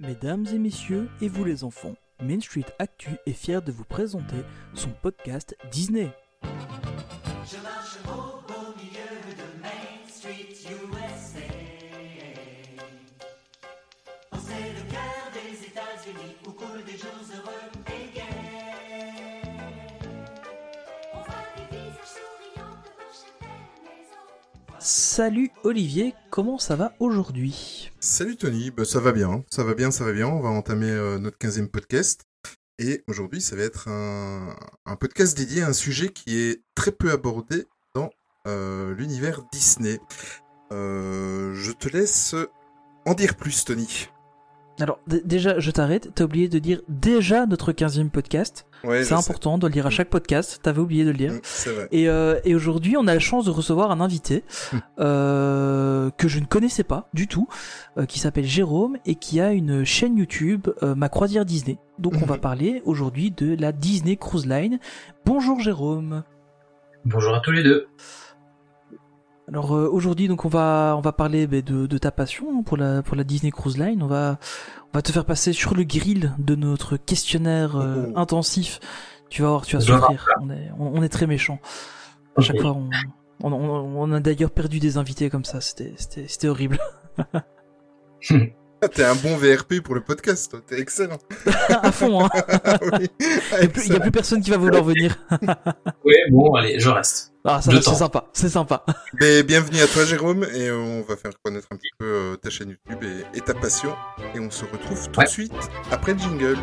Mesdames et messieurs, et vous les enfants, Main Street Actu est fier de vous présenter son podcast Disney. Je marche au beau milieu de Main Street, USA. On sait le cœur des États-Unis où coulent des jours heureux et gais. On voit des visages souriants devant chaque belle maison. Salut Olivier, comment ça va aujourd'hui? Salut Tony, bah, ça va bien, ça va bien, ça va bien. On va entamer euh, notre 15e podcast. Et aujourd'hui, ça va être un, podcast dédié à un sujet qui est très peu abordé dans euh, l'univers Disney. Euh, je te laisse en dire plus, Tony. Alors d- déjà, je t'arrête, t'as oublié de dire déjà notre 15e podcast. Ouais, C'est sais. important de le dire à chaque podcast, t'avais oublié de le dire. Mm, C'est vrai. Et, euh, et aujourd'hui, on a la chance de recevoir un invité Hmm. euh, que je ne connaissais pas du tout, euh, qui s'appelle Jérôme et qui a une chaîne YouTube, euh, Ma Croisière Disney. Donc, on va Mhm. parler aujourd'hui de la Disney Cruise Line. Bonjour Jérôme. Bonjour à tous les deux. Alors euh, aujourd'hui, donc on va on va parler ben, de, de ta passion pour la pour la Disney Cruise Line. On va on va te faire passer sur le grill de notre questionnaire euh, Oh. intensif. Tu vas voir, tu vas souffrir. On est on, on est très méchant. À chaque fois, on on, on- on a d'ailleurs perdu des invités comme ça. C'était c'était c'était horrible. T'es un bon VRP pour le podcast, toi. T'es excellent. à fond. Hein. Ah oui. Il y a plus- personne qui va vouloir venir. Ouais, bon, allez, je reste. Ah ça c'est sympa, c'est sympa. Mais bienvenue à toi, Jérôme, et on va faire connaître un petit peu euh, ta chaîne YouTube et, et ta passion. Et on se retrouve tout Ouais. de suite après le jingle.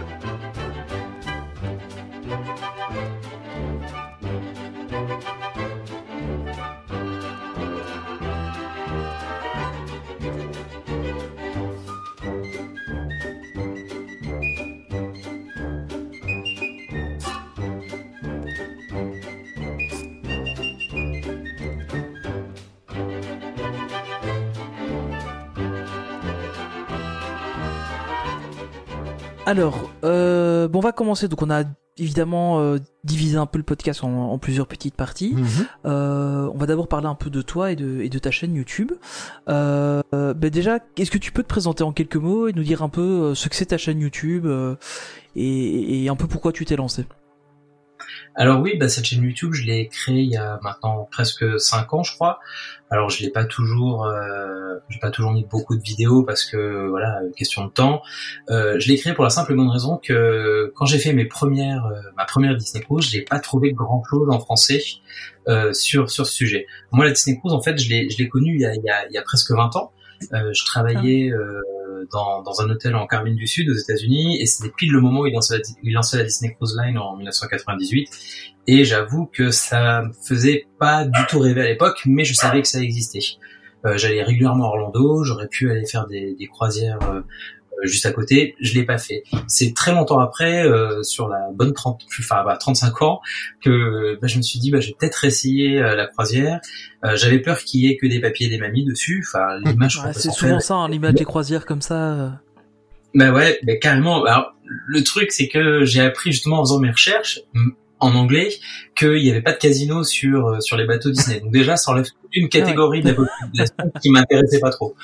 Alors, euh, bon, on va commencer. Donc, on a évidemment euh, divisé un peu le podcast en, en plusieurs petites parties. Euh, on va d'abord parler un peu de toi et de, et de ta chaîne YouTube. Euh, ben déjà, est-ce que tu peux te présenter en quelques mots et nous dire un peu ce que c'est ta chaîne YouTube euh, et, et un peu pourquoi tu t'es lancé? Alors oui, bah, cette chaîne YouTube, je l'ai créée il y a maintenant presque 5 ans, je crois. Alors je l'ai pas toujours, euh, j'ai pas toujours mis beaucoup de vidéos parce que voilà, question de temps. Euh, je l'ai créée pour la simple et bonne raison que quand j'ai fait mes premières, euh, ma première Disney Cruise, j'ai pas trouvé grand chose en français euh, sur sur ce sujet. Moi, la Disney Cruise, en fait, je l'ai je l'ai connue il y a, il y a il y a presque 20 ans. Euh, je travaillais euh, dans, un hôtel en Caroline du Sud aux États-Unis et c'était pile le moment où il lançait, la, Disney Cruise Line en 1998 et j'avoue que ça me faisait pas du tout rêver à l'époque mais je savais que ça existait. Euh, J'allais régulièrement à Orlando, j'aurais pu aller faire des, croisières euh, juste à côté, je l'ai pas fait. C'est très longtemps après, euh, sur la bonne 30, enfin bah, 35 ans, que bah, je me suis dit bah, je vais peut-être essayer euh, la croisière. Euh, J'avais peur qu'il y ait que des papiers et des mamies dessus, enfin l'image Ouais, C'est souvent ça, hein, l'image des croisières comme ça. euh. Bah ouais, bah carrément. Alors, le truc, c'est que j'ai appris justement en faisant mes recherches en anglais qu'il n'y avait pas de casino sur euh, sur les bateaux Disney. Donc déjà, ça enlève toute une catégorie de la population qui m'intéressait pas trop.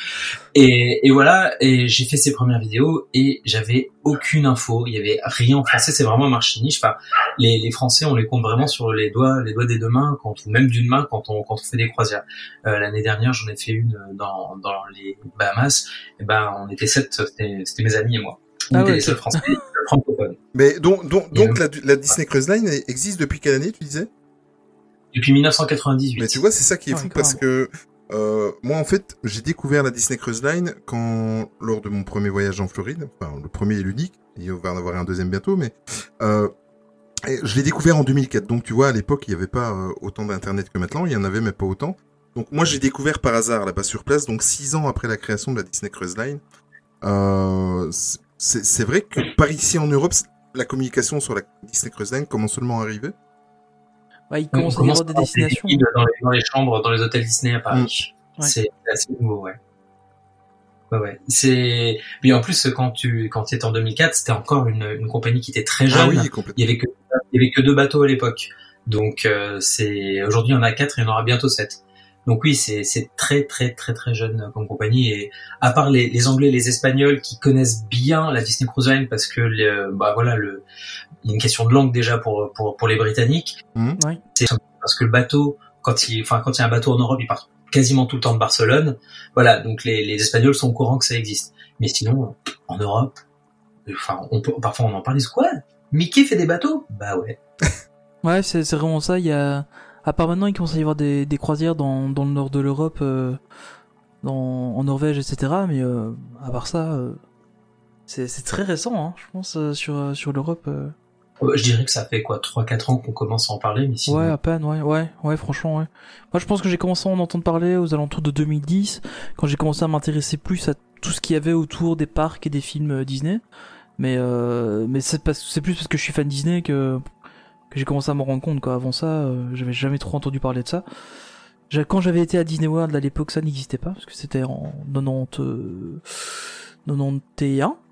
Et, et voilà, et j'ai fait ces premières vidéos et j'avais aucune info. Il y avait rien en français. C'est vraiment un marché niche. Enfin, les, les Français, on les compte vraiment sur les doigts les doigts des deux mains, quand ou même d'une main quand on quand on fait des croisières. Euh, L'année dernière, j'en ai fait une dans dans les Bahamas. Et ben, on était sept. C'était mes amis et moi. On Ah était ouais, les seuls Français francophones. Mais donc, donc, donc la, la Disney Cruise Line existe depuis quelle année, tu disais? Depuis 1998. Mais tu vois, c'est ça qui est Ouais, fou parce que euh, moi, en fait, j'ai découvert la Disney Cruise Line quand, lors de mon premier voyage en Floride, enfin le premier et l'unique, il va en avoir un deuxième bientôt, mais euh, et je l'ai découvert en 2004. Donc tu vois, à l'époque, il n'y avait pas euh, autant d'internet que maintenant, il y en avait mais pas autant. Donc moi, j'ai découvert par hasard là-bas sur place, donc six ans après la création de la Disney Cruise Line. C'est vrai que par ici en Europe, la communication sur la Disney Cruise Line commence seulement à arriver. Ouais, commence à avoir des destinations. dans les, dans les chambres, dans les hôtels Disney à Paris. Mm. Ouais. C'est assez nouveau, ouais. Ouais, ouais. C'est, puis en plus, quand tu, quand c'était en 2004, c'était encore une, une compagnie qui était très jeune. Ah oui, Il y complètement. avait que, il y avait que deux bateaux à l'époque. Donc, euh, c'est, aujourd'hui, il y en a quatre et il y en aura bientôt sept. Donc oui, c'est très très très très jeune comme compagnie et à part les, les Anglais, les Espagnols qui connaissent bien la Disney Cruise Line parce que les, bah voilà le il y a une question de langue déjà pour pour pour les Britanniques. Mhm. Oui. C'est parce que le bateau quand il enfin quand il y a un bateau en Europe, il part quasiment tout le temps de Barcelone. Voilà, donc les les Espagnols sont au courant que ça existe. Mais sinon en Europe, enfin on peut parfois on en parle ils disent quoi? Mickey fait des bateaux Bah ouais. Ouais, c'est c'est vraiment ça. Il y a, à part maintenant, il commence à y avoir des, des croisières dans, dans le nord de l'Europe, euh, dans, en Norvège, etc. Mais euh, à part ça, euh, c'est c'est très récent, hein, je pense, sur, sur l'Europe. Je dirais que ça fait quoi 3-4 ans qu'on commence à en parler, mais sinon... Ouais, à peine, ouais, ouais, ouais, franchement, ouais. Moi, je pense que j'ai commencé à en entendre parler aux alentours de 2010, quand j'ai commencé à m'intéresser plus à tout ce qu'il y avait autour des parcs et des films Disney. Mais, euh, mais c'est parce- c'est plus parce que je suis fan Disney que, que j'ai commencé à m'en rendre compte, quoi. Avant ça, euh, j'avais jamais trop entendu parler de ça. Quand j'avais été à Disney World, à l'époque, ça n'existait pas, parce que c'était en 90, euh, 91,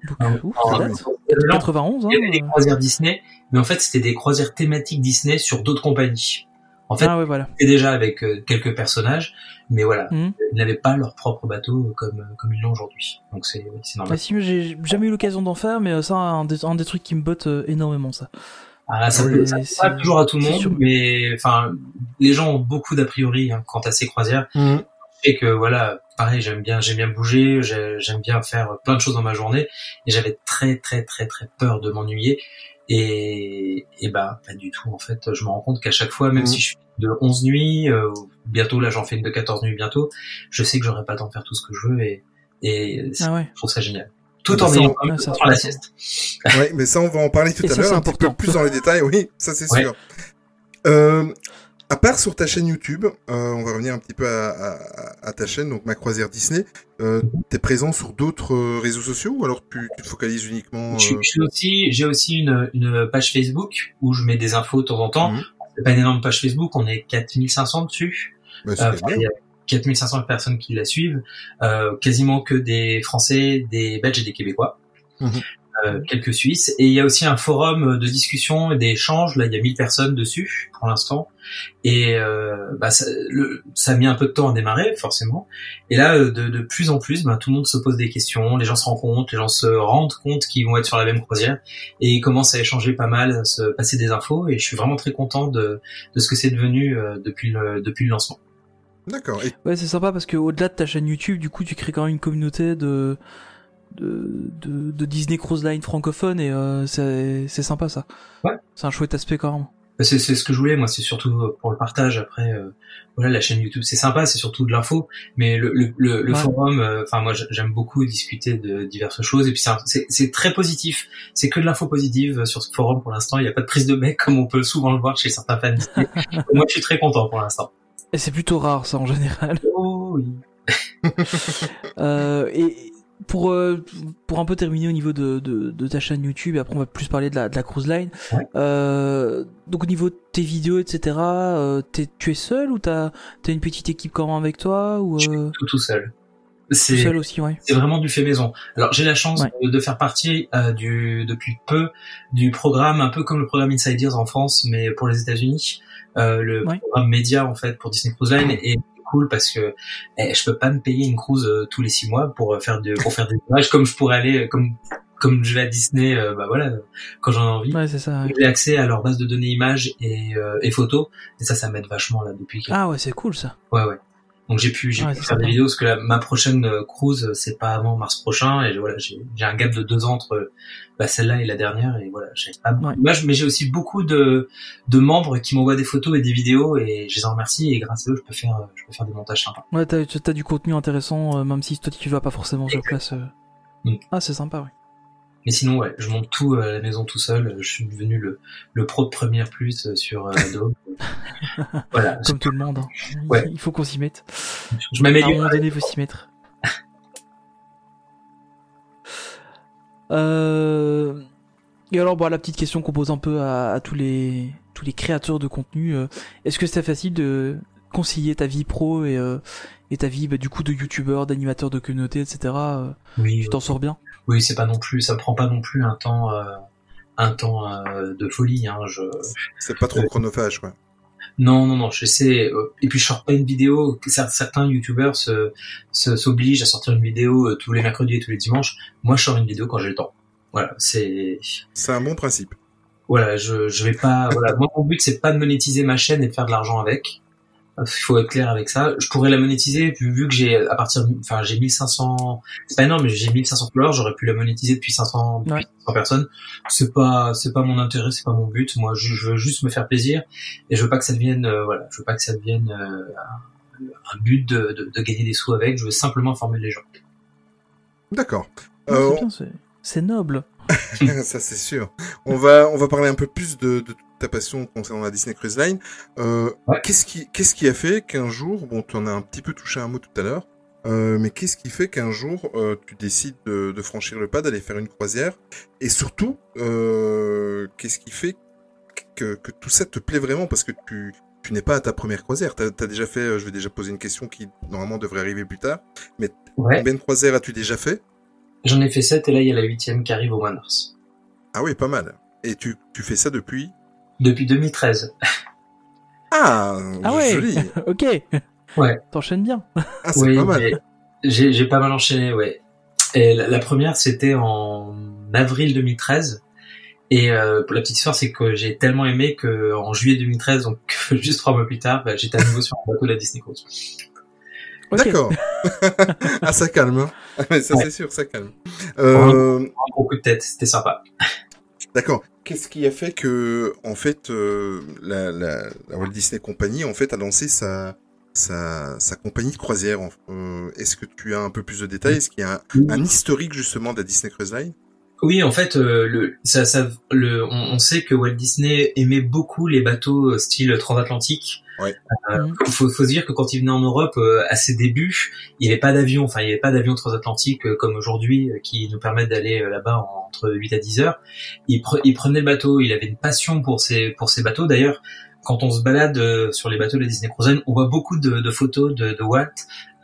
donc, Ah, ouf, ah, ça date. Il y avait 91, hein. il y avait des croisières Disney, mais en fait c'était des croisières thématiques Disney sur d'autres compagnies. En fait, Ah ouais, voilà. c'était déjà avec euh, quelques personnages, mais voilà, Mhm. ils n'avaient pas leur propre bateau euh, comme euh, comme ils l'ont aujourd'hui. Donc c'est c'est Bah normal. si, mais j'ai jamais eu l'occasion d'en faire, mais euh, ça, un des, un des trucs qui me botte euh, énormément, ça. Ah, ça peut ça pas toujours à tout le monde, sûr. mais enfin les gens ont beaucoup d'a priori hein, quant à ces croisières. Mhm. Et que voilà, pareil, j'aime bien, j'aime bien bouger, j'ai- j'aime bien faire plein de choses dans ma journée, et j'avais très très très très peur de m'ennuyer. Et, et bah pas du tout en fait. Je me rends compte qu'à chaque fois, même Mhm. si je fais de 11 nuits, euh, bientôt là j'en fais une de 14 nuits bientôt, je sais que j'aurai pas le temps de faire tout ce que je veux et, et Ah ouais. je trouve ça génial. Tout en ayant la sieste. Ouais, mais ça, on va en parler tout Et à l'heure, un petit peu plus dans les détails, oui, ça c'est Ouais. sûr. Euh, à part sur ta chaîne YouTube, euh, on va revenir un petit peu à, à- à ta chaîne, donc Ma Croisière Disney. Euh, T'es présent sur d'autres euh, réseaux sociaux ou alors tu, tu te focalises uniquement Je, euh, aussi, j'ai aussi une, une page Facebook où je mets des infos de temps en temps. Mhm. C'est pas une énorme page Facebook, on est 4500 dessus. bah, Euh, il y a 4500 personnes qui la suivent, euh, quasiment que des Français, des Belges et des Québécois. Mhm. Euh, quelques Suisses. Et il y a aussi un forum de discussion et d'échange. Là, il y a 1000 personnes dessus pour l'instant. Et euh, bah, ça, le, ça a mis un peu de temps à démarrer, forcément. Et là, euh, de, de plus en plus, bah, tout le monde se pose des questions, les gens se rencontrent, les gens se rendent compte qu'ils vont être sur la même croisière et ils commencent à échanger pas mal, à se passer des infos. Et je suis vraiment très content de, de ce que c'est devenu euh, depuis le, depuis le lancement. D'accord. Et Ouais, c'est sympa parce que au-delà de ta chaîne YouTube, du coup, tu crées quand même une communauté de de, de, de Disney Cruise Line francophone et euh, c'est c'est sympa ça. Ouais. C'est un chouette aspect quand même. Bah, C'est c'est ce que je voulais, moi, c'est surtout euh, pour le partage. Après, euh, voilà, la chaîne YouTube, c'est sympa, c'est surtout de l'info, mais le, le, le, le Ouais. forum, euh, enfin moi, j'aime beaucoup discuter de diverses choses, et puis c'est un- c'est c'est très positif. C'est que de l'info positive sur ce forum pour l'instant. Il n'y a pas de prise de bec comme on peut souvent le voir chez certains fans. Moi, je suis très content pour l'instant. Et c'est plutôt rare ça en général. Oh oui. Euh, et pour euh, pour un peu terminer au niveau de, de, de ta chaîne YouTube, et après on va plus parler de la, de la cruise line. Ouais. Euh, donc au niveau de tes vidéos, etc. Euh, tu es seul ou t'as t'as une petite équipe quand même avec toi ou Je suis tout tout seul. C'est seul aussi, ouais. c'est vraiment du fait maison. Alors j'ai la chance Ouais. de, faire partie euh, du depuis peu du programme un peu comme le programme Insiders en France, mais pour les États-Unis, euh, le Ouais. programme média en fait pour Disney Cruise Line est cool parce que eh, je peux pas me payer une cruise euh, tous les six mois pour euh, faire de pour faire des images comme je pourrais aller euh, comme comme je vais à Disney, euh, bah voilà, quand j'en ai envie. Ouais, c'est ça. ouais. J'ai accès à leur base de données images et, euh, et photos, et ça, ça m'aide vachement là depuis. Ah ouais, c'est cool ça. Ouais, ouais. Donc j'ai pu, Ouais, faire des vidéos parce que la- ma prochaine euh, cruise euh, c'est pas avant mars prochain et voilà j'ai un gap de deux ans entre euh, bah, celle-là et la dernière et voilà j'ai pas beaucoup Ouais. mais j'ai aussi beaucoup de de membres qui m'envoient des photos et des vidéos et je les en remercie et grâce à eux je peux faire je peux faire des montages sympas. Ouais, t'as t'as du contenu intéressant, même si toi tu vas pas forcément sur place. Mm. Ah, c'est sympa, ouais. Mais sinon ouais je monte tout euh, à la maison tout seul. Je suis devenu le le pro de Premiere Plus euh, sur euh, Adobe. voilà Comme tout le monde. hein. Il- Ouais. Il faut qu'on s'y mette. je À un m'améliore. moment donné, faut s'y mettre. Euh... Et alors, bon, la petite question qu'on pose un peu à, à tous les tous les créateurs de contenu, euh, est-ce que c'est facile de concilier ta vie pro et, euh, et ta vie bah, du coup de youtubeur, d'animateur de communauté, etc. euh, Oui tu t'en sors bien? Oui c'est pas non plus ça prend pas non plus un temps euh, un temps euh, de folie hein je c'est pas trop chronophage, quoi. Non, non, non, je sais. Et puis je sors pas une vidéo. Cer- Certains youtubeurs se se- s'obligent à sortir une vidéo tous les mercredis et tous les dimanches. Moi, je sors une vidéo quand j'ai le temps. Voilà, c'est C'est un bon principe. voilà, je je vais pas. Voilà, moi mon but c'est pas de monétiser ma chaîne et de faire de l'argent avec. Il faut être clair avec ça. Je pourrais la monétiser vu, vu que j'ai à partir, de- enfin j'ai 1500, c'est pas énorme, mais j'ai 1500 followers, j'aurais pu la monétiser depuis 500, depuis Ouais. 500 personnes. C'est pas, c'est pas mon intérêt, c'est pas mon but. Moi, je, je veux juste me faire plaisir et je veux pas que ça devienne, euh, voilà, je veux pas que ça devienne euh, un, but de, de, de gagner des sous avec. Je veux simplement informer les gens. D'accord. Euh, c'est bien, c'est- c'est noble. ça c'est sûr. On va on va parler un peu plus de, de ta passion concernant la Disney Cruise Line. Euh, Ouais. Qu'est-ce qui qu'est-ce qui a fait qu'un jour, bon, tu en as un petit peu touché un mot tout à l'heure, euh, mais qu'est-ce qui fait qu'un jour euh, tu décides de, de franchir le pas, d'aller faire une croisière, et surtout, qu'est-ce qui fait que, que tout ça te plaît vraiment parce que tu tu n'es pas à ta première croisière? T'as as déjà fait, je vais déjà poser une question qui normalement devrait arriver plus tard. Ouais. Combien de croisières as-tu déjà fait? J'en ai fait 7 et là il y a la huitième qui arrive au mois de mars. Ah oui, pas mal. Et tu tu fais ça depuis Depuis 2013. Ah, Ah ouais. joli. ok. Ouais. T'enchaînes bien. Ah, c'est Oui, pas mal. j'ai j'ai pas mal enchaîné, ouais. Et la, la première, c'était en avril 2013. Et euh, pour la petite histoire, c'est que j'ai tellement aimé que en juillet 2013, donc juste trois mois plus tard, bah, j'étais à nouveau sur un bateau de la Disney Cruise. D'accord. ah, ça calme. Hein. Ah, mais ça, Ouais. c'est sûr, ça calme. Euh, Un gros coup de tête, c'était sympa. D'accord. Qu'est-ce qui a fait que, en fait, euh, la, la, la Walt Disney Company, en fait, a lancé sa, sa, sa compagnie de croisière euh, Est-ce que tu as un peu plus de détails? Est-ce qu'il y a un, un historique, justement, de la Disney Cruise Line? Oui, en fait, euh, le, ça, ça, le, on, on sait que Walt Disney aimait beaucoup les bateaux euh, style transatlantique. Ouais. Euh, Mhm. faut, faut se dire que quand il venait en Europe, euh, à ses débuts, il n'y avait pas d'avion, enfin il n'y avait pas d'avion transatlantique euh, comme aujourd'hui euh, qui nous permettent d'aller euh, là-bas en- entre 8 à 10 heures. Il, pre- il prenait le bateau, il avait une passion pour ces pour ces bateaux. D'ailleurs, quand on se balade euh, sur les bateaux de la Disney Cruise Line, on voit beaucoup de, de photos de, de Walt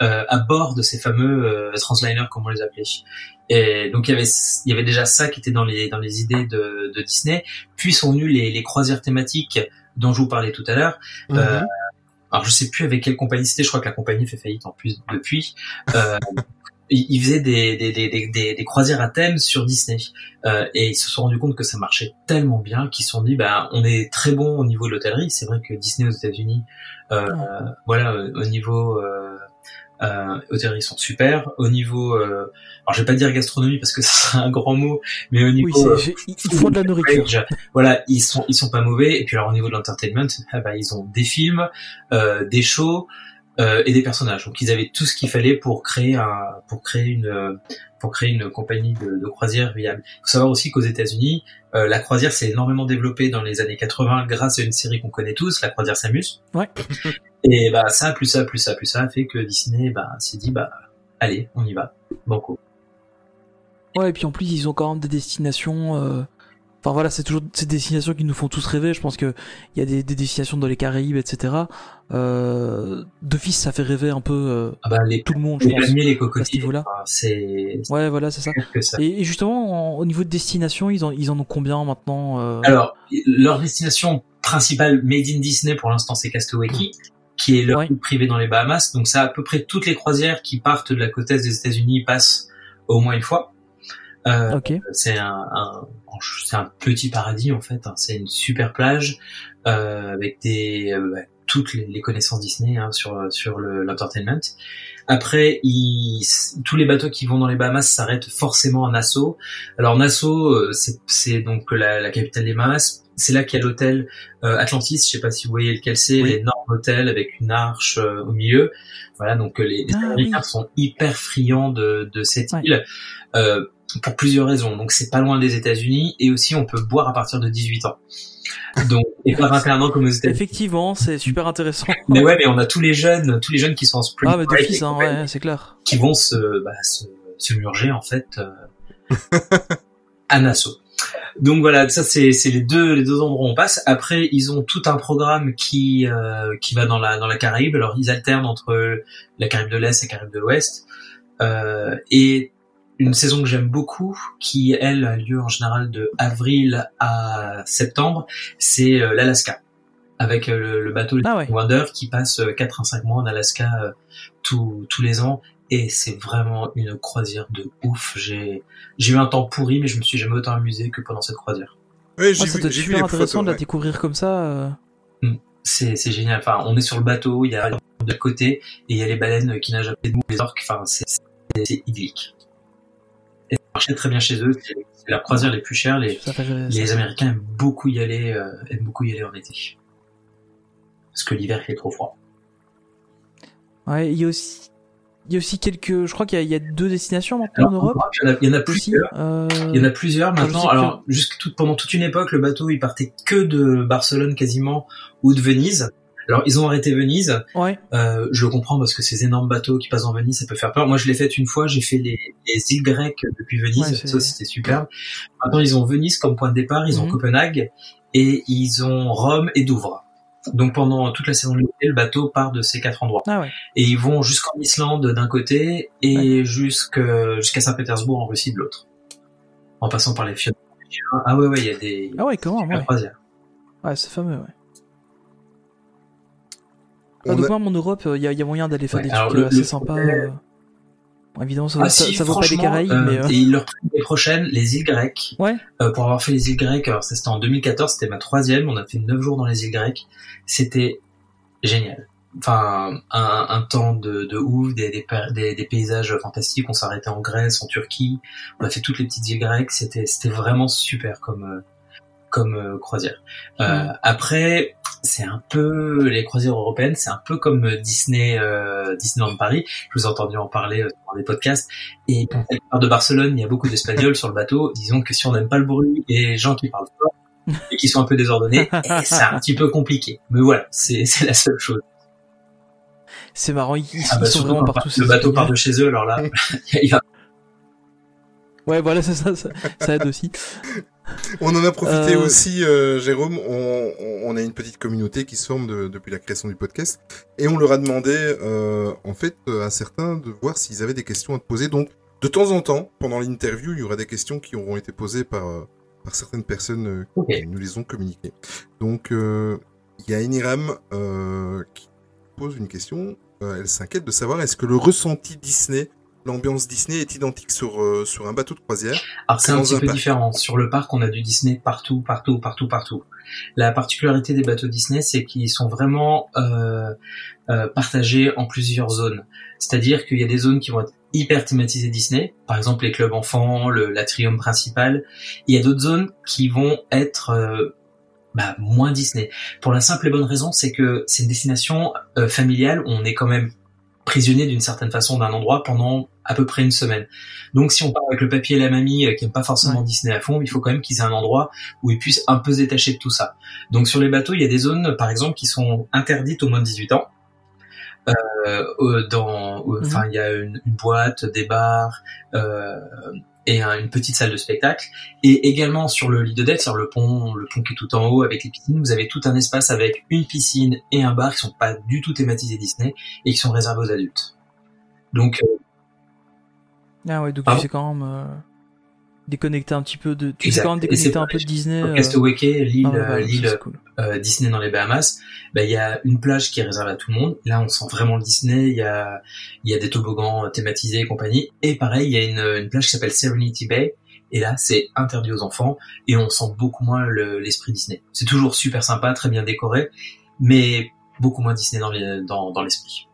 euh, à bord de ces fameux euh, transliners, comme on les appelait. Et donc il y avait il y avait déjà ça qui était dans les dans les idées de, de Disney. Puis sont venues les, les croisières thématiques dont je vous parlais tout à l'heure. Euh, alors je sais plus avec quelle compagnie c'était. Je crois que la compagnie fait faillite en plus depuis. Euh, ils faisaient des, des, des, des, croisières à thème sur Disney Euh, et ils se sont rendus compte que ça marchait tellement bien qu'ils se sont dit bah on est très bon au niveau de l'hôtellerie c'est vrai que Disney aux États-Unis euh, voilà euh, au niveau euh, hôtellerie ils sont super au niveau euh, alors je vais pas dire gastronomie parce que ce serait un grand mot mais au niveau Oui, c'est- euh, ils font de la nourriture. Voilà, ils sont ils sont pas mauvais. Et puis alors au niveau de l'entertainment, ah bah, ils ont des films, euh, des shows euh, et des personnages. Donc ils avaient tout ce qu'il fallait pour créer un pour créer une euh, pour créer une compagnie de, de croisière viable. Il faut savoir aussi qu'aux États-Unis, euh, la croisière s'est énormément développée dans les années 80 grâce à une série qu'on connaît tous, la croisière s'amuse. Ouais. Et bah ça, plus ça, plus ça, plus ça, fait que Disney bah s'est dit bah allez, on y va. Banco. Ouais, et puis en plus, ils ont quand même des destinations. euh, Enfin voilà, c'est toujours ces destinations qui nous font tous rêver. Je pense que il y a des, des destinations dans les Caraïbes, etc. Euh, D'office, ça fait rêver un peu euh, Ah bah les tout le monde, je les pense. palmiers, les cocotiers, enfin, c'est Ouais, voilà, c'est ça. Et, et justement, en- au niveau de destination, ils en, ils en ont combien maintenant euh, Alors, leur destination principale made in Disney pour l'instant, c'est Castaway Cay, qui est leur privée dans les Bahamas. Donc, ça, à peu près toutes les croisières qui partent de la côte est des États-Unis passent au moins une fois. Euh, c'est un, un- c'est un petit paradis en fait. hein. C'est une super plage euh, avec des euh, bah, toutes les, les connaissances Disney hein, sur sur le- l'entertainment. Après, ils, tous les bateaux qui vont dans les Bahamas s'arrêtent forcément à Nassau. Alors Nassau, euh, c'est donc la, la capitale des Bahamas. C'est là qu'il y a l'hôtel euh, Atlantis. Je sais pas si vous voyez lequel c'est. Oui. L'énorme hôtel avec une arche euh, au milieu. Voilà, donc euh, les, les Ah, Américains oui. sont hyper friands de, de cette Ouais. île. Euh, pour plusieurs raisons. Donc c'est pas loin des États-Unis et aussi on peut boire à partir de 18 ans. Donc et pas 21 ans comme aux États-Unis. Effectivement, c'est super intéressant. Mais ouais, mais on a tous les jeunes, tous les jeunes qui sont en spring Ah, mais break hein, ouais, c'est clair. qui vont se, bah, se, se murger en fait euh, à Nassau. Donc voilà, ça c'est c'est les deux les deux endroits où on passe. Après, ils ont tout un programme qui euh, qui va dans la dans la Caraïbe. Alors ils alternent entre la Caraïbe de l'Est et la Caraïbe de l'Ouest. Euh, et une saison que j'aime beaucoup, qui elle a lieu en général de avril à septembre, c'est euh, l'Alaska. avec euh, le, le bateau Ah ouais. Wonder qui passe euh, 4 à 5 mois en Alaska euh, tous tous les ans et c'est vraiment une croisière de ouf. J'ai j'ai eu un temps pourri mais je me suis jamais autant amusé que pendant cette croisière. J'ai Ouais, vu, j'ai vu super intéressant photos. de la ouais. découvrir comme ça. euh. C'est c'est génial. Enfin, on est sur le bateau, il y a de côté et il y a les baleines qui nagent à côté de nous, les orques. Enfin, c'est idyllique. Et ça marchait très bien chez eux. C'est la croisière les plus chères. Les. Américains aiment beaucoup y aller, euh, aiment beaucoup y aller en été. Parce que l'hiver il est trop froid. Ouais, il y a aussi, il y a aussi quelques, je crois qu'il y, a- il y a deux destinations maintenant en Europe. il y en a, il y en a Aussi, plusieurs. euh, Il y en a plusieurs maintenant. Alors, jusque tout, pendant toute une époque, le bateau il partait que de Barcelone quasiment ou de Venise. Alors, ils ont arrêté Venise. Ouais. Euh, je le comprends parce que ces énormes bateaux qui passent en Venise, ça peut faire peur. Moi, je l'ai fait une fois. J'ai fait les, les îles grecques depuis Venise. Ouais, ça, c'était superbe. Maintenant, ils ont Venise comme point de départ. Ils ont Mhm. Copenhague et ils ont Rome et Douvres. Donc, pendant toute la saison de l'été, le bateau part de ces quatre endroits. Ah ouais. Et ils vont jusqu'en Islande d'un côté et jusqu'à Saint-Pétersbourg en Russie de l'autre. En passant par les fjords. Ah ouais, ouais, il y a des Ah ouais, comment, ouais. croisières. Ouais, c'est fameux, ouais. Ah, donc a- moi, en Europe, il y, a- y a moyen d'aller faire Ouais, des alors trucs le- euh, assez le sympas. euh. Bon, évidemment, ça, Ah ça, si, ça vaut pas des Caraïbes, euh, mais... euh, Et ils leur trouvent les prochaines, les îles grecques. Ouais. Euh, pour avoir fait les îles grecques, alors ça c'était en 2014, c'était ma troisième, on a fait neuf jours dans les îles grecques. C'était génial. Enfin, un, un temps de, de ouf, des, des, pa- des, des paysages fantastiques. On s'arrêtait en Grèce, en Turquie. On a fait toutes les petites îles grecques. C'était, c'était vraiment super comme, euh, comme euh, croisière. Euh, Mhm. Après, c'est un peu les croisières européennes, c'est un peu comme Disney, euh, Disneyland Paris. Je vous ai entendu en parler euh, dans des podcasts. Et quand elle part de Barcelone, il y a beaucoup d'Espagnols sur le bateau. Disons que si on n'aime pas le bruit et les gens qui parlent fort et qui sont un peu désordonnés, eh, c'est un petit peu compliqué. Mais voilà, c'est la seule chose. C'est marrant, ils, Ah bah, sont vraiment partout. le bateau part de chez eux, alors là, il va Ouais, voilà, c'est ça, ça, ça aide aussi. On en a profité Euh, aussi, euh, Jérôme. On, a une petite communauté qui se forme de- depuis la création du podcast. Et on leur a demandé, euh, en fait, à certains de voir s'ils avaient des questions à te poser. Donc, de temps en temps, pendant l'interview, il y aura des questions qui auront été posées par, par certaines personnes euh, Ok. qui nous les ont communiquées. Donc, il y a Eniram qui pose une question. Elle s'inquiète de savoir est-ce que le ressenti Disney, l'ambiance Disney est identique sur, euh, sur un bateau de croisière Alors c'est un petit un peu parc. différent. Sur le parc, on a du Disney partout, partout, partout, partout. La particularité des bateaux Disney, c'est qu'ils sont vraiment euh, euh, partagés en plusieurs zones. C'est-à-dire qu'il y a des zones qui vont être hyper thématisées Disney, par exemple les clubs enfants, l'atrium principal. Il y a d'autres zones qui vont être euh, bah, moins Disney. Pour la simple et bonne raison, c'est que c'est une destination euh, familiale où on est quand même prisonnier d'une certaine façon d'un endroit pendant à peu près une semaine. Donc si on part avec le papier et la mamie euh, qui aiment pas forcément Disney à fond, il faut quand même qu'ils aient un endroit où ils puissent un peu se détacher de tout ça. Donc sur les bateaux, il y a des zones par exemple qui sont interdites aux moins de 18 ans. Euh, euh, dans, euh, enfin, il y a une, une boîte, des bars euh, et un- une petite salle de spectacle. Et également sur le lit de deck, sur le pont, le pont qui est tout en haut avec les piscines, vous avez tout un espace avec une piscine et un bar qui sont pas du tout thématisés Disney et qui sont réservés aux adultes. Donc euh, Ah ouais, donc Pardon tu sais quand même euh, déconnecter un petit peu de. Tu sais quand même déconnecter un peu de Disney. euh, Castaway l'île, ah ouais, euh, cool. euh, Disney dans les Bahamas, bah, il y a une plage qui est réservée à tout le monde. Là, on sent vraiment le Disney. Il y a, il y a des toboggans euh, thématisés et compagnie. Et pareil, il y a une, une plage qui s'appelle Serenity Bay. Et là, c'est interdit aux enfants et on sent beaucoup moins le- l'esprit Disney. C'est toujours super sympa, très bien décoré, mais beaucoup moins Disney dans les- dans, dans l'esprit.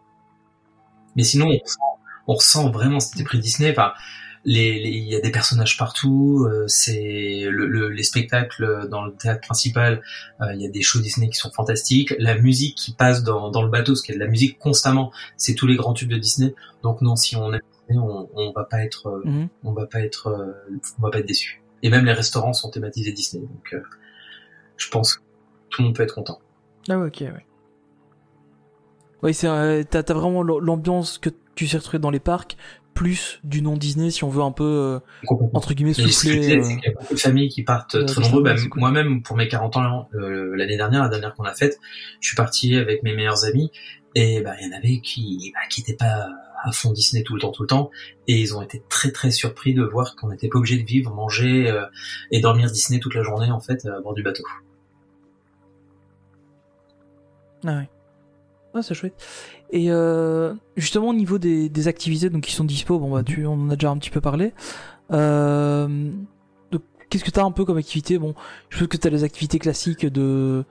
Mais sinon, on ressent, on ressent vraiment cet esprit Disney. Enfin, les, les- il y a des personnages partout. euh, c'est le, le- les spectacles dans le théâtre principal. euh, il y a des shows Disney qui sont fantastiques. La musique qui passe dans, dans le bateau, parce qu'il y a de la musique constamment. C'est tous les grands tubes de Disney. Donc non, si on aime Disney, on, on va pas être, euh, Mhm. on va pas être, euh, on va pas être déçu. Et même les restaurants sont thématisés Disney. Donc euh, je pense que tout le monde peut être content. Ah ouais, ok, ouais. Ouais, c'est t'as t'as vraiment l'ambiance que tu sais retrouver dans les parcs, plus du non Disney si on veut un peu euh, entre guillemets souffler. euh, qu'il y a beaucoup de familles qui partent euh, très nombreux. Bah, cool. Moi-même, pour mes 40 ans, euh, l'année dernière, la dernière qu'on a faite, je suis parti avec mes meilleurs amis et bah, il y en avait qui bah, qui étaient pas à fond Disney tout le temps, tout le temps, et ils ont été très très surpris de voir qu'on n'était pas obligé de vivre, manger euh, et dormir Disney toute la journée en fait à bord du bateau. Ah ouais. Ah, c'est chouette. Et euh, justement au niveau des, des activités donc qui sont dispo, bon bah tu on en a déjà un petit peu parlé. Euh, donc, qu'est-ce que t'as un peu comme activité? Bon, je pense que t'as les activités classiques de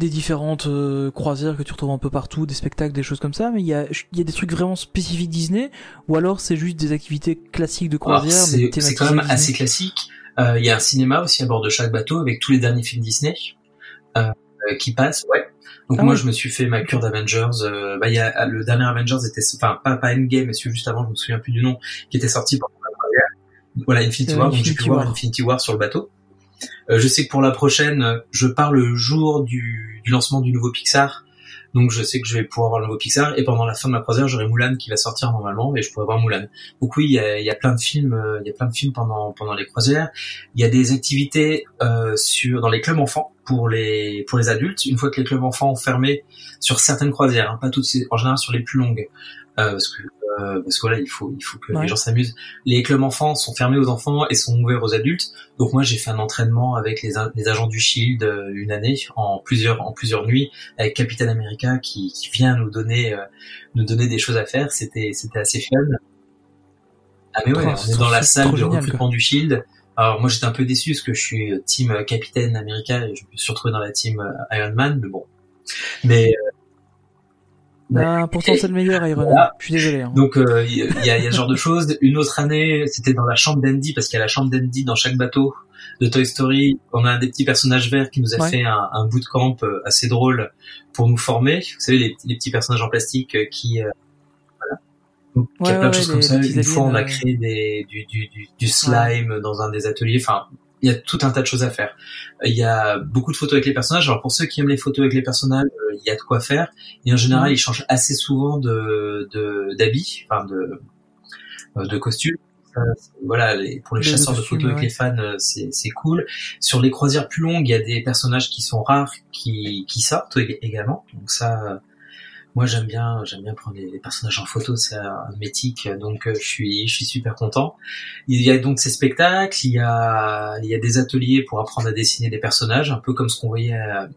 des différentes euh, croisières que tu retrouves un peu partout, des spectacles, des choses comme ça, mais il y a, y a des trucs vraiment spécifiques Disney, ou alors c'est juste des activités classiques de croisière, c'est c'est quand même assez classique. Euh, Il y a un cinéma aussi à bord de chaque bateau avec tous les derniers films Disney euh, euh, qui passent. Ouais. Donc Ah moi je me suis fait ma cure d'Avengers. Euh, bah, il y a, le dernier Avengers était, enfin pas pas Endgame, mais celui juste avant, je me souviens plus du nom, qui était sorti pendant la croisière. Voilà Infinity Euh, War. Donc j'ai pu Infinity voir War. Infinity War sur le bateau. Euh, je sais que pour la prochaine, je pars le jour du, du lancement du nouveau Pixar. Donc je sais que je vais pouvoir voir le nouveau Pixar et pendant la fin de ma croisière j'aurai Mulan qui va sortir normalement et je pourrai voir Mulan. Donc oui il y a, y a plein de films, euh, il y a plein de films pendant pendant les croisières. Il y a des activités euh, sur dans les clubs enfants pour les pour les adultes. Une fois que les clubs enfants ont fermé sur certaines croisières, hein, pas toutes, en général sur les plus longues, euh, parce que euh, parce que voilà il faut il faut que Ouais. les gens s'amusent. Les clubs enfants sont fermés aux enfants et sont ouverts aux adultes. Donc moi j'ai fait un entraînement avec les, les agents du Shield euh, une année en plusieurs en plusieurs nuits avec Captain America qui, qui vient nous donner euh, nous donner des choses à faire. C'était c'était assez fun. Ah mais ouais, Oh, on est dans la salle de recrutement du Shield. Alors moi j'étais un peu déçu parce que je suis euh, team euh, Capitaine America et je me suis retrouvé dans la team euh, Iron Man, mais bon. Mais euh, Ah, pourtant c'est le meilleur Iron Man. Voilà. Je suis désolé. hein. donc euh, il y, a, il y a ce genre de choses. Une autre année, c'était dans la chambre d'Andy parce qu'il y a la chambre d'Andy dans chaque bateau de Toy Story. On a un des petits personnages verts qui nous a Ouais. fait un, un bootcamp assez drôle pour nous former. Vous savez les, les petits personnages en plastique qui euh. Donc, il y a Ouais, plein de ouais, choses comme ça. Une fois, on a aliens, créé des, du, du, du, du slime dans un des ateliers. Enfin, il y a tout un tas de choses à faire. Il y a beaucoup de photos avec les personnages. Alors pour ceux qui aiment les photos avec les personnages, euh, il y a de quoi faire. Et en général, Ouais. ils changent assez souvent de de- d'habits, enfin de euh, de costumes. Voilà, les- pour les De- de chasseurs de photos avec ouais. les fans, euh, c'est c'est cool. Sur les croisières plus longues, il y a des personnages qui sont rares, qui qui sortent ég- également. Donc ça, euh, moi j'aime bien j'aime bien prendre les, les personnages en photo, c'est un mythique. Donc euh, je suis je suis super content. Il y a donc ces spectacles, il y a, il y a des ateliers pour apprendre à dessiner des personnages, un peu comme ce qu'on voyait à-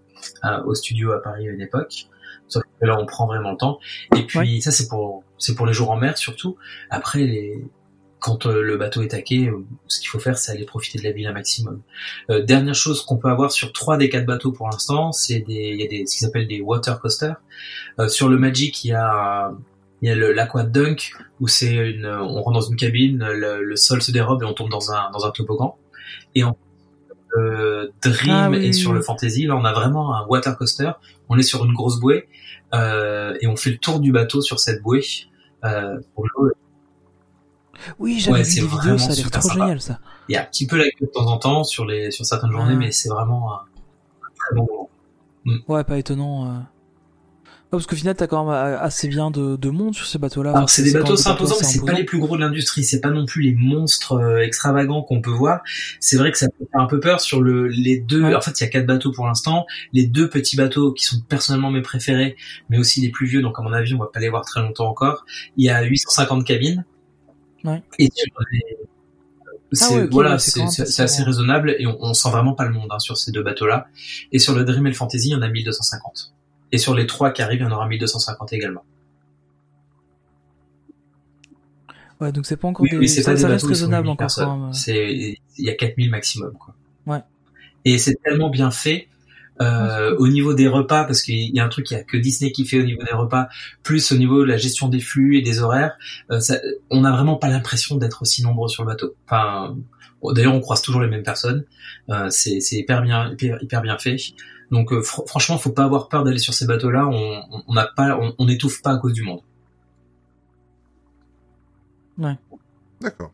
à- au studio à Paris à une époque. Sauf que là, on prend vraiment le temps. Et puis, ça, c'est pour, c'est pour les jours en mer, surtout. Après, les, quand euh, le bateau est taqué, euh, ce qu'il faut faire, c'est aller profiter de la ville un maximum. Euh, dernière chose qu'on peut avoir sur trois des quatre bateaux pour l'instant, c'est des, il y a des, ce qu'ils appellent des water coasters. Euh, sur le Magic, il y a, il y a l'Aqua Dunk où c'est une, on rentre dans une cabine, le, le sol se dérobe et on tombe dans un dans un toboggan. Et en euh, Dream Ah oui, et sur le Fantasy, là on a vraiment un water coaster. On est sur une grosse bouée et on fait le tour du bateau sur cette bouée. Euh, pour. Oui, j'avais Ouais, vu des vidéos, ça a l'air trop sympa. génial ça. Il y a un petit peu la queue de temps en temps sur les sur certaines journées, Ah. mais c'est vraiment un, un très bon moment. Ouais, pas étonnant. euh. Ouais, parce qu'au final, t'as quand même euh, assez bien de, de monde sur ces bateaux-là. Alors c'est des bateaux même c'est imposant, mais c'est pas les plus gros de l'industrie, c'est pas non plus les monstres euh, extravagants qu'on peut voir. C'est vrai que ça peut faire un peu peur sur le les deux. Ouais. En fait, il y a quatre bateaux pour l'instant. Les deux petits bateaux qui sont personnellement mes préférés, mais aussi les plus vieux. Donc à mon avis, on va pas les voir très longtemps encore. Il y a 850 cabines. Ouais. Et sur les- c'est Ah ouais, voilà, c'est assez raisonnable et on, on sent vraiment pas le monde hein, sur ces deux bateaux-là. Et sur le Dream et le Fantasy, il y en a 1250. Et sur les trois qui arrivent, il y en aura 1250 également. Ouais, donc c'est pas encore Oui, des... oui, c'est ça, pas des ça reste raisonnable 1000 encore. C'est, il y a 4000 maximum, quoi. Ouais. Et c'est tellement bien fait, euh, au niveau des repas, parce qu'il y a un truc qu'il y a que Disney qui fait au niveau des repas, plus au niveau de la gestion des flux et des horaires, euh, ça, on n'a vraiment pas l'impression d'être aussi nombreux sur le bateau. Enfin, bon, d'ailleurs, on croise toujours les mêmes personnes. Euh, c'est, c'est hyper bien, hyper, hyper bien fait. Donc, euh, fr- franchement, faut pas avoir peur d'aller sur ces bateaux-là. On, on- on n'a pas, on, on n'étouffe pas à cause du monde. D'accord.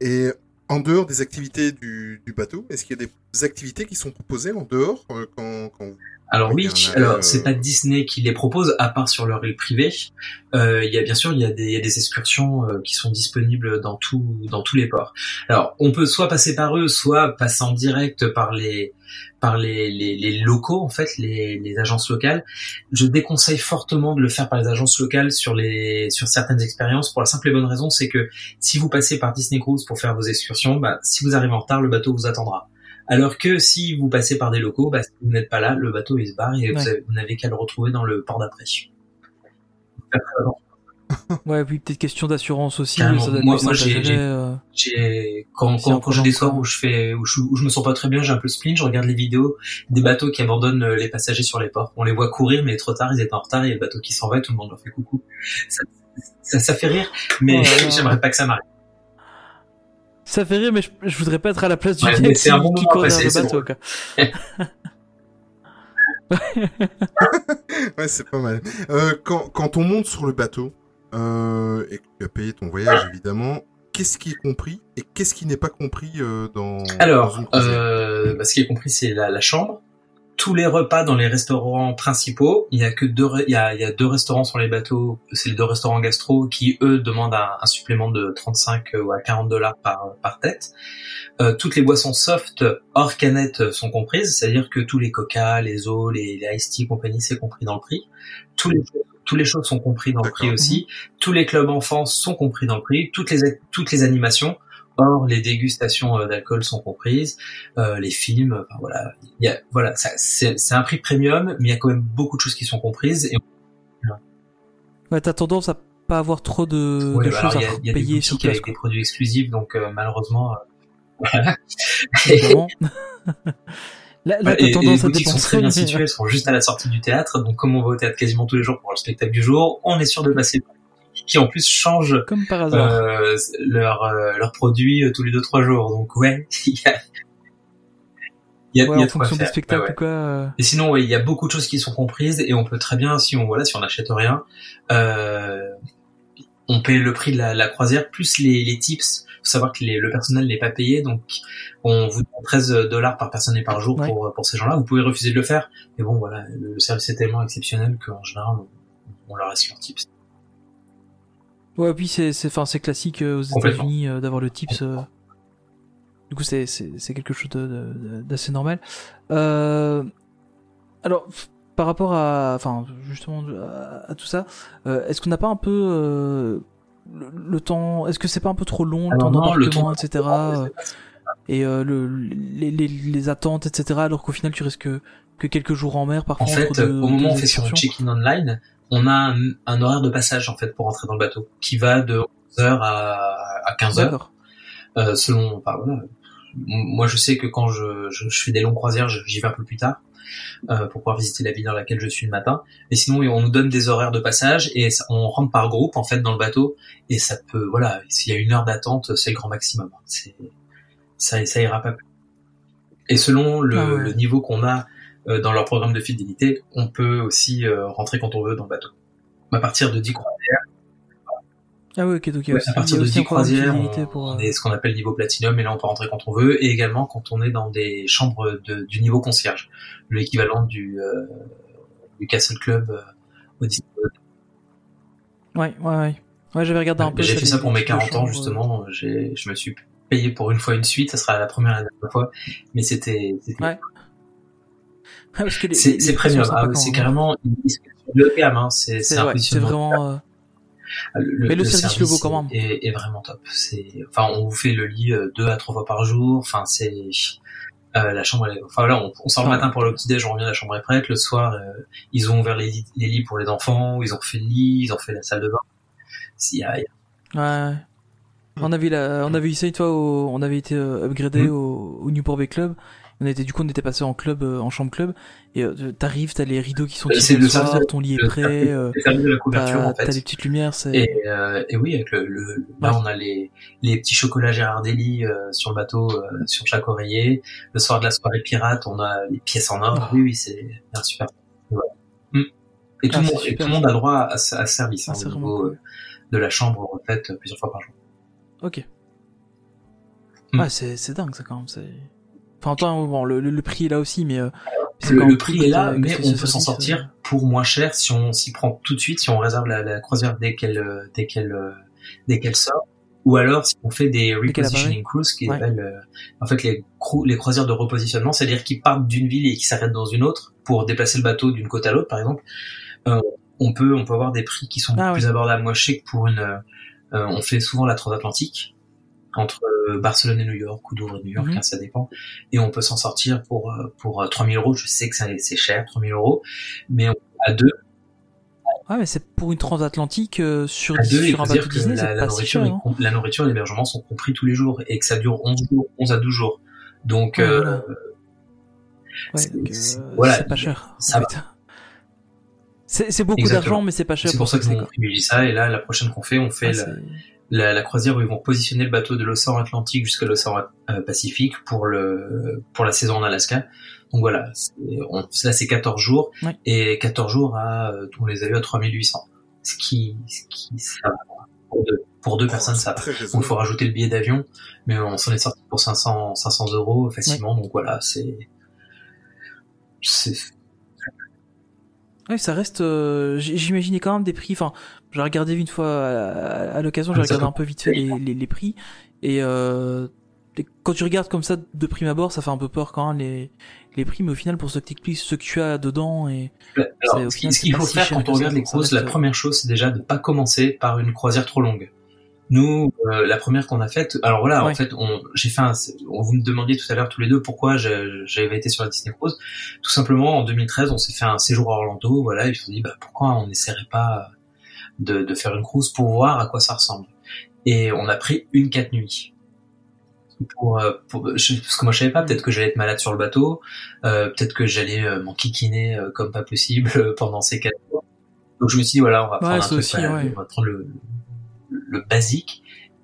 Et en dehors des activités du, bateau, est-ce qu'il y a des activités qui sont proposées en dehors euh, quand, quand vous- Alors oui, alors euh, c'est pas Disney qui les propose, à part sur leur île privée. Euh, il y a bien sûr, il y a des, il y a des excursions euh, qui sont disponibles dans tout, dans tous les ports. Alors on peut soit passer par eux, soit passer en direct par les, par les, les, les locaux en fait, les, les agences locales. Je déconseille fortement de le faire par les agences locales sur les, sur certaines expériences pour la simple et bonne raison, c'est que si vous passez par Disney Cruise pour faire vos excursions, bah, si vous arrivez en retard, le bateau vous attendra. Alors que si vous passez par des locaux, bah, si vous n'êtes pas là, le bateau il se barre et vous Ouais. avez- vous n'avez qu'à le retrouver dans le port d'après. Ouais, puis peut-être question d'assurance aussi. Ça Moi- moi, j'ai- euh. Quand, quand, quand j'ai des soirs où je fais où je, où je me sens pas très bien, j'ai un peu le spleen, je regarde les vidéos des bateaux qui abandonnent euh, les passagers sur les ports. On les voit courir, mais trop tard, ils étaient en retard, il y a le bateau qui s'en va, et tout le monde leur fait coucou. Ça, ça, ça fait rire, mais Oh j'aimerais pas que ça m'arrive. Ça fait rire, mais je, je voudrais pas être à la place du Ouais, qui, c'est un bon qui court le bateau. Quoi. Ouais, c'est pas mal. Euh, quand, quand on monte sur le bateau, euh, et que tu as payé ton voyage, évidemment, qu'est-ce qui est compris et qu'est-ce qui n'est pas compris euh, dans, dans Alors, une euh, bah, ce qui est compris, c'est la, la chambre. Tous les repas dans les restaurants principaux, il y a que deux, il y a, il y a deux restaurants sur les bateaux. C'est les deux restaurants gastro qui eux demandent un, un supplément de 35 ou à 40 dollars par par tête. Euh, toutes les boissons soft hors canette sont comprises, c'est-à-dire que tous les coca, les eaux, les, les iced tea compagnie, c'est compris dans le prix. Tous les tous les choses sont compris dans le prix aussi. Tous les clubs enfants sont compris dans le prix. Toutes les toutes les animations Or, les dégustations euh, d'alcool sont comprises, euh, les films, enfin, voilà, il y a, voilà, ça- c'est c'est un prix premium, mais il y a quand même beaucoup de choses qui sont comprises. Et Ouais, t'as tendance à pas avoir trop de, ouais, de bah, choses alors, il y a, à il y a des payer sur place. avec des produits exclusifs, donc euh, malheureusement, euh, voilà. Là, là Ouais, t'as et- et tendance les à boutiques sont très bien situées, elles sont juste à la sortie du théâtre, donc comme on va au théâtre quasiment tous les jours pour le spectacle du jour, on est sûr de passer qui en plus changent Comme par hasard. euh, leurs euh, leurs produits euh, tous les deux trois jours. Donc ouais, il y a il y a, il ouais, y a en fonction Ouais, ouais. ou quoi. Et sinon, ouais, il y a beaucoup de choses qui sont comprises et on peut très bien, si on voilà, si on n'achète rien, euh, on paye le prix de la, la croisière plus les, les tips. Faut savoir que les- le personnel n'est pas payé, donc on vous donne 13 dollars par personne et par jour Ouais. pour pour ces gens-là. Vous pouvez refuser de le faire, mais bon, voilà, le, service est tellement exceptionnel qu'en général, on, on leur leurs tips. Ouais, puis c'est c'est enfin c'est classique euh, aux. États-Unis euh, d'avoir le tips. euh. Du coup, c'est c'est c'est quelque chose de- de- d'assez normal. Euh... Alors, par rapport à enfin justement à, à tout ça, euh, est-ce qu'on n'a pas un peu euh, le, le temps Est-ce que c'est pas un peu trop long le Alors temps non, le temps- etc. et euh, le, les, les, les attentes, etc. Alors qu'au final, tu restes que, que quelques jours en mer, parfois En fait, deux, au moment où on fait son excursions. check-in online, on a un, un horaire de passage en fait pour entrer dans le bateau qui va de 11h à, à 15h. D'accord. Euh, selon, enfin voilà. Moi, je sais que quand je, je, je fais des longues croisières, j'y vais un peu plus tard euh, pour pouvoir visiter la ville dans laquelle je suis le matin. Et sinon, on nous donne des horaires de passage et on rentre par groupe en fait dans le bateau et ça peut, voilà, s'il y a une heure d'attente, c'est le grand maximum. C'est ça, ça ira pas plus. Et selon le, Ah ouais. le niveau qu'on a dans leur programme de fidélité, on peut aussi euh, rentrer quand on veut dans le bateau. À partir de 10 croisières, Ah ouais, ok, donc Ouais, aussi, à partir de aussi 10 un programme de croisières, fidélité on, pour, on euh, est ce qu'on appelle niveau platinum, et là on peut rentrer quand on veut, et également quand on est dans des chambres de, du niveau concierge, l'équivalent du, euh, du Castle Club euh, au Disney. Ouais, ouais, ouais. Ouais, j'avais regardé un peu. J'ai fait ça pour mes types de 40 ans euh. justement, j'ai, je me suis payé pour une fois une suite, ça sera la première et la dernière fois, mais c'était, c'était- Ouais. C'est, les- c'est premium, sympas ah, c'est même. carrément une de gamme, hein, c'est, c'est C'est ouais, c'est vraiment. euh, Le, Mais le service le vaut quand même. Est, est vraiment top. C'est, enfin, on vous fait le lit euh, deux à trois fois par jour. Enfin, c'est euh, la chambre. Elle est... Enfin voilà, on, on sort le Ah matin pour le petit déj, on revient, la chambre est prête. Le soir, euh, ils ont ouvert les, lits- les lits pour les enfants, ils ont fait le lit, ils ont fait la salle de bain. A, Ouais. On avait la, on avait eu ça une fois au, on avait été upgradé Mm. au, au Newport Bay Club. On était, du coup, on était passé en club, euh, en chambre club. Et euh, t'arrives, t'as les rideaux qui sont Euh, c'est le soir, ton lit est prêt, t'as en fait. les petites lumières. Et, et oui, avec le, le là Ouais. on a les, les petits chocolats Gérardelli sur le bateau, sur chaque oreiller. Le soir de la soirée pirate, on a les pièces en or. Ah. Oui, oui, c'est super. Mm. Et tout, Ah, le monde, et super. tout le monde a droit à, ce à ce service Ah, hein, au niveau cool. de la chambre refaite plusieurs fois par jour. Ok. Mm. Ah, c'est, c'est dingue, ça, quand même. Enfin, toi, bon, le, le, le prix est là aussi, mais, euh, Le, prix est là, mais on peut s'en service, sortir euh. pour moins cher si on s'y prend tout de suite, si on réserve la, la croisière dès qu'elle euh, dès qu'elle euh, dès qu'elle sort, ou alors si on fait des repositioning cruises, qui Ouais. appellent euh, en fait les crou- les croisières de repositionnement, c'est-à-dire qu'ils partent d'une ville et qui s'arrêtent dans une autre pour déplacer le bateau d'une côte à l'autre, par exemple. Euh, on peut on peut avoir des prix qui sont Ah ouais. plus abordables. Moi, je sais que pour une euh, euh, on fait souvent la transatlantique. Entre euh, Barcelone et New York ou Douvres et New York, Mhm. hein, ça dépend. Et on peut s'en sortir pour euh, pour euh, 3000 euros. Je sais que c'est cher, 3000 euros, mais on, à deux, Ouais, mais c'est pour une transatlantique euh, sur, à deux, sur un dire bateau que Disney, la, nourriture, cher. hein. la nourriture et l'hébergement sont compris tous les jours et que ça dure 11 jours, 11 à 12 jours. Donc Ouais, euh, voilà. Ouais, c'est- euh, voilà, pas cher. ça en va. fait. C'est c'est beaucoup d'argent, mais c'est pas cher c'est pour ça que que on privilégie ça. Et là, la prochaine qu'on fait, on fait Ouais, la, c'est- la, la croisière où ils vont positionner le bateau de l'océan Atlantique jusqu'à l'océan euh, Pacifique pour le pour la saison en Alaska. Donc voilà, c'est- on, là c'est 14 jours Ouais. et 14 jours à euh, on les a eu à 3800. Ce qui ce qui ça pour deux pour deux personnes ça Donc il faut rajouter le billet d'avion, mais on s'en est sorti pour 500 500 euros facilement. Donc voilà, c'est c'est Ouais, ça reste. euh, J'imaginais quand même des prix. Enfin, j'ai regardé une fois à, à l'occasion, j'ai Ah, regardé un peu vite fait les, les, les prix. Et, euh, et quand tu regardes comme ça de prime abord, ça fait un peu peur quand même les, les prix. Mais au final, pour ce que t'expliques, ce que tu as dedans et Alors, ce qui- qu'il faut si faire quand on regarde les cruises, la première chose, c'est déjà de pas commencer par une croisière trop longue. Nous, euh, la première qu'on a faite, alors voilà, Ouais. en fait, on, j'ai fait un, on vous me demandiez tout à l'heure tous les deux pourquoi j'avais été sur la Disney Cruise. Tout simplement, en 2013, on s'est fait un séjour à Orlando, voilà, et puis on s'est dit, bah, pourquoi on n'essaierait pas de, de faire une cruise pour voir à quoi ça ressemble. Et on a pris une quatre nuits. Pour, euh, pour- je- parce que moi je savais pas, peut-être que j'allais être malade sur le bateau, euh, peut-être que j'allais euh, m'enquiquiner euh, comme pas possible euh, pendant ces quatre jours. Donc je me suis dit voilà, on va prendre un truc, aussi, voilà, ouais. on va prendre le, le basique.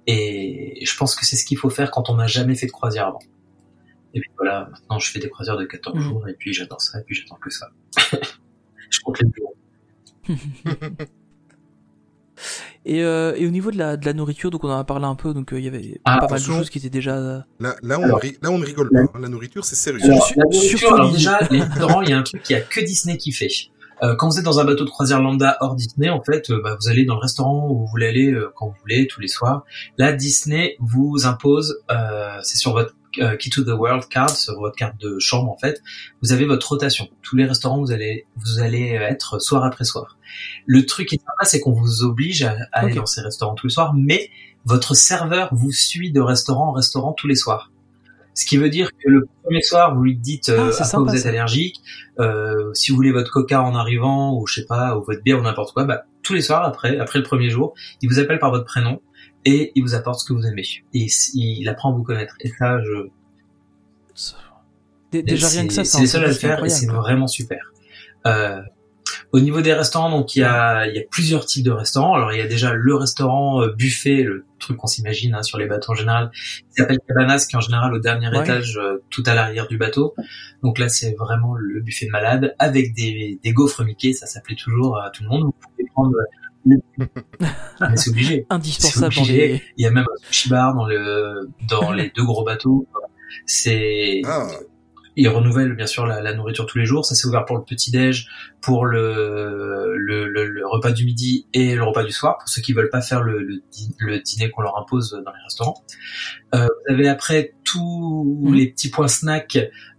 Et je pense que c'est ce qu'il faut faire quand on n'a jamais fait de croisière avant. Et puis voilà, maintenant je fais des croisières de 14 Mhm. jours et puis j'attends ça et puis j'attends que ça. je compte les jours. Et, euh, et au niveau de la, de la nourriture, donc on en a parlé un peu, donc euh, il y avait Ah, pas mal de choses qui étaient déjà. Là, là, on, Alors. ri- là, on ne rigole pas. hein. La nourriture, c'est sérieux. Alors, la nourriture, alors les- déjà, les restaurants, il y a un truc qu'il y a que Disney qui fait. Euh, quand vous êtes dans un bateau de croisière lambda hors Disney, en fait, euh, bah, vous allez dans le restaurant où vous voulez aller euh, quand vous voulez, tous les soirs. Là, Disney vous impose, euh, c'est sur votre Key to the World card, sur votre carte de chambre en fait, vous avez votre rotation. Tous les restaurants, vous allez vous allez être soir après soir. Le truc qui est sympa, c'est qu'on vous oblige à, à aller dans ces restaurants tous les soirs, mais votre serveur vous suit de restaurant en restaurant tous les soirs. Ce qui veut dire que le premier soir, vous lui dites euh, Ah, c'est à quoi vous êtes allergique, euh, si vous voulez votre coca en arrivant, ou je sais pas, ou votre bière ou n'importe quoi, bah, tous les soirs après, après le premier jour, il vous appelle par votre prénom et il vous apporte ce que vous aimez. Et il apprend à vous connaître. Et ça, je, Dé- Déjà rien que ça, c'est les seuls à le faire et c'est vraiment super. Euh, au niveau des restaurants, donc il y a, il y a plusieurs types de restaurants. Alors il y a déjà le restaurant euh, buffet, le truc qu'on s'imagine hein, sur les bateaux en général, qui s'appelle Cabanas, qui est en général au dernier Ouais. étage, euh, tout à l'arrière du bateau. Donc là c'est vraiment le buffet de malade avec des, des gaufres Mickey, ça s'appelait toujours à tout le monde. Vous pouvez prendre c'est obligé. Indispensable C'est dans obligé. les. Il y a même un sushi bar dans le dans les deux gros bateaux. C'est Ah, ils renouvellent bien sûr la, la nourriture tous les jours. Ça c'est ouvert pour le petit déj, pour le, le, le, le repas du midi et le repas du soir pour ceux qui veulent pas faire le, le dîner qu'on leur impose dans les restaurants. Euh, vous avez après tous Mhm. les petits points snacks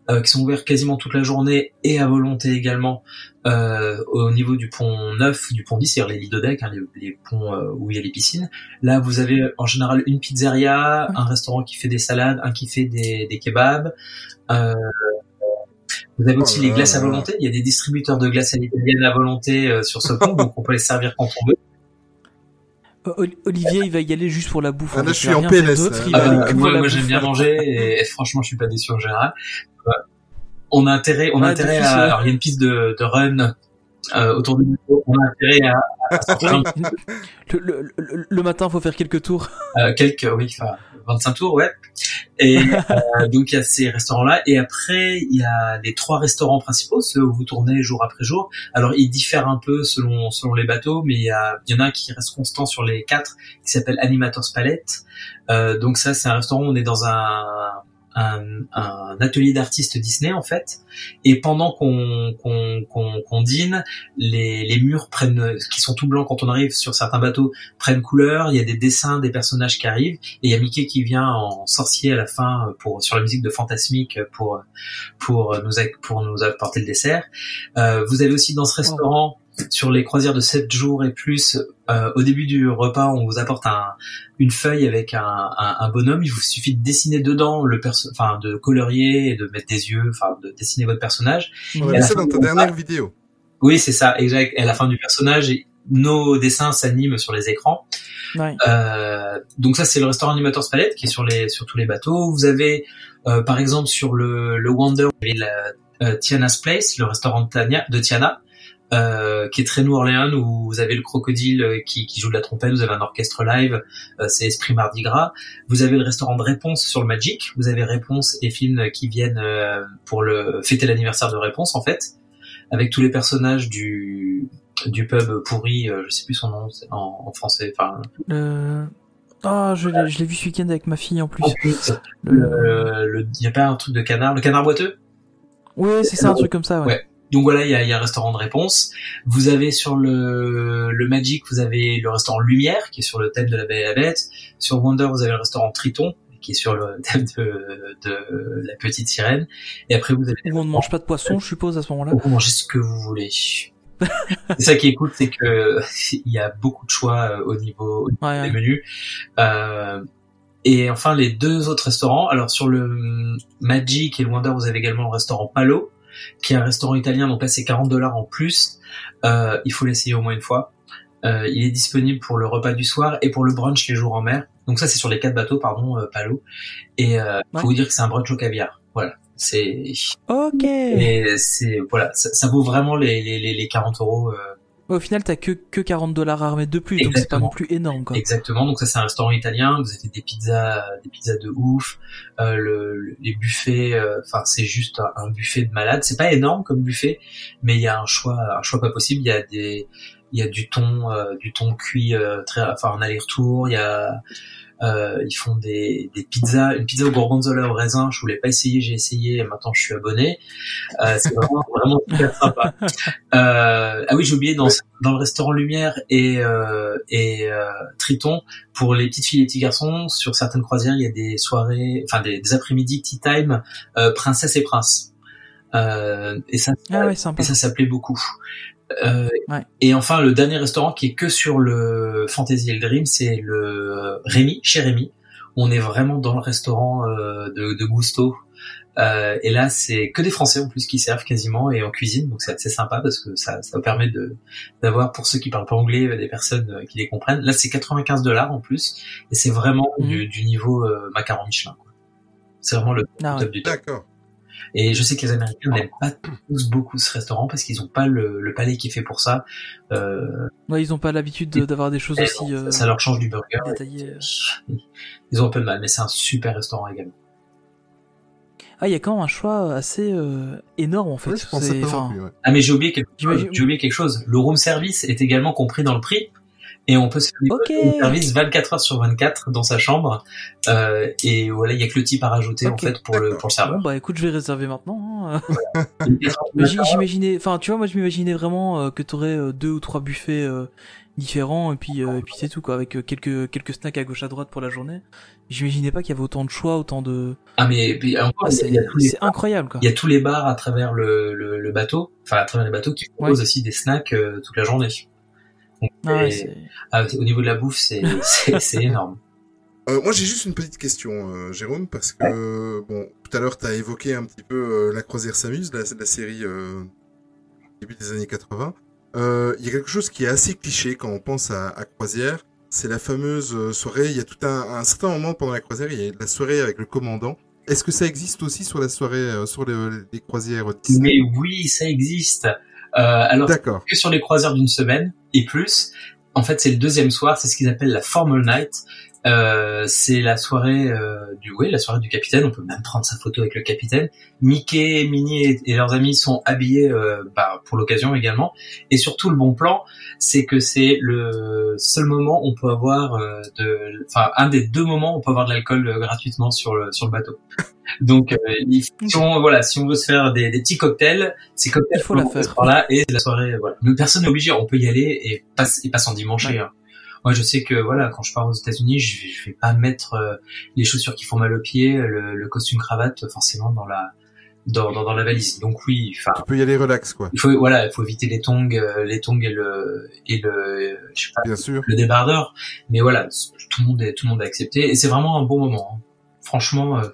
euh, qui sont ouverts quasiment toute la journée et à volonté également euh, au niveau du pont 9, du pont 10, c'est-à-dire les lidodeck, hein, les, les ponts euh, où il y a les piscines. Là, vous avez en général une pizzeria, un restaurant qui fait des salades, un qui fait des, des kebabs. Euh, vous avez aussi Oh les glaces à volonté. Il y a des distributeurs de glaces à l'italienne à volonté euh, sur ce pont, donc on peut les servir quand on veut. Euh, Ol- Olivier, il va y aller juste pour la bouffe. Ah, en là, je suis en PLS, Euh, moi, moi, j'aime bien manger et, et franchement, je suis pas déçu en général. On a intérêt, on a Ouais, intérêt à. ouais. Alors, il y a une piste de, de run euh, autour du bateau. On a intérêt à, à sortir un Le, le, le, le matin, faut faire quelques tours. Euh, quelques, oui, enfin, 25 tours, ouais. Et euh, donc il y a ces restaurants-là, et après il y a les trois restaurants principaux, ceux où vous tournez jour après jour. Alors ils diffèrent un peu selon selon les bateaux, mais il y, a, il y en a un qui reste constant sur les quatre, qui s'appelle Animators Palette. Euh, donc ça c'est un restaurant où on est dans un un, un atelier d'artistes Disney en fait, et pendant qu'on qu'on qu'on dîne, les les murs prennent, qui sont tout blancs quand on arrive sur certains bateaux, prennent couleur. Il y a des dessins des personnages qui arrivent et il y a Mickey qui vient en sorcier à la fin pour sur la musique de Fantasmique pour pour nous pour nous apporter le dessert. Euh, vous avez aussi dans ce restaurant sur les croisières de 7 jours et plus, euh, au début du repas, on vous apporte un, une feuille avec un, un, un bonhomme. Il vous suffit de dessiner dedans le perso, enfin de colorier et de mettre des yeux, enfin de dessiner votre personnage. On Ouais. ça dans ta dernière vidéo. Oui, c'est ça, exact. Et à la fin du personnage, nos dessins s'animent sur les écrans. Ouais. Euh, donc ça c'est le restaurant Animators Palette qui est sur les sur tous les bateaux. Vous avez euh, par exemple sur le, le Wonder, vous avez la euh, Tiana's Place, le restaurant de, Tania, de Tiana, euh, qui est très New Orleans où vous avez le crocodile euh, qui, qui joue de la trompette, vous avez un orchestre live, euh, c'est Esprit Mardi Gras. Vous avez le restaurant de Réponse sur le Magic, vous avez Réponse et films qui viennent euh, pour le fêter l'anniversaire de Réponse en fait, avec tous les personnages du du pub pourri, euh, je sais plus son nom en, en français, enfin. Ah, je l'ai, je l'ai vu ce week-end avec ma fille en plus. en plus, Le- le, le, y a pas un truc de canard, le canard boiteux? Ouais, c'est ça, un truc comme ça, ouais. Ouais. Donc voilà, il y a, y a un restaurant de réponse. Vous avez sur le, le Magic, vous avez le restaurant Lumière, qui est sur le thème de la Belle et la Bête. Sur Wonder, vous avez le restaurant Triton, qui est sur le thème de, de la petite sirène. Et après, vous avez on ne mange pas de poisson, je suppose, à ce moment-là? vous mangez ce que vous voulez. c'est ça qui est cool, c'est que il y a beaucoup de choix euh, au niveau Ouais, des ouais. menus. Euh, et enfin, les deux autres restaurants. Alors, sur le hum, Magic et le Wonder, vous avez également le restaurant Palo, qui est un restaurant italien, donc là, c'est 40 dollars en plus. Euh, il faut l'essayer au moins une fois. Euh, il est disponible pour le repas du soir et pour le brunch les jours en mer. Donc ça, c'est sur les quatre bateaux, pardon, euh, Palo. Et euh, Ouais. faut vous dire que c'est un brunch au caviar. Voilà. C'est, Ok. et c'est, voilà, ça, ça vaut vraiment les, les, les, les 40 euros. Ouais, au final, t'as que, que 40 dollars à remettre de plus, donc c'est pas non plus énorme, quoi. Exactement. Donc ça c'est un restaurant italien. Vous avez des pizzas, des pizzas de ouf. Euh, le, le- les buffets, euh, enfin c'est juste un, un buffet de malade. C'est pas énorme comme buffet, mais il y a un choix, un choix pas possible. Il y a des, il y a du thon, euh, du thon cuit, euh, très, enfin en aller-retour. Il y a, euh, ils font des, des pizzas, une pizza au gorgonzola au raisin. Je voulais pas essayer, j'ai essayé. Et maintenant je suis abonné. Euh, c'est vraiment, vraiment super sympa. Euh, ah oui, j'ai oublié dans, dans le restaurant Lumière et euh, et euh, Triton pour les petites filles et les petits garçons. Sur certaines croisières, il y a des soirées, enfin des, des après-midi tea time euh, princesse et prince. Euh, et ça, Ah ouais, et ça s'appelait beaucoup. Euh, Ouais. Et enfin, le dernier restaurant qui est que sur le Fantasy et le Dream, c'est le Rémi, chez Rémi. On est vraiment dans le restaurant euh, de, de Gusto. Euh, et là, c'est que des Français en plus qui servent quasiment et en cuisine, donc c'est assez sympa parce que ça, ça permet de d'avoir pour ceux qui parlent pas anglais des personnes qui les comprennent. Là, c'est 95 dollars en plus et c'est vraiment Mhm. du, du niveau euh, macaron Michelin. C'est vraiment le Ah ouais. top du top. D'accord. Et je sais que les Américains n'aiment pas tous beaucoup ce restaurant parce qu'ils ont pas le, le palais qui est fait pour ça. Euh, Ouais, ils ont pas l'habitude de- d'avoir des choses aussi euh, ça leur change du burger. détaillées. Ils ont un peu de mal, mais c'est un super restaurant également. Ah, il y a quand même un choix assez euh, énorme, en fait. Ouais, je enfin, plus, ouais. Ah mais j'ai oublié quelque J'imagine- chose. J'ai oublié quelque chose. Le room service est également compris dans le prix. Et on peut se faire Ok. du room service 24 heures sur 24 dans sa chambre. Euh, et voilà, il y a que le type à rajouter en fait pour le, pour le serveur. Bon, bah écoute, je vais réserver maintenant. hein. J'imaginais, enfin, tu vois, moi je m'imaginais vraiment euh, que t'aurais euh, deux ou trois buffets euh, différents et puis euh, et puis c'est tout quoi, avec quelques quelques snacks à gauche à droite pour la journée. J'imaginais pas qu'il y avait autant de choix, autant de. Ah mais Ah, il y a- c'est incroyable quoi. il y a tous les bars à travers le, le, le bateau, enfin à travers les bateaux qui proposent Ouais. aussi des snacks euh, toute la journée. Ah ouais, ah, au niveau de la bouffe, c'est énorme. Euh, moi, j'ai juste une petite question, euh, Jérôme, parce que euh, bon, tout à l'heure, tu as évoqué un petit peu euh, la croisière s'amuse, la, la série euh, début des années 80. Euh, Il y a quelque chose qui est assez cliché quand on pense à, à croisière. C'est la fameuse euh, soirée. Il y a tout un, un certain moment pendant la croisière, il y a la soirée avec le commandant. Est-ce que ça existe aussi sur la soirée, euh, sur le- les croisières? Disney Mais oui, ça existe. Euh, alors que sur les croisières d'une semaine et plus. En fait, c'est le deuxième soir, c'est ce qu'ils appellent la formal night. Euh, c'est la soirée euh, du oui, la soirée du capitaine. On peut même prendre sa photo avec le capitaine. Mickey, Minnie et, et leurs amis sont habillés euh, bah, pour l'occasion également. Et surtout, le bon plan, c'est que c'est le seul moment où on peut avoir euh, de, enfin un des deux moments où on peut avoir de l'alcool euh, gratuitement sur le sur le bateau. Donc, euh, si on, voilà, si on veut se faire des, des petits cocktails, ces cocktails Il faut la faire. par là et c'est la soirée. Voilà. Personne n'est obligé. On peut y aller et passe et passe en dimanche. Ouais. Moi, je sais que voilà, quand je pars aux États-Unis, je, vais- je vais pas mettre euh, les chaussures qui font mal aux pieds, le, le costume cravate, forcément dans la dans, dans, dans la valise. Donc oui, enfin, Tu peux y aller relax, quoi. il faut voilà, il faut éviter les tongs, euh, les tongs et le et le je sais pas, Bien sûr. le débardeur. Mais voilà, tout le monde est tout le monde a accepté et c'est vraiment un bon moment. hein. Franchement, euh,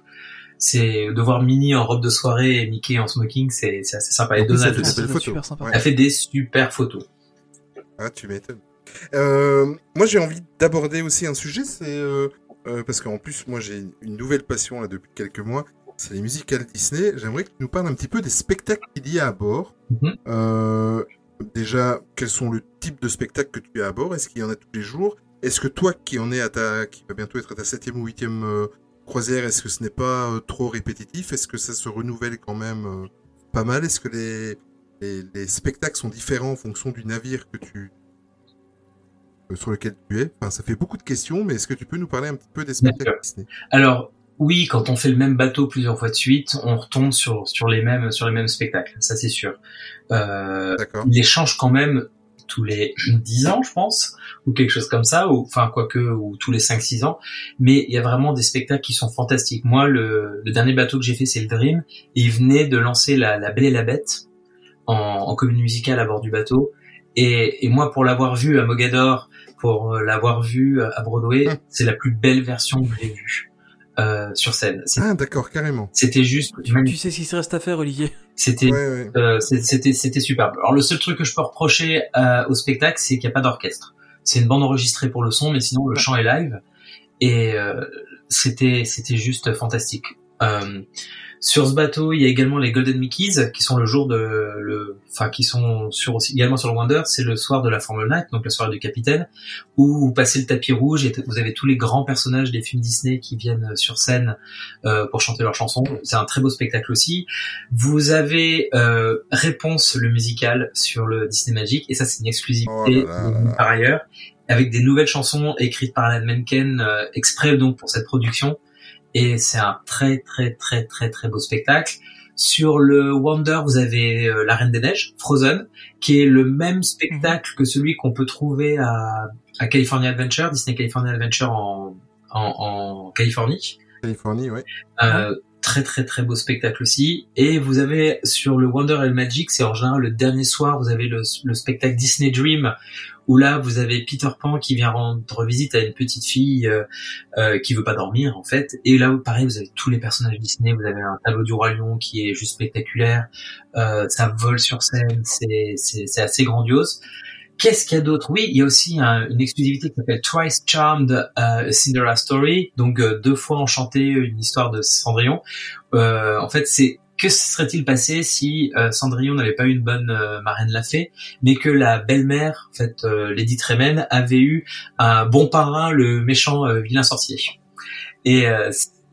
c'est de voir Minnie en robe de soirée et Mickey en smoking, c'est c'est assez sympa. Et plus, ça Donald fait des super sympa. Ouais. a fait des super photos. Ah, tu m'étonnes. Euh, moi, j'ai envie d'aborder aussi un sujet, c'est euh, euh, parce qu'en plus, moi, j'ai une nouvelle passion là depuis quelques mois. C'est les musicals Disney. J'aimerais que tu nous parles un petit peu des spectacles qu'il y a à bord. Mhm. Déjà, quels sont le type de spectacles que tu as à bord? Est-ce qu'il y en a tous les jours? Est-ce que toi, qui en est à ta, qui va bientôt être à ta septième ou huitième croisière, est-ce que ce n'est pas euh, trop répétitif? Est-ce que ça se renouvelle quand même euh, pas mal? Est-ce que les, les, les spectacles sont différents en fonction du navire que tu sur lequel tu es Enfin, ça fait beaucoup de questions, mais est-ce que tu peux nous parler un petit peu des spectacles Disney? Alors oui, quand on fait le même bateau plusieurs fois de suite, on retombe sur sur les mêmes sur les mêmes spectacles, ça c'est sûr. Euh, D'accord. il les change quand même tous les 10 ans, je pense, ou quelque chose comme ça, ou enfin quoique, ou tous les 5-6 ans. Mais il y a vraiment des spectacles qui sont fantastiques. Moi, le, le dernier bateau que j'ai fait, c'est le Dream, et il venait de lancer la, la Belle et la Bête en, en comédie musicale à bord du bateau. Et, et moi, pour l'avoir vu à Mogador, pour euh, l'avoir vu à Broadway, Hum. c'est la plus belle version que j'ai vue euh, sur scène. Ah, d'accord, carrément. C'était juste Tu sais ce qu'il se reste à faire, Olivier. C'était Ouais, ouais. euh, c'était c'était superbe. Alors le seul truc que je peux reprocher euh, au spectacle, c'est qu'il n'y a pas d'orchestre. C'est une bande enregistrée pour le son, mais sinon le chant est live et euh, c'était c'était juste fantastique. Sur ce bateau, il y a également les Golden Mickeys qui sont le jour de le, enfin qui sont sur aussi également sur le Wonder. C'est le soir de la Formule Night, donc la soirée du capitaine, où vous passez le tapis rouge et vous avez tous les grands personnages des films Disney qui viennent sur scène euh, pour chanter leurs chansons. C'est un très beau spectacle aussi. Vous avez euh, Réponse le musical sur le Disney Magic et ça c'est une exclusivité Oh là là là là. par ailleurs avec des nouvelles chansons écrites par Alan Menken euh, exprès donc pour cette production et c'est un très très très très très beau spectacle. Sur le Wonder, vous avez euh, La Reine des Neiges, Frozen, qui est le même spectacle que celui qu'on peut trouver à, à California Adventure, Disney California Adventure en, en, en Californie. Californie, ouais. Euh, très très très beau spectacle aussi. Et vous avez sur le Wonder and Magic, c'est en général le dernier soir, vous avez le, le spectacle Disney Dream, où là vous avez Peter Pan qui vient rendre visite à une petite fille euh, euh, qui veut pas dormir en fait. Et là pareil, vous avez tous les personnages Disney, vous avez un tableau du roi lion qui est juste spectaculaire, euh, ça vole sur scène, c'est assez grandiose. Qu'est-ce qu'il y a d'autre? Oui, il y a aussi un- une exclusivité qui s'appelle Twice Charmed euh, Cinderella Story, donc euh, deux fois enchanté, une histoire de Cendrillon. Euh, en fait, c'est que se serait-il passé si euh, Cendrillon n'avait pas eu une bonne marraine la fée, mais que la belle-mère, en fait, Lady Tremaine, avait eu un bon parrain, le méchant vilain sorcier. Et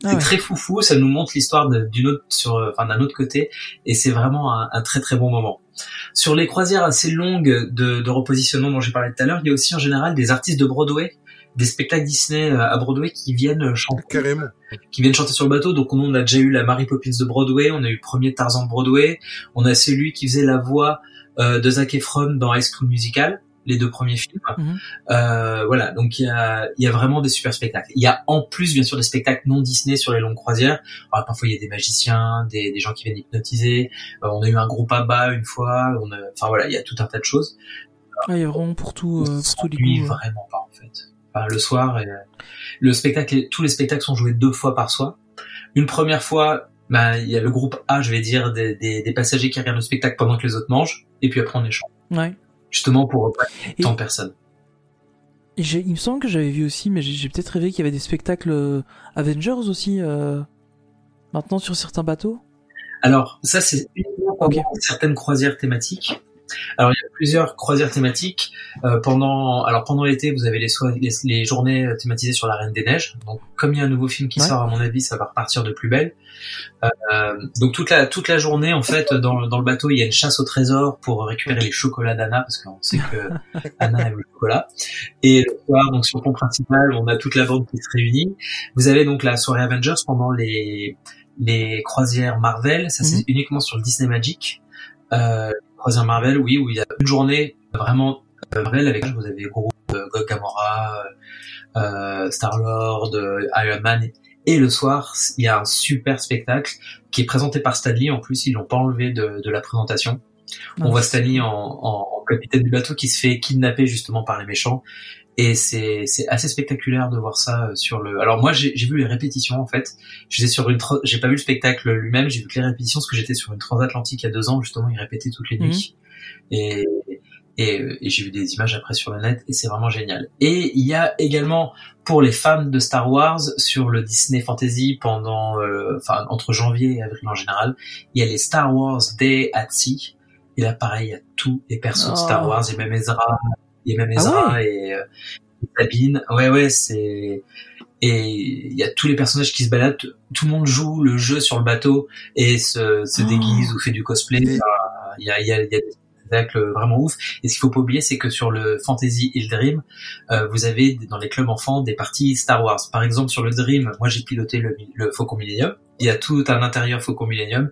c'est Ah c'est ouais. très foufou, ça nous montre l'histoire d'une autre sur, euh, enfin d'un autre côté, et c'est vraiment un, un très très bon moment. Sur les croisières assez longues de, de repositionnement dont j'ai parlé tout à l'heure, il y a aussi en général des artistes de Broadway, des spectacles Disney euh, à Broadway qui viennent chanter Carrément. qui viennent chanter sur le bateau. Donc on a déjà eu la Mary Poppins de Broadway, on a eu le premier Tarzan de Broadway, on a celui qui faisait la voix euh, de Zac Efron dans High School Musical, les deux premiers films. Mhm. Euh, voilà, donc il y a, il y a vraiment des super spectacles. Il y a en plus bien sûr des spectacles non Disney sur les longues croisières. Alors, parfois il y a des magiciens, des, des gens qui viennent hypnotiser. Euh, on a eu un groupe à bas une fois. On a, enfin voilà, il y a tout un tas de choses. Ah, il y a vraiment pour tout, euh, pour tous les s'ennuie goûts. vraiment pas en fait. Enfin, le soir, et, euh, le spectacle, tous les spectacles sont joués deux fois par soir. Une première fois, bah, il y a le groupe A, je vais dire, des, des, des passagers qui regardent le spectacle pendant que les autres mangent, et puis après on échange. Ouais. Justement pour pas Et- tant j'ai- il me semble que j'avais vu aussi, mais j'ai peut-être rêvé qu'il y avait des spectacles euh, Avengers aussi, euh, maintenant sur certains bateaux. Alors, ça, c'est uniquement certaines croisières thématiques. Alors, il y a plusieurs croisières thématiques. Euh, pendant, alors pendant l'été, vous avez les, soi- les, les journées euh, thématisées sur la Reine des Neiges. Donc, comme il y a un nouveau film qui Ouais. sort, à mon avis, ça va repartir de plus belle. Euh, donc toute la toute la journée, en fait, dans, dans le bateau, il y a une chasse au trésor pour récupérer les chocolats d'Anna, parce qu'on sait que Anna aime le chocolat. Et le soir, donc sur le pont principal, on a toute la bande qui se réunit. Vous avez donc la soirée Avengers pendant les les croisières Marvel. Ça, c'est Mhm. uniquement sur le Disney Magic. Euh, croisière Marvel, oui, où il y a une journée vraiment euh, Marvel avec vous avez Groot, euh, Gamora, euh, Star Lord, Iron Man Et le soir, il y a un super spectacle qui est présenté par Stanley. En plus, ils l'ont pas enlevé de, de la présentation. On voit Stanley en, en, en capitaine du bateau qui se fait kidnapper justement par les méchants. Et c'est c'est assez spectaculaire de voir ça euh, sur le. Alors moi j'ai vu les répétitions en fait. J'étais sur une. tra- J'ai pas vu le spectacle lui-même. J'ai vu que les répétitions parce que j'étais sur une transatlantique il y a deux ans justement. Ils répétaient toutes les nuits. Et et, euh, et j'ai vu des images après sur le net et c'est vraiment génial. Et il y a également pour les fans de Star Wars sur le Disney Fantasy pendant, euh, enfin entre janvier et avril en général, il y a les Star Wars Day at Sea. Et là pareil, il y a tous les persos de Star Oh. Wars, il y a même Ezra, il y a même Ah Ezra et, euh, et Sabine. Ouais ouais, c'est et il y a tous les personnages qui se baladent. Tout le monde joue le jeu sur le bateau et se, se Oh. déguise ou fait du cosplay. Il y a, y, a, y a des spectacles vraiment ouf. Et ce qu'il faut pas oublier, c'est que sur le Fantasy et le Dream, euh, vous avez dans les clubs enfants des parties Star Wars. Par exemple, sur le Dream, moi j'ai piloté le, le Faucon Millennium. Il y a tout un intérieur Faucon Millennium.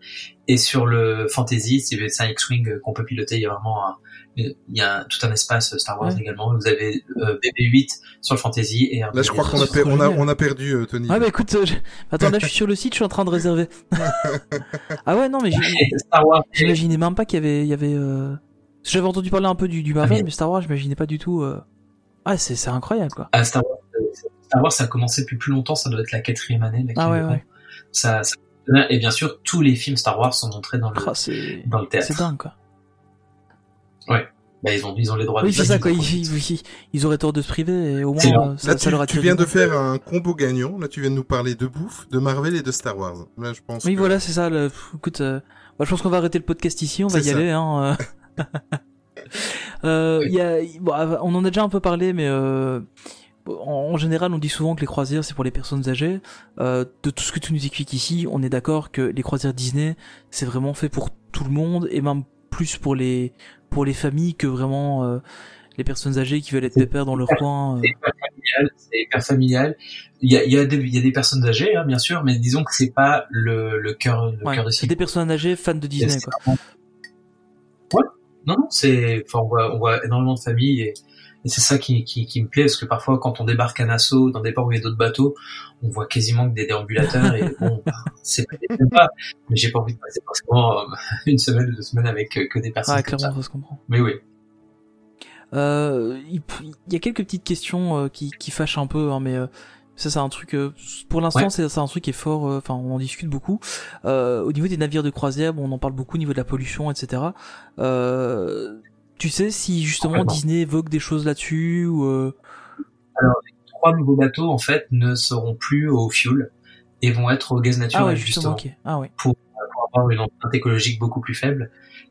Et sur le Fantasy, c'est c'est un X-Wing qu'on peut piloter. Il y a vraiment un, il y a tout un espace Star Wars Ouais. également. Vous avez euh, BB-8 sur le Fantasy et Là, je crois qu'on a, c'est per- trop on a, génial. on a perdu euh, Tony. Ouais, bah écoute, euh, je- attends, là je suis sur le site, je suis en train de réserver. ah ouais, non, mais j'ai- Star Wars. j'imaginais même pas qu'il y avait, il y avait. Euh... parce que J'avais entendu parler un peu du, du Marvel, Ah, mais- mais Star Wars, j'imaginais pas du tout. Euh... Ah, c'est c'est incroyable quoi. Ah, Star Wars, euh, Star Wars, ça a commencé depuis plus longtemps. Ça doit être la quatrième année. Là, Ah ouais, ouais. Ça, ça- et bien sûr, tous les films Star Wars sont montrés dans le, Ah, c'est dans le théâtre. c'est dingue quoi. Bah, ils ont, ils ont les droits. Oui, c'est ça quoi. Ils, ils- ils, ils- ils auraient tort de se priver et au moins euh, ça, Là, ça tu, leur a tu viens de faire un combo gagnant. Là, tu viens de nous parler de bouffe, de Marvel et de Star Wars. Là, je pense. Oui, que- voilà, c'est ça. Le... Écoute, euh, bah, je pense qu'on va arrêter le podcast ici. On va y ça. aller. Hein. euh. Euh, il y a... bon, on en a déjà un peu parlé, mais euh, en, en général, on dit souvent que les croisières c'est pour les personnes âgées. Euh, de tout ce que tu nous expliques ici, on est d'accord que les croisières Disney c'est vraiment fait pour tout le monde et même plus pour les pour les familles que vraiment euh, les personnes âgées qui veulent être pépères dans leur coin. euh. C'est hyper familial. C'est hyper familial. Il y a, il y a des, il y a des personnes âgées, hein, bien sûr, mais disons que c'est pas le, le cœur, le Ouais, cœur de c'est des personnes âgées fans de Disney quoi. vraiment- Ouais. Non, non, c'est, enfin, on voit, on voit énormément de familles et, et c'est ça qui, qui, qui me plaît parce que parfois quand on débarque à Nassau, dans des ports où il y a d'autres bateaux, on voit quasiment que des déambulateurs et bon, bah, c'est pas, mais j'ai pas envie de passer forcément euh, une semaine ou deux semaines avec euh, que des personnes Ah, comme clairement, ça. ça se comprend. Mais oui. Euh, il il y a quelques petites questions qui, qui fâchent un peu, hein, mais ça c'est un truc. pour l'instant, Ouais. c'est un truc qui est fort. Enfin, on en discute beaucoup. Euh, au niveau des navires de croisière, bon, on en parle beaucoup au niveau de la pollution, etc. Euh, tu sais si justement. Disney évoque des choses là-dessus ou euh, Trois nouveaux bateaux en fait ne seront plus au fuel et vont être au gaz ah naturel ouais justement ah ouais, pour avoir une empreinte écologique beaucoup plus faible.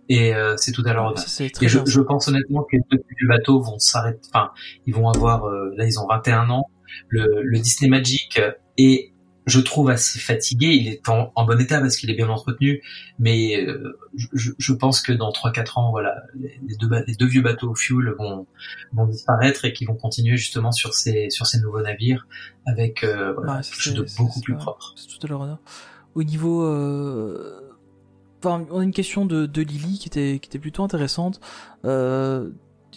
Et euh, c'est tout à leur honneur. ça c'est très Et je, pense honnêtement que les deux bateaux vont s'arrêter. Enfin, ils vont avoir. euh, là, ils ont 21 ans. Le, le Disney Magic est, je trouve, assez fatigué. Il est en, en bon état parce qu'il est bien entretenu. Mais euh, je, je pense que dans 3-4 ans, voilà, les, deux, ba- les deux vieux bateaux au fuel vont, vont disparaître et qu'ils vont continuer justement sur ces, sur ces nouveaux navires avec euh, voilà, Ouais, quelque chose de beaucoup plus propre. C'est tout à honneur. Au niveau, euh... enfin, on a une question de, de Lily qui était, qui était plutôt intéressante. Euh...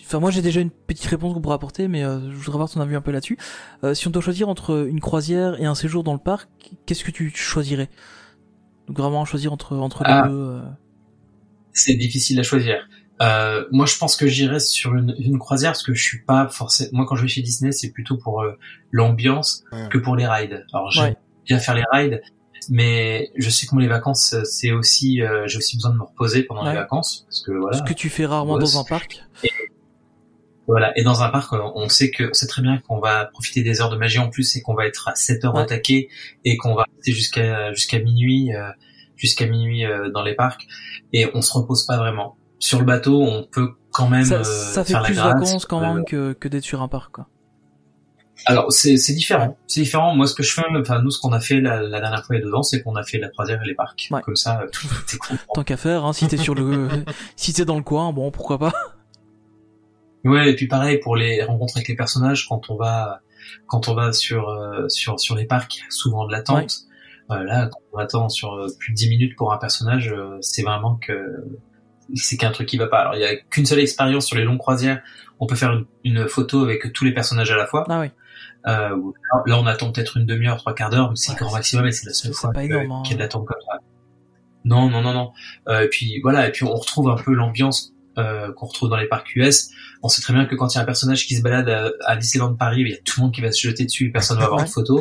Enfin, moi j'ai déjà une petite réponse qu'on pourra apporter, mais euh, je voudrais avoir ton avis un peu là-dessus. Euh, si on doit choisir entre une croisière et un séjour dans le parc, qu'est-ce que tu choisirais? Donc vraiment choisir entre entre les Ah. deux. euh. c'est difficile à choisir. Euh, moi, je pense que j'irai sur une, une croisière parce que je suis pas forcément. Moi, quand je vais chez Disney, c'est plutôt pour euh, l'ambiance Ouais. que pour les rides. Alors, j'aime Ouais. bien faire les rides, mais je sais que moi, les vacances, c'est aussi, euh, j'ai aussi besoin de me reposer pendant Ouais. les vacances parce que voilà. Ce que tu fais rarement dans un parc. Voilà. Et dans un parc, on sait que c'est très bien qu'on va profiter des heures de magie en plus et qu'on va être à 7 heures Ouais. au taquet et qu'on va rester jusqu'à jusqu'à minuit, euh, jusqu'à minuit euh, dans les parcs et on se repose pas vraiment. Sur le bateau, on peut quand même Ça, euh, ça fait faire plus grasse, vacances quand même que, que d'être sur un parc. Quoi. Alors c'est c'est différent, c'est différent. Moi, ce que je fais, enfin nous, ce qu'on a fait la, la dernière fois a deux ans, c'est qu'on a fait la croisière et les parcs. Ouais. Comme ça, t'es content. Tant qu'à faire, hein, si t'es sur le, si t'es dans le coin, bon pourquoi pas. Ouais, et puis pareil pour les rencontres avec les personnages, quand on va quand on va sur euh, sur sur les parcs, il y a souvent de l'attente. Euh, là, quand on attend sur euh, plus de 10 minutes pour un personnage, euh, c'est vraiment que c'est qu'un truc qui va pas. Alors il y a qu'une seule expérience sur les longues croisières. On peut faire une, une photo avec tous les personnages à la fois. Ah oui. Euh, là, on attend peut-être une demi-heure, trois quarts d'heure, mais c'est Ouais, grand maximum et c'est la seule fois hein. qu'il y a de l'attente comme ça. Non, non, non, non. Euh, et puis voilà, et puis on retrouve un peu l'ambiance euh, qu'on retrouve dans les parcs US. On sait très bien que quand il y a un personnage qui se balade à, à Disneyland Paris, il y a tout le monde qui va se jeter dessus, et personne va avoir Ouais. de photo.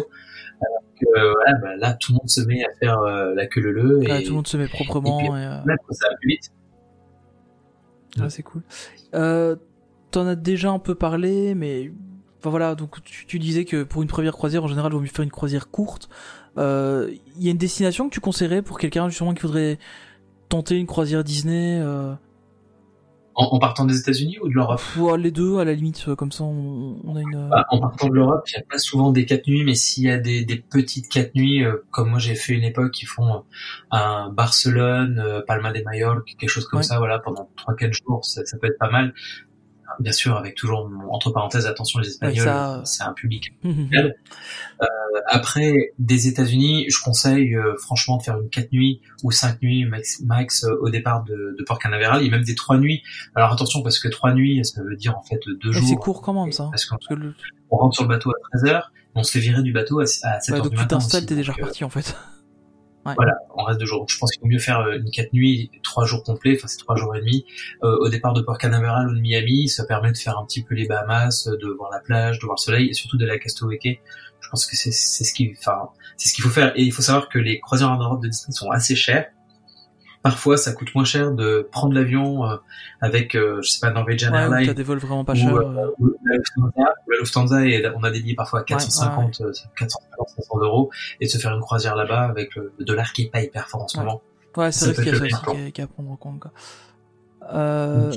Alors que euh, voilà, bah, là, tout le monde se met à faire euh, la queue leu leu et tout le monde se met proprement. et Et, puis- euh, là, ça va plus vite. ouais, c'est cool. Euh, T'en as déjà un peu parlé, mais enfin voilà. Donc tu, tu disais que pour une première croisière, en général, il vaut mieux faire une croisière courte. Euh, Il y a une destination que tu conseillerais pour quelqu'un justement qui voudrait tenter une croisière Disney euh, En, en partant des États-Unis ou de l'Europe? Ou, euh, Les deux, à la limite, euh, comme ça, on, on a une. euh, Bah, en partant de l'Europe, il n'y a pas souvent des quatre nuits, mais s'il y a des, des petites quatre nuits, euh, comme moi j'ai fait une époque, qui font un Barcelone, euh, Palma de Mallorca, quelque chose comme Ouais. ça, voilà, pendant trois quatre jours, ça, ça peut être pas mal. Bien sûr, avec toujours entre parenthèses, attention les Espagnols, ça- c'est un public. Euh, après, des États-Unis, je conseille euh, franchement de faire une quatre nuits ou cinq nuits max, max euh, au départ de, de Port Canaveral, et même des trois nuits. Alors attention, parce que trois nuits, ça veut dire en fait deux jours. c'est court quand même ça. Parce qu'on Parce que le... on rentre sur le bateau à 13h, on se fait virer du bateau à, à 7h ouais, du donc tu matin. t'installes, t'es déjà euh, reparti en fait. Voilà, on reste deux jours. Je pense qu'il vaut mieux faire euh, une quatre nuits, trois jours complets, enfin c'est trois jours et demi, euh, au départ de Port Canaveral ou de Miami. Ça permet de faire un petit peu les Bahamas, euh, de voir la plage, de voir le soleil et surtout d'aller à Castaway. Je pense que c'est ce qui, enfin c'est ce qu'il faut faire. Et il faut savoir que les croisières en Europe de Disney sont assez chères. Parfois, ça coûte moins cher de prendre l'avion euh, avec, euh, je sais pas, Norwegian Ouais, ou Airlines t'as des vols vraiment pas chers. euh, ou la Lufthansa, ou la Lufthansa et on a des billets parfois à 450, euh, 450, 500 euros et de se faire une croisière là-bas avec le, le dollar qui est pas hyper fort en ce Ouais. moment. Ouais, c'est vrai qu'il y a ça aussi qui est- à prendre en compte. Quoi. Euh,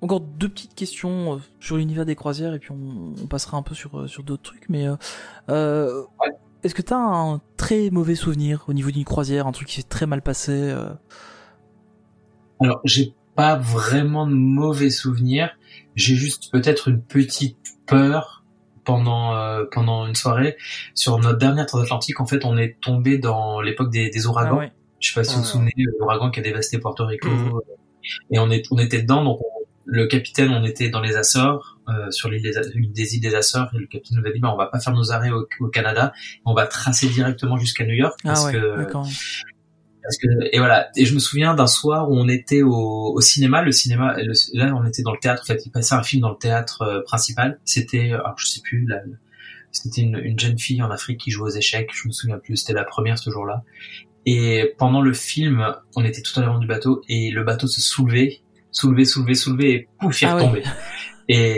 encore deux petites questions sur l'univers des croisières et puis on, on passera un peu sur, sur d'autres trucs. Mais euh, Ouais. est-ce que t'as un très mauvais souvenir au niveau d'une croisière, un truc qui s'est très mal passé euh, Alors, j'ai pas vraiment de mauvais souvenirs. J'ai juste peut-être une petite peur pendant euh, pendant une soirée sur notre dernière transatlantique. En fait, on est tombé dans l'époque des, des ouragans. Ah ouais. Je sais pas si vous vous Ah. souvenez, l'ouragan qui a dévasté Porto Rico. Mhm. euh, Et on, est, on était dedans, donc on- le capitaine, on était dans les Açores, euh, sur l'île des, des îles des Açores, et le capitaine nous a dit, bah, on va pas faire nos arrêts au, au Canada, on va tracer directement jusqu'à New York, parce Ah ouais, que, parce que, et voilà. Et je me souviens d'un soir où on était au, au cinéma, le cinéma, le- là, on était dans le théâtre, en fait, il passait un film dans le théâtre euh, principal, c'était, alors je sais plus, la, c'était une, une jeune fille en Afrique qui jouait aux échecs, je me souviens plus, c'était la première ce jour-là. Et pendant le film, on était tout à l'avant du bateau et le bateau se soulevait, soulevait, soulevait, soulevait et pouf, il Ah retombait. Et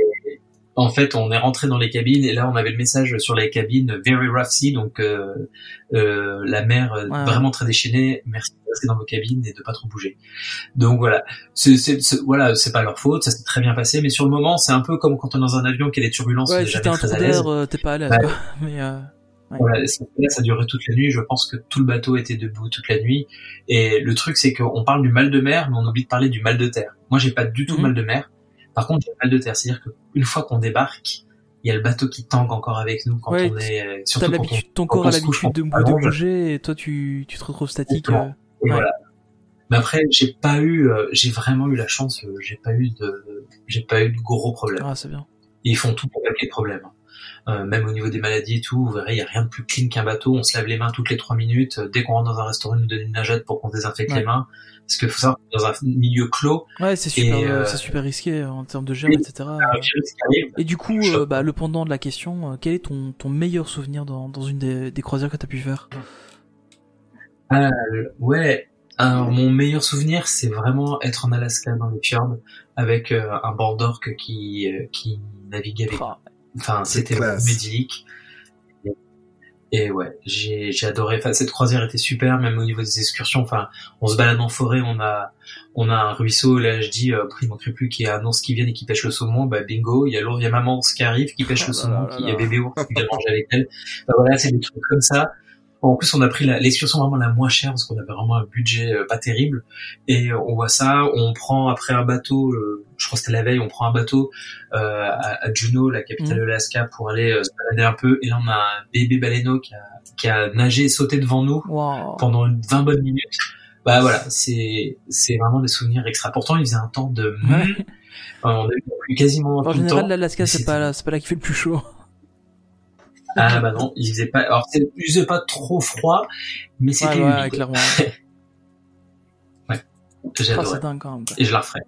en fait, on est rentré dans les cabines et là, on avait le message sur les cabines Very rough sea, donc euh, euh, la mer euh, vraiment très déchaînée. Merci de rester dans vos cabines et de pas trop bouger. Donc voilà, c'est c'est- c'est- voilà, c'est pas leur faute, ça s'est très bien passé, mais sur le moment, c'est un peu comme quand on est dans un avion qui a des turbulences, Ouais, si t'as un très à l'aise. d'air, euh, t'es pas à l'aise. Ouais. quoi. Mais euh, Ouais. Voilà, et ça, ça durait toute la nuit. Je pense que tout le bateau était debout toute la nuit. Et le truc, c'est qu'on parle du mal de mer, mais on oublie de parler du mal de terre. Moi, j'ai pas du tout Mhm. mal de mer. Par contre, j'ai mal de terre. C'est-à-dire qu'une fois qu'on débarque, il y a le bateau qui tangue encore avec nous quand Ouais, on est, euh, surtout quand on, l'habitude, ton corps a l'habitude de, de bouger et toi tu, tu te retrouves statique. Euh, Et Ouais. voilà. Mais après, j'ai pas eu, euh, j'ai vraiment eu la chance. euh, J'ai pas eu de, j'ai pas eu de gros problèmes. Ah, c'est bien. Et ils font tout pour régler les problèmes. Euh, même au niveau des maladies et tout, vous verrez, il y a rien de plus clean qu'un bateau. On se lave les mains toutes les trois minutes. Dès qu'on rentre dans un restaurant, ils nous donnent une nagette pour qu'on désinfecte Ouais. les mains. Parce que faut savoir, que dans un milieu clos, Ouais, c'est super, euh, euh, c'est super risqué euh, en termes de germes, etc. Et du coup, euh, bah, le pendant de la question, quel est ton, ton meilleur souvenir dans, dans une des, des croisières que t'as pu faire? Ah, ouais. Alors, mon meilleur souvenir, c'est vraiment être en Alaska dans les fjords avec euh, un bord d'orque qui, euh, qui navigue avec Enfin, c'était classe. Et, ouais, j'ai j'ai adoré. Enfin, cette croisière était super, même au niveau des excursions. Enfin, on se balade en forêt, on a on a un ruisseau. Là, je dis, euh, il manquerait plus qu'il y ait un ours qui vienne et qui pêche le saumon. Bah bingo, il y a l'ours, il y a maman ours qui arrive, qui pêche le là saumon, il y a bébé ours qui vient manger avec elle. Bah voilà, c'est des trucs comme ça. En plus, on a pris l'excursion vraiment la moins chère parce qu'on avait vraiment un budget euh, pas terrible. Et on voit ça, on prend après un bateau, euh, je crois que c'était la veille, on prend un bateau euh, à, à Juneau, la capitale Mhm. de l'Alaska, pour aller euh, se balader un peu. Et là, on a un bébé baleineau qui a, qui a nagé et sauté devant nous Waouh. pendant une 20 bonnes minutes. bah voilà, c'est c'est vraiment des souvenirs extra. Pourtant, il faisait un temps de Ouais. On a eu quasiment En tout général, l'Alaska, c'est pas, c'est pas là qu'il fait le plus chaud. Ah bah non, il faisait pas. Alors, c'est- il faisait pas trop froid, mais Ouais, c'était ouais, humide. clairement. Quand même. quoi. Et je la referai.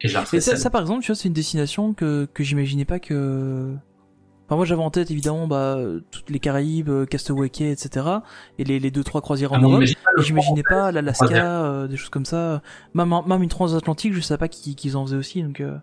Et je la referai. Et ça, par exemple, tu vois, c'est une destination que, que j'imaginais pas que. Enfin, moi, j'avais en tête évidemment bah, toutes les Caraïbes, euh, Castaway Cay, etc. Et les, les deux trois croisières en Ah, on Europe. Et j'imaginais en pas l'Alaska, euh, des choses comme ça. Même, même une transatlantique, je savais pas qu'ils qu'ils en faisaient aussi. Donc, euh,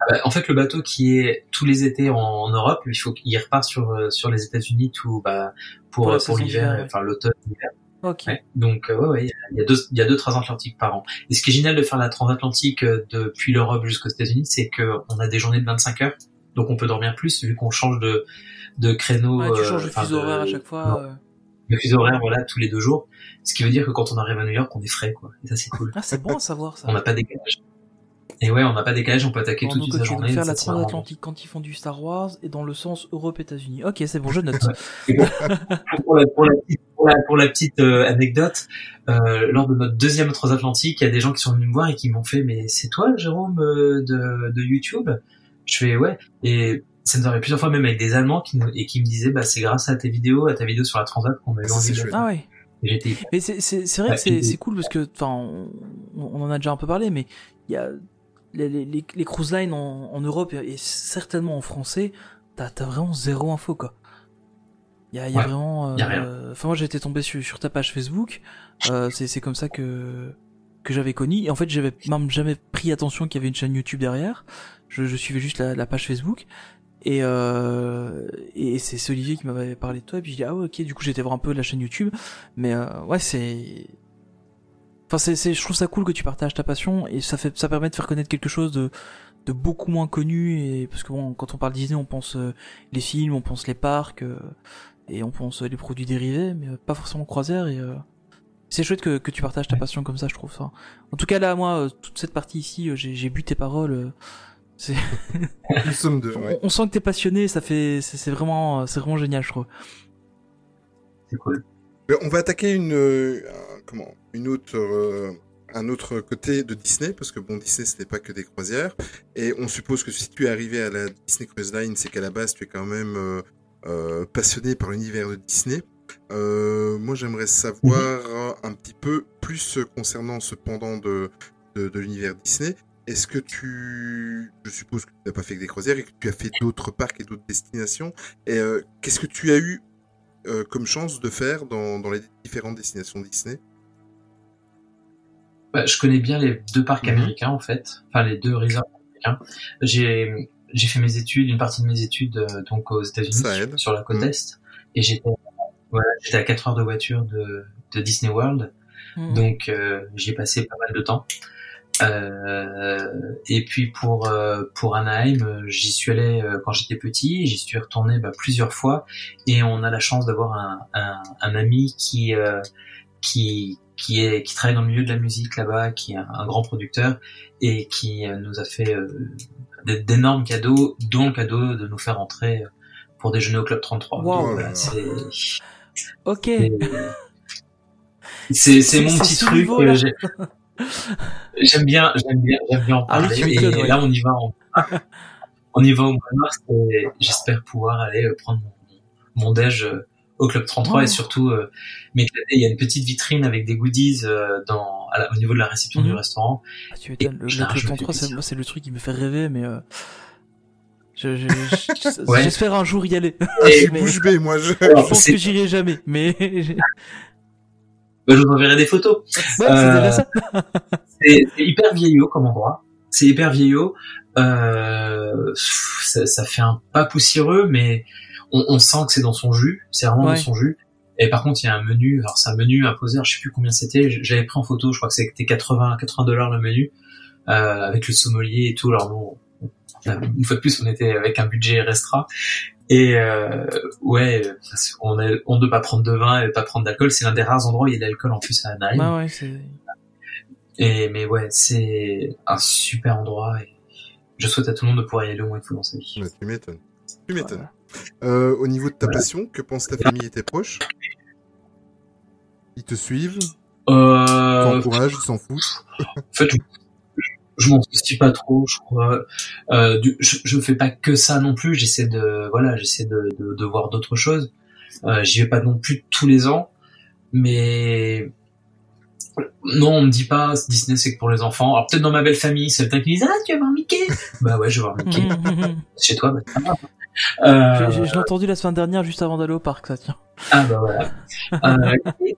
Ah bah, en fait, le bateau qui est tous les étés en, en Europe, il faut qu'il repart sur euh, sur les États-Unis tout bah pour Pour euh, pour l'hiver, ouais. enfin l'automne, l'hiver. ok. Ouais. Donc euh, ouais, ouais, il y a- deux il y a deux transatlantiques par an. Et ce qui est génial de faire la transatlantique euh, depuis l'Europe jusqu'aux États-Unis, c'est que on a des journées de 25 heures, donc on peut dormir plus vu qu'on change de de créneau. Ouais, tu euh, changes de fuseau horaire à chaque fois. euh. de fuseau horaire, voilà, tous les deux jours. Ce qui veut dire que quand on arrive à New York, on est frais, quoi. Et ça, c'est cool. Ah, c'est bon à savoir ça. On n'a pas de décalage. Et ouais, on n'a pas décalage, on peut attaquer Bon, toute donc, une journée. faire la transatlantique quand ils font du Star Wars et dans le sens Europe-États-Unis. Ok, c'est bon, je note. pour la, pour la petite, pour la, pour la petite euh, anecdote, euh, lors de notre deuxième transatlantique, il y a des gens qui sont venus me voir et qui m'ont fait mais c'est toi Jérôme euh, de, de YouTube? Je fais ouais et ça nous arrive plusieurs fois même avec des Allemands qui nous, et qui me disaient bah c'est grâce à tes vidéos, à ta vidéo sur la transat qu'on a eu envie de. Ah ouais. Mais c'est vrai que c'est cool parce que enfin on, on en a déjà un peu parlé mais il y a les les, les, les cruise lines en, en Europe et certainement en français t'as t'as vraiment zéro info quoi. Il y a y a Ouais, vraiment euh, enfin moi j'ai été tombé sur sur ta page Facebook. Euh, c'est c'est comme ça que que j'avais connu. Et en fait j'avais même jamais pris attention qu'il y avait une chaîne YouTube derrière. Je, je suivais juste la, la page Facebook. Et euh, et c'est Olivier qui m'avait parlé de toi. Et puis je dis ah ouais, ok. Du coup j'étais voir un peu la chaîne YouTube. Mais euh, ouais c'est enfin c'est c'est je trouve ça cool que tu partages ta passion et ça fait ça permet de faire connaître quelque chose de de beaucoup moins connu et parce que bon quand on parle Disney on pense euh, les films on pense les parcs euh, et on pense euh, les produits dérivés mais euh, pas forcément croisière et euh, c'est chouette que, que tu partages ta passion comme ça je trouve ça en tout cas là moi euh, toute cette partie ici euh, j'ai j'ai bu tes paroles euh, c'est Nous sommes deux. ouais. on, on sent que t'es passionné ça fait c'est vraiment c'est vraiment génial je trouve c'est cool. Mais on va attaquer une, euh, un- comment, une autre, euh, un autre côté de Disney, parce que bon, Disney, ce n'est pas que des croisières. Et on suppose que si tu es arrivé à la Disney Cruise Line, c'est qu'à la base, tu es quand même euh, euh, passionné par l'univers de Disney. Moi, j'aimerais savoir euh, un petit peu plus concernant ce pendant de, de, de l'univers Disney. Est-ce que tu, je suppose que tu n'as pas fait que des croisières et que tu as fait d'autres parcs et d'autres destinations. Et euh, qu'est-ce que tu as eu euh, comme chance de faire dans, dans les différentes destinations Disney? Bah, je connais bien les deux parcs Mhm. américains en fait, enfin les deux resorts américains. J'ai j'ai fait mes études, une partie de mes études euh, donc aux États-Unis sur la côte Mhm. est, et j'étais voilà, j'étais à 4 heures de voiture de, de Disney World, Mm. donc euh, j'y ai passé pas mal de temps. Euh, et puis pour euh, pour Anaheim, j'y suis allé euh, quand j'étais petit, j'y suis retourné bah, plusieurs fois, et on a la chance d'avoir un, un, un ami qui euh, qui qui est qui travaille dans le milieu de la musique là-bas, qui est un, un grand producteur et qui euh, nous a fait euh, d'énormes cadeaux, dont le cadeau de nous faire entrer pour déjeuner au club 33. Wow. Donc, voilà, c'est ok c'est- mon petit truc. euh, J'aime bien, j'aime bien, j'aime bien en Ah oui, parler. et ouais. là, on y va en, on y va au mois de mars et j'espère pouvoir aller euh, prendre mon, mon déj euh, au club 33 Oh. et surtout euh, m'éclater. Il y a une petite vitrine avec des goodies euh, dans à la- au niveau de la réception Mhm. du restaurant. Ah, tu m'étonnes, le, Et- le Ah, Club je me fais 33, c'est, plaisir. moi, c'est le truc qui me fait rêver, mais euh, je, je- je- Ouais. j'espère un jour y aller. Et- mais Bouche bée, moi, je... je pense c'est- que j'irai jamais, mais ouais, bah, je vous enverrai des photos. c'est Euh, déjà ça. C'est c'est hyper vieillot comme endroit. C'est hyper vieillot. Euh, ça, ça fait un pas poussiéreux, mais on, on sent que c'est dans son jus. C'est vraiment Ouais. dans son jus. Et par contre, il y a un menu. Alors, c'est un menu imposé. Je sais plus combien c'était. J'avais pris en photo. Je crois que c'était 80, 80 dollars le menu euh, avec le sommelier et tout. Alors nous, on- une fois de plus, on était avec un budget restreint. Et euh, ouais, on, a, on ne peut pas prendre de vin et pas prendre d'alcool. C'est l'un des rares endroits où il y a de l'alcool en plus à Anaheim. Ouais, ouais, c'est... Et mais ouais, c'est un super endroit et je souhaite à tout le monde de pouvoir y aller au moins une fois dans sa vie. Tu m'étonnes. Tu m'étonnes. Euh, au niveau de ta passion, que pense ta famille et tes proches? Ils te suivent? Euh, T'encourages, ils s'en foutent? En fait, je, je m'en soucie pas trop, je crois. Euh, du, je, je fais pas que ça non plus. J'essaie de, voilà, j'essaie de, de, de voir d'autres choses. Euh, J'y vais pas non plus tous les ans, mais non, on me dit pas Disney c'est que pour les enfants. Alors peut-être dans ma belle famille, c'est le temps qui disent ah tu vas voir Mickey. bah ouais, je vais voir Mickey. Chez toi, bah. Euh, je l'ai entendu la semaine dernière juste avant d'aller au parc, ça tient. ah bah voilà. Euh,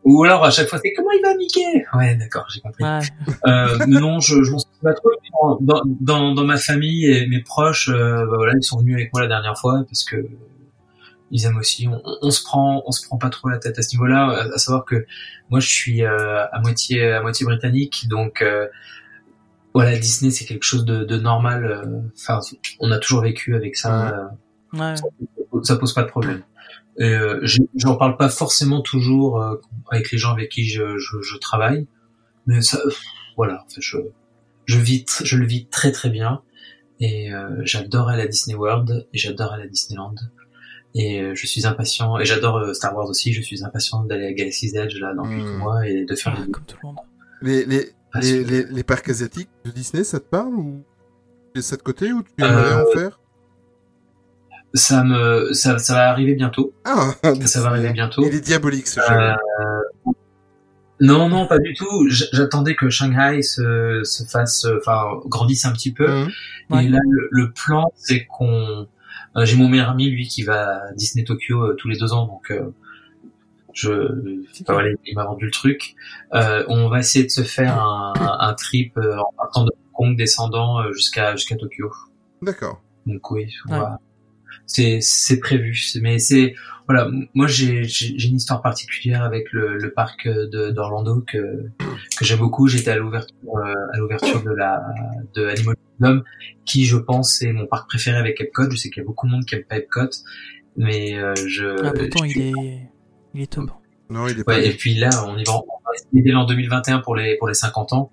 ou alors à chaque fois c'est comment il va Mickey? Ouais d'accord, j'ai compris. Ouais. Euh, mais non, je, je m'en souviens pas trop. Dans, dans, dans ma famille et mes proches, euh, bah voilà, ils sont venus avec moi la dernière fois parce que ils aiment aussi. On, on se prend, on se prend pas trop la tête à ce niveau-là. À, à savoir que moi, je suis euh, à moitié, à moitié britannique, donc euh, voilà, Disney c'est quelque chose de, de normal. Enfin, on a toujours vécu avec ça. Ouais. ça pose pas de problème. Et, euh, je- j'en parle pas forcément toujours euh, avec les gens avec qui je, je, je travaille, mais ça, voilà, en fait, je, je vis, je le vis très très bien. Et euh, j'adore aller à Disney World et j'adore aller à Disneyland. Et euh, je suis impatient, et j'adore euh, Star Wars aussi, je suis impatient d'aller à Galaxy's Edge là dans quelques Mm. mois et de faire Ah, les comme tout le monde. Les, les, les, les, les parcs asiatiques de Disney, ça te parle ou c'est ça de côté ou tu Euh, aimerais en faire? Ça me, ça, ça va arriver bientôt. Ah, Ça va arriver bientôt. Il est diabolique ce jeu. Euh, Non, non, pas du tout. J'attendais que Shanghai se, se fasse, enfin, grandisse un petit peu. Ouais. Et là, le, le plan, c'est qu'on, euh, j'ai mon meilleur ami, lui, qui va à Disney Tokyo euh, tous les deux ans, donc euh, je, enfin, voilà, il m'a vendu le truc. Euh, on va essayer de se faire un, un trip euh, en partant de Hong Kong, descendant euh, jusqu'à jusqu'à Tokyo. D'accord. Donc oui, on Ouais. va- c'est c'est prévu. C'est- Mais c'est voilà, moi j'ai j'ai j'ai une histoire particulière avec le, le parc de d'Orlando que que j'aime beaucoup. J'étais à l'ouverture euh, à l'ouverture de la de Animal Kingdom, qui je pense est mon parc préféré avec Epcot. Je sais qu'il y a beaucoup de monde qui aime pas Epcot, mais euh, je Ah, pourtant, je- il est, il est top. Non, il est pas. Ouais, et puis là, on y va, on va essayer dès l'an 2021 pour les pour les 50 ans.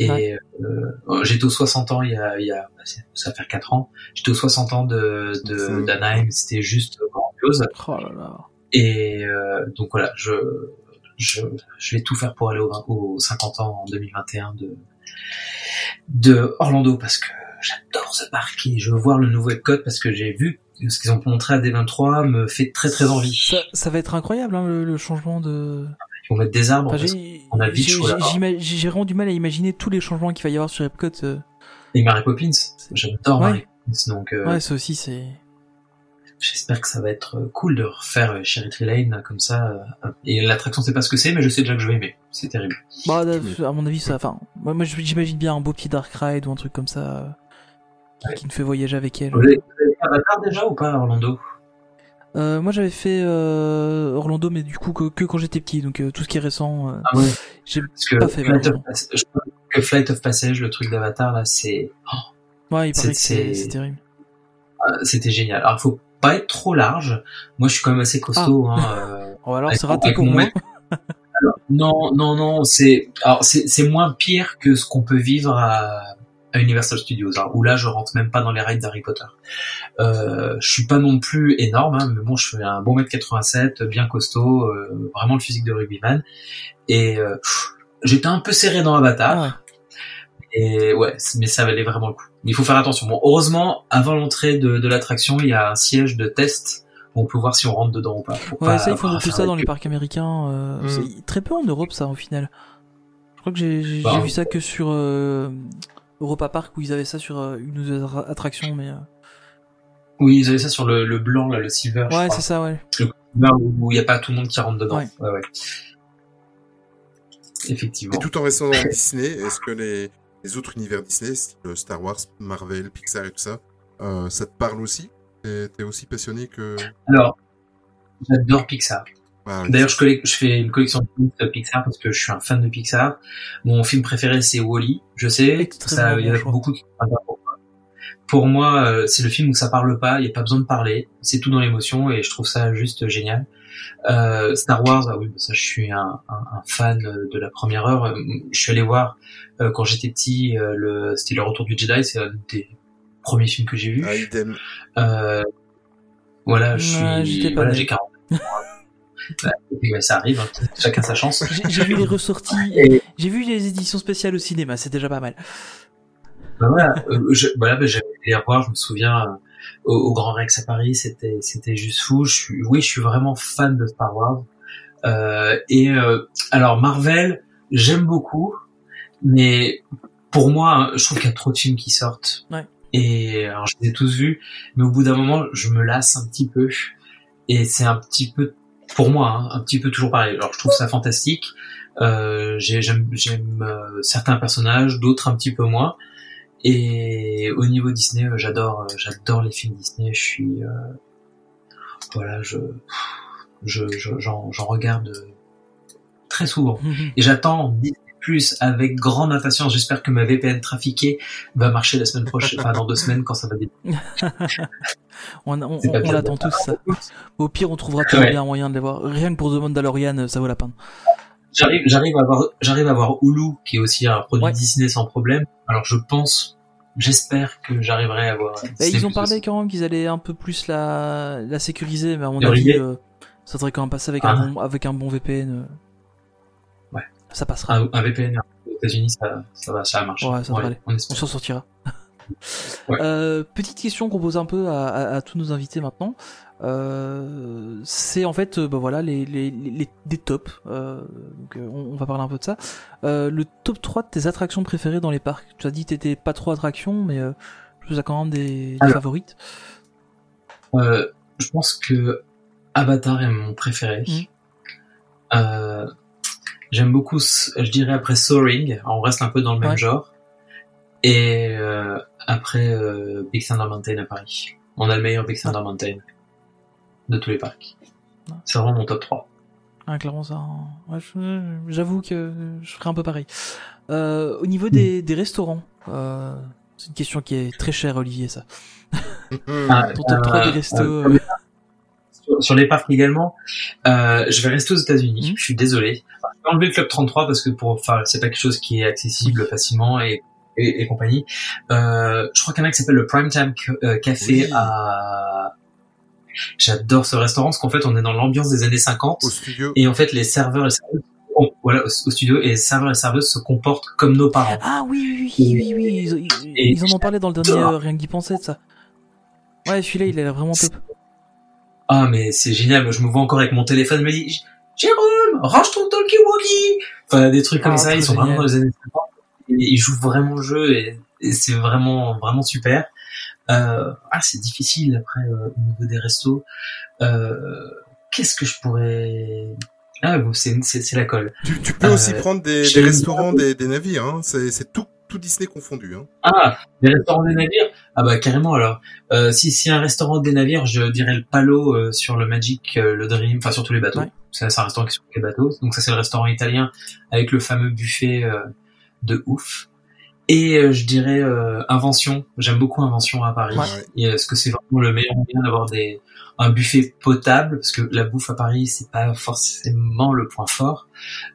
Et Ouais. euh, j'étais aux 60 ans il y a, il y a ça va faire 4 ans. J'étais aux 60 ans de de d'Anaheim, c'était juste grandiose. Oh là là. Et euh, donc voilà, je je je vais tout faire pour aller aux, aux 50 ans en 2021 de de Orlando parce que j'adore ce parc et je veux voir le nouveau Epcot parce que j'ai vu ce qu'ils ont montré à D23 me fait très très envie. Ça, ça va être incroyable, hein, le, le changement de. Vont mettre des arbres. Enfin, parce on a vite j'ai- vraiment du mal à imaginer tous les changements qu'il va y avoir sur Epcot. euh. Et Mary Poppins, j'adore Ouais. Mary Poppins, donc euh, Ouais, ça aussi, c'est. j'espère que ça va être euh, cool de refaire Cherry Tree Lane comme ça. Et l'attraction, c'est pas ce que c'est, mais je sais déjà que je vais aimer. C'est terrible. Bah, à mon avis, ça. Enfin, moi, moi, j'imagine bien un beau petit Dark Ride ou un truc comme ça. qui, Ouais. qui fait voyager avec elle. Vous avez fait Avatar déjà ou pas Orlando? Euh, moi, j'avais fait euh, Orlando, mais du coup, que, que quand j'étais petit. Donc, euh, tout ce qui est récent, Ah j'ai. Que, Pas fait, Flight of, je que Flight of Passage, le truc d'Avatar là, c'est oh, Ouais, il paraît que C'est- c'est c'est- c'est terrible. euh, c'était génial. Alors faut pas être trop large. Moi, je suis quand même assez costaud. Hein, euh, Oh, alors, c'est raté pour moi. Non, non, non, c'est alors c'est moins pire que ce qu'on peut vivre à, à Universal Studios, hein, où là je rentre même pas dans les rides d'Harry Potter. Euh, je suis pas non plus énorme, hein, mais bon, je fais un bon mètre 87, bien costaud, euh, vraiment le physique de rugbyman. Et euh, j'étais un peu serré dans Avatar. Ah ouais. Et ouais, mais ça valait vraiment le coup. Il faut faire attention. Bon, heureusement, avant l'entrée de, de l'attraction, il y a un siège de test où on peut voir si on rentre dedans ou pas. Pour Ouais, pas- ça, ils font faire ça dans les parcs américains. euh, Mm. c'est Très peu en Europe, ça, au final. Je crois que j'ai Bah. vu ça que sur euh, Europa Park où ils avaient ça sur euh, une ou deux attra- attractions, mais. euh, Oui, ils avaient ça sur le, le blanc, là, le silver. Ouais, c'est ça, ouais. Là où il n'y a pas tout le monde qui rentre dedans. Ouais. Ouais, ouais. Effectivement. Et tout en restant dans Disney, est-ce que les, les autres univers Disney, style Star Wars, Marvel, Pixar et tout ça, euh, ça te parle aussi? T'es aussi passionné que... Alors, j'adore Pixar. Ah, oui. D'ailleurs, je, je fais une collection de films de Pixar parce que je suis un fan de Pixar. Mon film préféré, c'est Wall-E. Je sais, ça, il y en a beaucoup qui. Pour moi, euh, c'est le film où ça parle pas, il n'y a pas besoin de parler, c'est tout dans l'émotion et je trouve ça juste génial. Euh, Star Wars, ah oui, bah ça, je suis un, un- un fan de la première heure. Euh, Je suis allé voir euh, quand j'étais petit, euh, le, c'était le Retour du Jedi, c'est un des premiers films que j'ai vus. Ah, idem. Euh, voilà, je suis, pas voilà, j'ai 40. Et puis, ouais, ça arrive, hein. chacun sa chance. J'ai vu les ressorties, Et j'ai vu les éditions spéciales au cinéma, c'est déjà pas mal. bah, voilà, euh, je, voilà, bah, j'avais été les revoir, je me souviens, euh, au, au Grand Rex à Paris, c'était, c'était juste fou. Je suis, oui, je suis vraiment fan de Star Wars. Euh, et euh, alors Marvel, j'aime beaucoup, mais pour moi, je trouve qu'il y a trop de films qui sortent. Ouais. Et alors je les ai tous vus, mais au bout d'un moment, je me lasse un petit peu. Et c'est un petit peu, pour moi, hein, un petit peu toujours pareil. Alors je trouve ça fantastique. Euh, j'ai- j'aime euh, certains personnages, d'autres un petit peu moins. Et au niveau Disney, euh, j'adore euh, j'adore les films Disney. Je suis euh, voilà, je je je- j'en j'en regarde très souvent. Et j'attends Disney Plus avec grande impatience. J'espère que ma VPN trafiquée va marcher la semaine prochaine, enfin dans deux semaines quand ça va dé- on on, l'attend tous ça. Au pire, on trouvera toujours Ouais. bien un moyen de les voir. Rien que pour The Mandalorian, ça vaut la peine. J'arrive, j'arrive à avoir, j'arrive à avoir Hulu, qui est aussi un produit Ouais. Disney sans problème. Alors je pense, j'espère que j'arriverai à avoir. Et Disney ils ont parlé aussi. quand même qu'ils allaient un peu plus la, la sécuriser, mais à mon avis, euh, ça devrait quand même passer avec, Ah. un, bon, avec un bon VPN. Ça passera. Un, un VPN aux États-Unis, ça, ça va, ça marche. Ouais, ça devrait aller. on s'en sortira. Ouais. Euh, petite question qu'on pose un peu à, à- à tous nos invités maintenant. Euh, c'est en fait, euh, bah voilà, les, les, les, les- tops. Euh, donc, on, on va parler un peu de ça. Le top 3 de tes attractions préférées dans les parcs. Tu as dit que t'étais pas trop attraction, mais tu as quand même des, des Alors. favorites. Je pense que Avatar est mon préféré. Mhm. Euh, J'aime beaucoup, je dirais après Soaring, on reste un peu dans le même Ouais. genre. Et euh, après euh, Big Thunder Mountain à Paris. On a le meilleur Big Thunder Mountain de tous les parcs. Ouais. C'est vraiment mon top 3. Ah, clairement, ça. ouais, je- J'avoue que je ferai un peu pareil. Euh, au niveau des, des restaurants, euh, c'est une question qui est très chère, Olivier, ça. Ah, Ton top 3 des euh, restos. Sur, les parcs également, euh, je vais rester aux États-Unis. Mhm. Je suis désolé. Enfin, je vais enlever le club 33 parce que pour, enfin, c'est pas quelque chose qui est accessible facilement et et, et compagnie. Euh, je crois qu'il y en a qui s'appelle le Primetime euh, Café Oui. à. J'adore ce restaurant parce qu'en fait on est dans l'ambiance des années 50 Au studio. et en fait les serveurs et serveuses, voilà au, studio et les serveurs et serveuses se comportent comme nos parents. Ah oui, oui, oui, oui, oui, ils, ils- en ont parlé dans le dernier euh, Rien que d'y penser de ça. Ouais, celui-là, il a l'air vraiment top. Ah mais c'est génial, je me vois encore avec mon téléphone, je me dis Jérôme, range ton talkie-walkie Enfin des trucs comme Ah, ça, ils trop sont vraiment dans les années 50 et ils jouent vraiment le jeu et, et c'est vraiment vraiment super. Euh, ah c'est difficile après euh, au niveau des restos. Euh, Qu'est-ce que je pourrais Ah bon, c'est la colle. Tu, tu peux aussi Euh, prendre des, restaurants, des, des navires. Hein. C'est c'est tout, tout Disney confondu. Hein. Ah, des restaurants des navires Ah bah carrément alors. Euh, si si un restaurant des navires, je dirais le Palo euh, sur le Magic, euh, le Dream, enfin sur tous les bateaux. Ouais. C'est un restaurant qui est sur les bateaux. Donc ça c'est le restaurant italien avec le fameux buffet euh, de ouf. Et euh, je dirais euh, Invention. J'aime beaucoup Invention à Paris. Ouais. Et est-ce que c'est vraiment le meilleur moyen d'avoir des un buffet potable parce que la bouffe à Paris c'est pas forcément le point fort,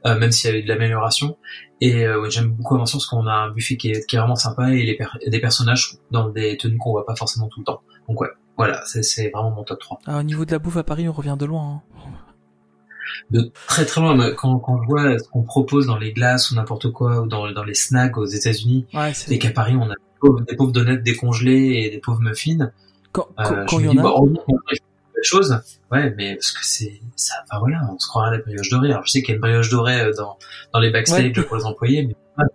euh, même s'il y a eu de l'amélioration. Et euh, ouais, j'aime beaucoup Invention parce qu'on a un buffet qui est, qui est vraiment sympa et les per- des personnages dans des tenues qu'on voit pas forcément tout le temps. Donc ouais, voilà, c'est vraiment mon top 3. Ah, au niveau de la bouffe à Paris, on revient de loin. hein. De très très loin, quand, quand je vois ce qu'on propose dans les glaces ou n'importe quoi, ou dans, dans les snacks aux États-Unis, Ouais, et qu'à Paris on a des pauvres, donuts décongelés et des pauvres muffins, quand, euh, quand, y en a. bah, choses. Ouais, mais parce que c'est ça, enfin voilà, on se croirait à la brioche dorée. Alors je sais qu'il y a une brioche dorée euh, dans, dans les backstage Ouais. pour les employés, mais ouais.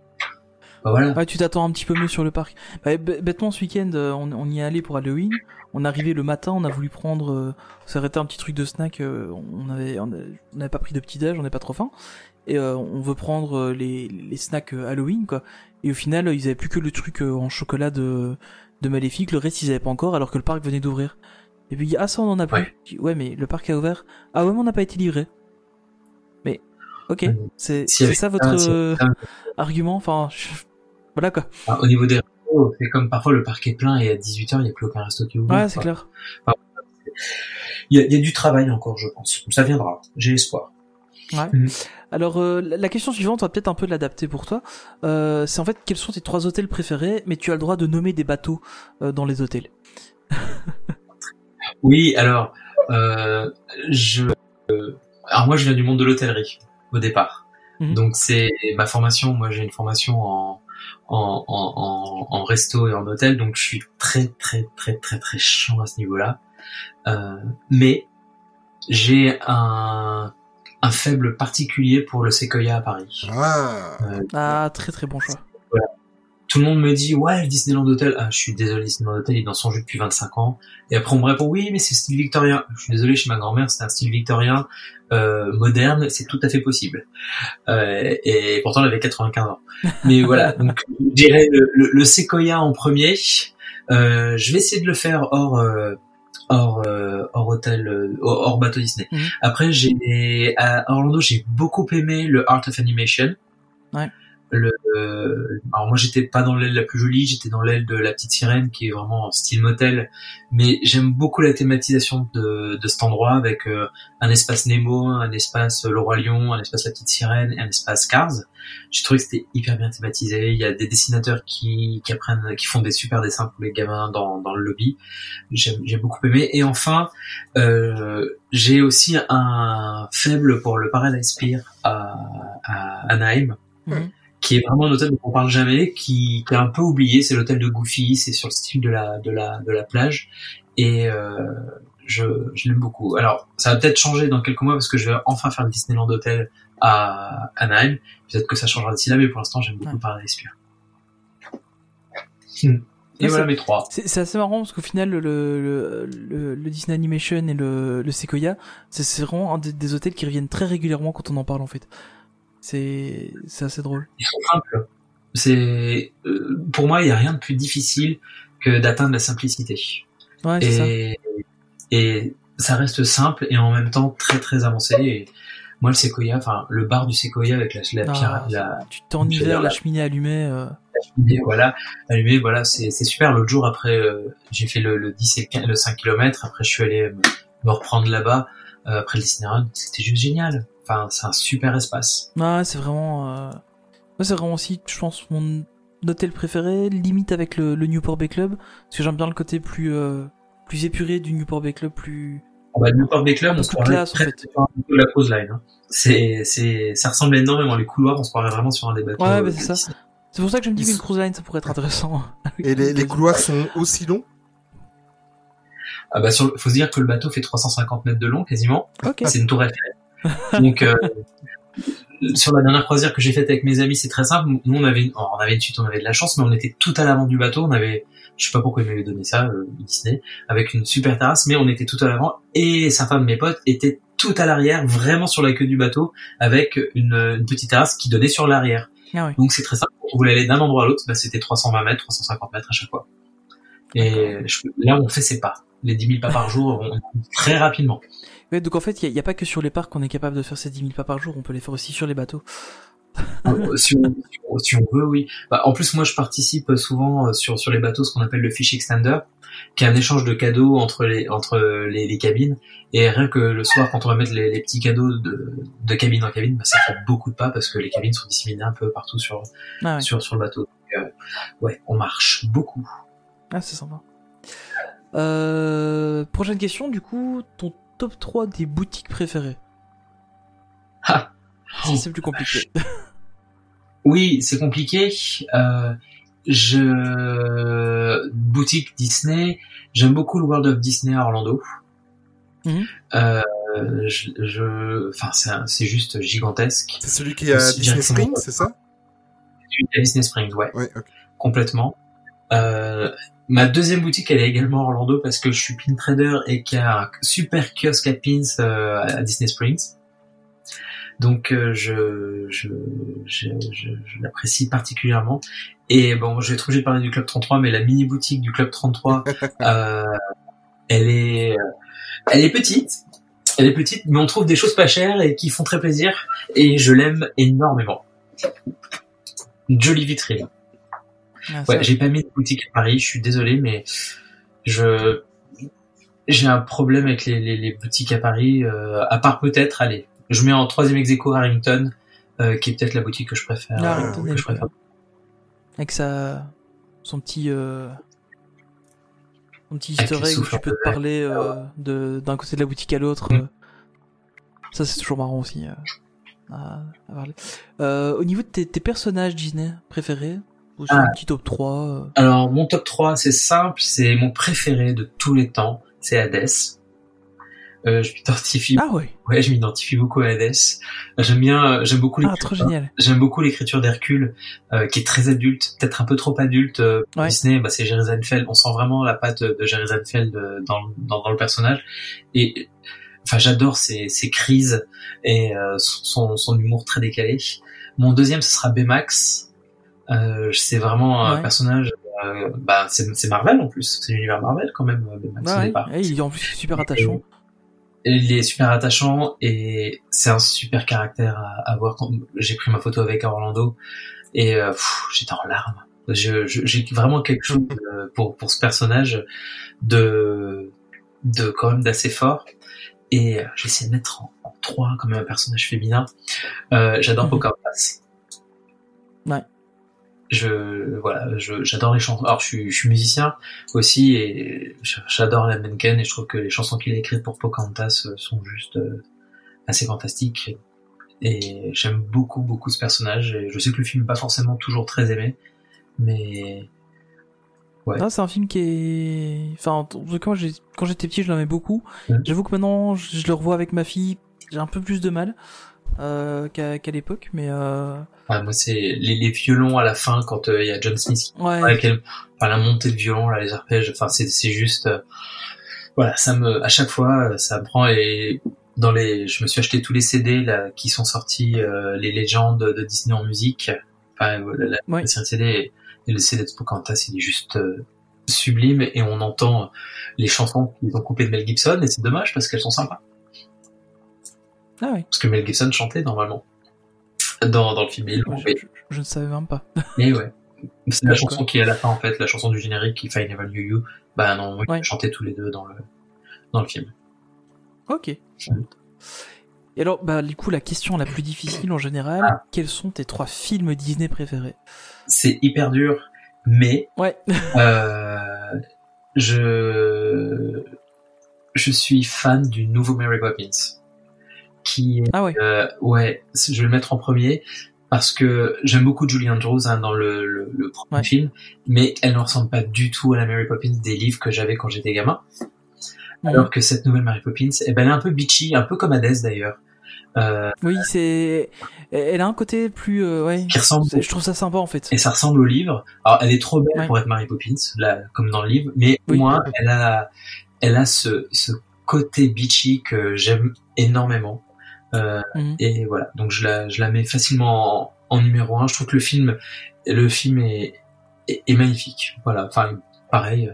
Bah, voilà. Ouais, tu t'attends un petit peu mieux sur le parc. Bah, bêtement, ce week-end, euh, on, on y est allé pour Halloween. On est arrivé le matin, on a voulu prendre, euh, on s'est arrêté un petit truc de snack. euh, on avait, on n'avait pas pris de petit déj, on n'est pas trop faim. Et euh, on veut prendre les, les snacks Halloween, quoi. Et au final, ils avaient plus que le truc en chocolat de, de Maléfique. Le reste, ils avaient pas encore, alors que le parc venait d'ouvrir. Et puis, ah ça, on en a plus. Ouais. Dis, ouais, mais le parc a ouvert. Ah ouais, mais on n'a pas été livré. Mais, ok, Ouais. c'est ça votre euh, argument? Enfin, je- voilà quoi. Au niveau des restos, c'est comme parfois le parc est plein et à 18h, il n'y a plus aucun resto qui ouvre. Ouais, c'est clair. Il y, a, il y a du travail encore, je pense. Ça viendra. J'ai espoir. Alors euh, la question suivante, on va peut-être un peu l'adapter pour toi. Euh, c'est en fait quels sont tes trois hôtels préférés, mais tu as le droit de nommer des bateaux dans les hôtels? Oui, alors, euh, je, euh, alors moi je viens du monde de l'hôtellerie au départ. Mhm. Donc c'est ma formation, moi j'ai une formation en, en, en, en, en resto et en hôtel, donc je suis très très très très très chiant à ce niveau-là. Euh, mais j'ai un, un faible particulier pour le Sequoia à Paris. Ah, Ah, très très bon choix. Tout le monde me dit ouais Disneyland Hotel. Ah, je suis désolé, Disneyland Hotel il est dans son jus depuis 25 ans. Et après on me répond oui mais c'est style victorien. Je suis désolé chez ma grand-mère c'était un style victorien euh, moderne, c'est tout à fait possible. Euh, et pourtant elle avait 95 ans. Mais voilà donc je dirais le, le, le Sequoia en premier. Euh, je vais essayer de le faire hors euh, hors euh, hors hôtel euh, hors hors bateau Disney. Mhm. Après j'ai à Orlando j'ai beaucoup aimé le Art of Animation. Ouais. Le, euh, alors moi j'étais pas dans l'aile la plus jolie, j'étais dans l'aile de la petite sirène qui est vraiment en style motel, mais j'aime beaucoup la thématisation de, de cet endroit avec euh, un espace Nemo, un espace Le Roi un espace la petite sirène et un espace Cars. J'ai trouvé que c'était hyper bien thématisé. Il y a des dessinateurs qui, qui apprennent, qui font des super dessins pour les gamins dans, dans le lobby. J'ai beaucoup aimé. Et enfin, euh, j'ai aussi un faible pour le Paradise Pier à, à Anaheim Mhm. Qui est vraiment un hôtel dont on parle jamais, qui, qui est un peu oublié. C'est l'hôtel de Goofy, c'est sur le style de la de la de la plage et euh, je, je l'aime beaucoup. Alors ça va peut-être changer dans quelques mois parce que je vais enfin faire le Disneyland Hotel à Anaheim. Peut-être que ça changera d'ici là, mais pour l'instant j'aime beaucoup Ouais. Paradise Pier. Hmm. Et voilà mes trois. C'est c'est assez marrant parce qu'au final, le, le, le, le Disney Animation et le, le Sequoia, c'est c'est vraiment un des, des hôtels qui reviennent très régulièrement quand on en parle en fait. C'est c'est assez drôle. Ils sont simples. C'est euh, pour moi il n'y a rien de plus difficile que d'atteindre la simplicité. Ouais, c'est ça. et, et ça reste simple et en même temps très très avancé. Et moi, le séquoia, enfin le bar du séquoia avec la, la, Ah, pierre- la, tu dire, la la- cheminée allumée. euh, cheminée, voilà, allumée, voilà, c'est super. L'autre jour, après, euh, j'ai fait le, le 10 et le 15 le 5 km. Après, je suis allé me, me reprendre là-bas euh, après le. C'était juste génial. Enfin, c'est un super espace. Ouais, c'est vraiment. Euh... C'est vraiment aussi, je pense, mon hôtel préféré, limite avec le, le Newport Bay Club, parce que j'aime bien le côté plus euh, plus épuré du Newport Bay Club, plus. Va le Newport Bay Club, on se croirait classe, en fait. de la cruise line. Hein. C'est, c'est, ça ressemble énormément les couloirs. On se croirait vraiment sur un des bateaux. Ouais, euh, bah, c'est ça. C'est pour ça que je me dis qu'une cruise line, ça pourrait être intéressant. et les, les couloirs sont aussi longs? Ah bah, sur, le- faut se dire que le bateau fait 350 mètres de long quasiment. Ok. C'est une tour Eiffel. Donc, euh, sur la dernière croisière que j'ai faite avec mes amis, c'est très simple. Nous, on avait, une, on avait une suite, on avait de la chance, mais on était tout à l'avant du bateau. On avait, je sais pas pourquoi ils m'avaient donné ça, euh, Disney, avec une super terrasse, mais on était tout à l'avant. Et certains de mes potes étaient tout à l'arrière, vraiment sur la queue du bateau, avec une, une petite terrasse qui donnait sur l'arrière. Ah oui. Donc c'est très simple. On voulait aller d'un endroit à l'autre, bah, c'était 320 mètres, 350 mètres à chaque fois. Et je- là, on fait ses pas. Les 10 000 pas par jour, on, très rapidement. Ouais, donc en fait, il n'y a, pas que sur les parcs qu'on est capable de faire ces 10 000 pas par jour, on peut les faire aussi sur les bateaux. Euh, si, on, si veut, oui. Bah, en plus, moi, je participe souvent euh, sur sur les bateaux, ce qu'on appelle le fish extender, qui est un échange de cadeaux entre les entre les, les cabines. Et rien que le soir, quand on va mettre les, les petits cadeaux de, de cabine en cabine, bah, ça fait beaucoup de pas parce que les cabines sont disséminées un peu partout sur Ah ouais, sur sur le bateau. Donc, euh, ouais, on marche beaucoup. ah, c'est sympa. Euh, prochaine question, du coup, ton top 3 des boutiques préférées Ah. Ça, c'est plus compliqué. Oui, c'est compliqué. Euh, je boutique Disney. J'aime beaucoup le World of Disney à Orlando. Mhm. Euh, je, je- enfin, c'est juste gigantesque. C'est celui qui est à Aussi Disney. Springs, c'est ça? Disney Springs, ouais, complètement. Euh, ma deuxième boutique, elle est également à Orlando parce que je suis pin trader et qu'il y a un super kiosque à pins euh, à Disney Springs. Donc euh, je, je, je, je, je l'apprécie particulièrement. Et bon, je vais être obligé de parler du Club 33, mais la mini boutique du Club 33, euh, elle est, elle est petite. Elle est petite, mais on trouve des choses pas chères et qui font très plaisir. Et je l'aime énormément. Une jolie vitrine. Ah, Ouais, j'ai pas mis de boutique à Paris, je suis désolé, mais je j'ai un problème avec les, les, les boutiques à Paris. euh, à part peut-être, allez, je mets en troisième ex Harrington, euh, qui est peut-être la boutique que je préfère. Ah, euh, que je préfère. avec sa son petit son petit easter egg où tu peux te parler de d'un côté de la boutique à l'autre. Mm. Ça, c'est toujours marrant aussi. à, à parler. Au niveau de tes, tes personnages Disney préférés, ou sur Ah. un petit top 3 euh, Alors, mon top 3, c'est simple, c'est mon préféré de tous les temps, c'est Hades. Euh, je m'identifie, Ah ouais, ouais, je m'identifie beaucoup à Hades. J'aime bien, euh, j'aime beaucoup ah, trop l'écriture, génial. j'aime beaucoup l'écriture d'Hercule, euh, qui est très adulte, peut-être un peu trop adulte. euh, Ouais. Disney, bah, c'est Jerry Seinfeld. On sent vraiment la patte de Jerry Seinfeld euh, dans, dans, dans le personnage. Et, enfin, j'adore ses, ses crises et euh, son, son humour très décalé. Mon deuxième, ce sera Baymax. Euh, c'est vraiment un personnage. Euh, bah, c'est Marvel en plus. C'est l'univers Marvel quand même. euh, Ouais, ouais, il est en plus super attachant. Et Il est super attachant et c'est un super caractère à, à voir. J'ai pris ma photo avec Orlando et euh, j'étais en larmes. J'ai vraiment quelque chose euh, pour pour ce personnage de de quand même d'assez fort. Et euh, j'essaie de mettre en, en trois comme un personnage féminin. Euh, J'adore Mhm. Pocahontas. Ouais. Je voilà, j'adore les chansons. Alors je suis, je suis musicien aussi et j'adore Alan Menken et je trouve que les chansons qu'il a écrites pour Pocahontas euh, sont juste euh, assez fantastiques. Et j'aime beaucoup beaucoup ce personnage. Et je sais que le film n'est pas forcément toujours très aimé, mais Ouais. Ah, c'est un film qui est. Enfin, en quand j'étais petit, je l'aimais beaucoup. Mhm. J'avoue que maintenant, je le revois avec ma fille, j'ai un peu plus de mal euh, qu'à l'époque, mais euh... ouais, moi c'est les, les violons à la fin quand euh, il y a John Smith qui ouais. avec elle, enfin, la montée de violon, là, les arpèges, enfin c'est c'est juste, euh, voilà, ça me, à chaque fois, euh, ça me prend et dans les, je me suis acheté tous les CD là qui sont sortis, euh, les légendes de Disney en musique, enfin la, la, Ouais. CD et, le CD de Pocahontas, il est juste euh, sublime et on entend les chansons qu'ils ont coupées de Mel Gibson et c'est dommage parce qu'elles sont sympas Ah ouais. parce que Mel Gibson chantait normalement dans dans le film. Ils l'ont Je, je- je ne savais même pas. Mais ouais. C'est la chanson qui est à la fin, en fait, la chanson du générique qui fait I Never Knew You. Bah non, ils Ouais. chantaient tous les deux dans le, dans le film. Ok. Et alors, bah, du coup, la question la plus difficile en général, Ah. quels sont tes trois films Disney préférés? C'est hyper dur, mais, Ouais. euh, je, je suis fan du nouveau Mary Poppins. Qui est, Ah ouais. euh, ouais, je vais le mettre en premier parce que j'aime beaucoup Julie Andrews hein, dans le, le, le premier Ouais. film, mais elle ne ressemble pas du tout à la Mary Poppins des livres que j'avais quand j'étais gamin. Alors que cette nouvelle Mary Poppins, eh ben, elle est un peu bitchy, un peu comme Hades d'ailleurs, euh, Oui, c'est. Elle a un côté plus. euh, ouais. qui ressemble Je trouve ça sympa en fait. et ça ressemble au livre. Alors elle est trop belle Ouais. pour être Mary Poppins, là, comme dans le livre, mais au Oui. moins elle a, elle a ce, ce côté bitchy que j'aime énormément. Euh, Mhm. et voilà, donc je la, je la mets facilement en, en numéro un. Je trouve que le film, le film est, est, est magnifique. Voilà, enfin pareil.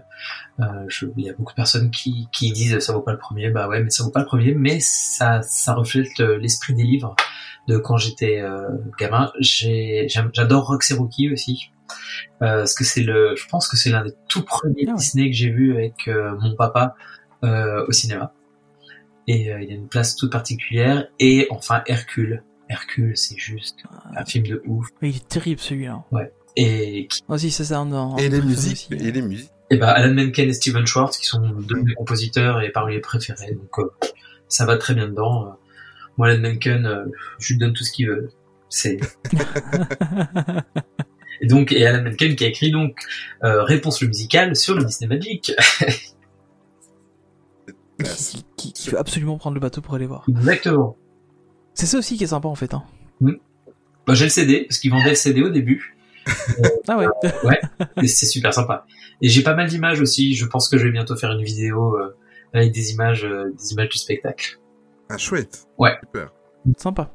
euh, je- il y a beaucoup de personnes qui, qui disent ça vaut pas le premier. Bah ouais, mais ça vaut pas le premier, mais ça, ça reflète euh, l'esprit des livres de quand j'étais euh, gamin. J'adore Roxy Rookie aussi. Euh, parce que c'est le, je pense que c'est l'un des tout premiers Ah ouais. Disney que j'ai vu avec euh, mon papa euh, au cinéma. Et euh, il a une place toute particulière. Et enfin Hercule. Hercule, c'est juste un film de ouf. Il est terrible celui-là. Et qui, Ah si, ça c'est un. un Et les musiques, aussi. et les musiques. et ben Alan Menken et Steven Schwartz qui sont deux de mes compositeurs et parmi les préférés. Donc euh, ça va très bien dedans. Euh, Moi Alan Menken, euh, je lui donne tout ce qu'il veut. C'est et donc et Alan Menken qui a écrit donc euh, Réponse le musical sur le Disney Magic. Qui, qui- veut absolument prendre le bateau pour aller voir. Exactement. C'est ça aussi qui est sympa en fait. Hein. Bah, j'ai le CD parce qu'ils vendaient le CD au début. Ah ouais. Et c'est super sympa. Et j'ai pas mal d'images aussi. Je pense que je vais bientôt faire une vidéo euh, avec des images, euh, des images du spectacle. Ah, chouette. Ouais. Super. Sympa.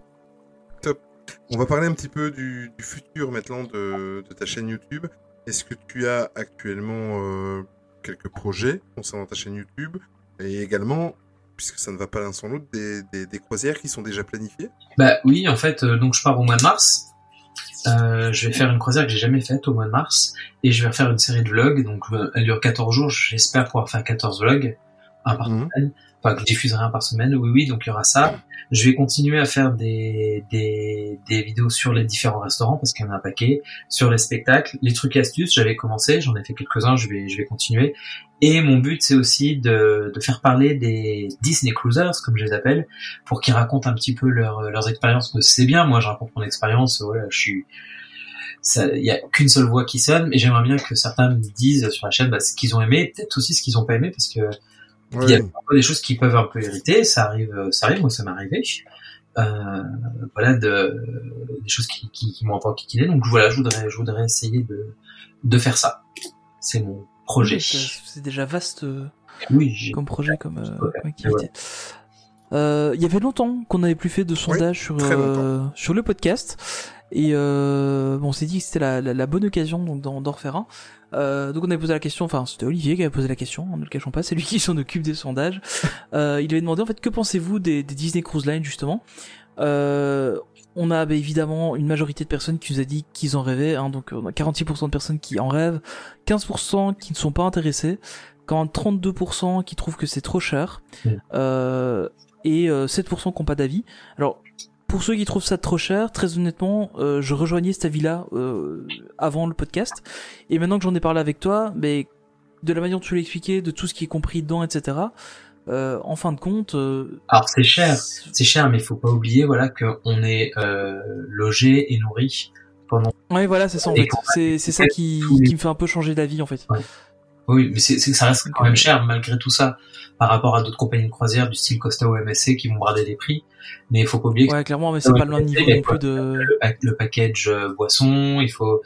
On va parler un petit peu du, du futur maintenant de, de ta chaîne YouTube. Est-ce que tu as actuellement euh, quelques projets concernant ta chaîne YouTube? Et également, puisque ça ne va pas l'un sans l'autre, des, des, des croisières qui sont déjà planifiées Bah oui, en fait, euh, donc je pars au mois de mars. Euh, je vais faire une croisière que j'ai jamais faite au mois de mars et je vais faire une série de vlogs. Donc euh, elle dure 14 jours. J'espère pouvoir faire 14 vlogs. un par Mhm. Enfin que je diffuserai un par semaine. Oui, oui, donc il y aura ça. Je vais continuer à faire des, des, des vidéos sur les différents restaurants parce qu'il y en a un paquet, sur les spectacles, les trucs et astuces. J'avais commencé, j'en ai fait quelques-uns, je vais, je vais continuer. Et mon but, c'est aussi de, de faire parler des Disney Cruisers, comme je les appelle, pour qu'ils racontent un petit peu leur, leurs expériences. Que c'est bien, moi, je raconte mon expérience. Voilà, je suis, il y a qu'une seule voix qui sonne, mais j'aimerais bien que certains me disent sur la chaîne bah, ce qu'ils ont aimé, peut-être aussi ce qu'ils ont pas aimé, parce que il y a parfois des choses qui peuvent un peu irriter, ça arrive, euh, ça arrive, moi ça m'est arrivé. Euh, voilà, de, des choses qui, qui, qui m'ont un peu enquiquiné. Donc voilà, je voudrais, je voudrais essayer de, de faire ça. C'est mon projet. C'est déjà vaste euh, Oui, comme projet, comme, euh, Ouais, comme activité. Euh, Il y avait longtemps qu'on n'avait plus fait de sondage sur, euh, sur le podcast. Et euh, bon, on s'est dit que c'était la, la, la bonne occasion donc d'en d'en refaire un. Euh, donc on avait posé la question, enfin c'était Olivier qui avait posé la question, hein, ne le cachons pas, c'est lui qui s'en occupe des sondages. Euh, il avait demandé en fait que pensez-vous des, des Disney Cruise Line justement? Euh, on a bah, évidemment une majorité de personnes qui nous a dit qu'ils en rêvaient, hein, donc on a 46% de personnes qui en rêvent, 15% qui ne sont pas intéressés, quand 32% qui trouvent que c'est trop cher, Mm. euh, et euh, 7% qui n'ont pas d'avis. Alors pour ceux qui trouvent ça trop cher, très honnêtement, euh, je rejoignais cet avis-là euh, avant le podcast. Et maintenant que j'en ai parlé avec toi, mais de la manière dont tu l'as expliqué, de tout ce qui est compris dedans, etc. Euh, en fin de compte, euh, Alors c'est cher, c'est cher, mais il faut pas oublier voilà qu'on est euh, logé et nourri pendant. ouais, voilà, c'est ça en fait. C'est ça qui, qui me fait un peu changer d'avis en fait. Oui, mais c'est que ça reste quand même cher malgré tout ça par rapport à d'autres compagnies de croisière du style Costa ou MSC qui vont brader les prix. Mais il faut pas oublier que Ouais, clairement, mais c'est pas le même niveau non plus de. le, pack- le package euh, boisson, il faut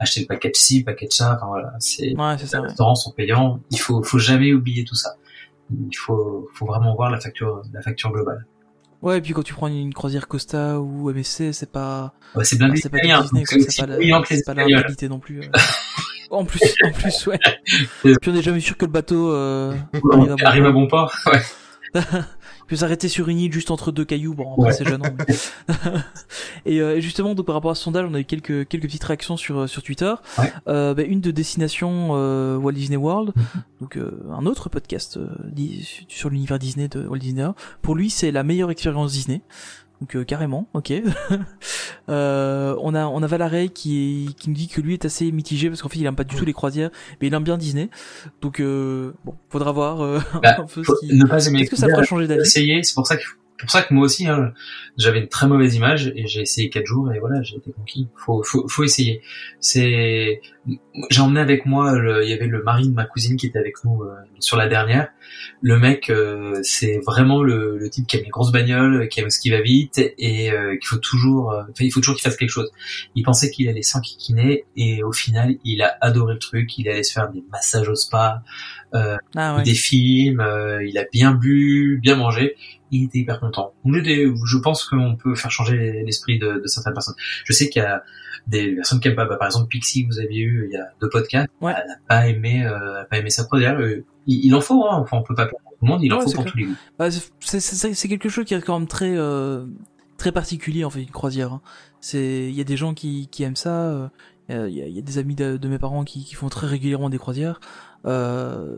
acheter le package ci, le package ça. Enfin voilà, c'est Ouais, c'est les ça. ouais. restaurants sont payants. Il faut faut jamais oublier tout ça. Il faut faut vraiment voir la facture la facture globale. Ouais, et puis quand tu prends une croisière Costa ou MSC, c'est pas, Ouais, c'est bien ah, c'est pas Disney, quoi, c'est pas la, pas la non plus. en plus, en plus, ouais. Puis on n'est jamais sûr que le bateau euh, On arrive à bon arrive à port. bon port. Ouais. peut s'arrêter sur une île juste entre deux cailloux. Bon, Ouais. c'est gênant. mais- et, euh, et justement, donc par rapport à ce sondage, on a eu quelques quelques petites réactions sur euh, sur Twitter. Ouais. Euh, bah, une de destination euh, Walt Disney World, Mhm. donc euh, un autre podcast euh, sur l'univers Disney de Walt Disney. Pour lui, c'est la meilleure expérience Disney. Donc euh, carrément, ok. euh, on a on a Valarey qui qui nous dit que lui est assez mitigé parce qu'en fait il aime pas du tout les croisières, mais il aime bien Disney. Donc euh, bon, faudra voir euh, Bah, un peu Faut ce qui. ne pas aimer Qu'est-ce que ça fera changer d'avis? essayer. C'est pour ça que pour ça que moi aussi, hein, j'avais une très mauvaise image et j'ai essayé quatre jours et voilà, j'ai été conquis. Faut, faut, faut essayer. C'est, j'ai emmené avec moi, le- il y avait le mari de ma cousine qui était avec nous euh, sur la dernière. Le mec, euh, c'est vraiment le, le type qui aime les grosses bagnoles, qui aime ce qui va vite et euh, qu'il faut toujours, euh, enfin, il faut toujours qu'il fasse quelque chose. Il pensait qu'il allait s'enquiquiner et au final, il a adoré le truc. Il allait se faire des massages au spa, Ah ouais. des films, euh, il a bien bu, bien mangé, il était hyper content. Donc je pense qu'on peut faire changer l'esprit de, de certaines personnes. Je sais qu'il y a des personnes qui aiment pas, bah, par exemple Pixie, vous aviez eu il y a deux podcasts, Ouais. elle n'a pas aimé, euh, pas aimé sa croisière. Euh, il, il en faut, hein, enfin on peut pas pour tout le monde, il en faut pour clair. tous les goûts. Bah, c'est- quelque chose qui est quand même très euh, très particulier en fait une croisière. hein. C'est il y a des gens qui, qui aiment ça. euh, Il y, a, il y a des amis de, de mes parents qui, qui font très régulièrement des croisières. Euh,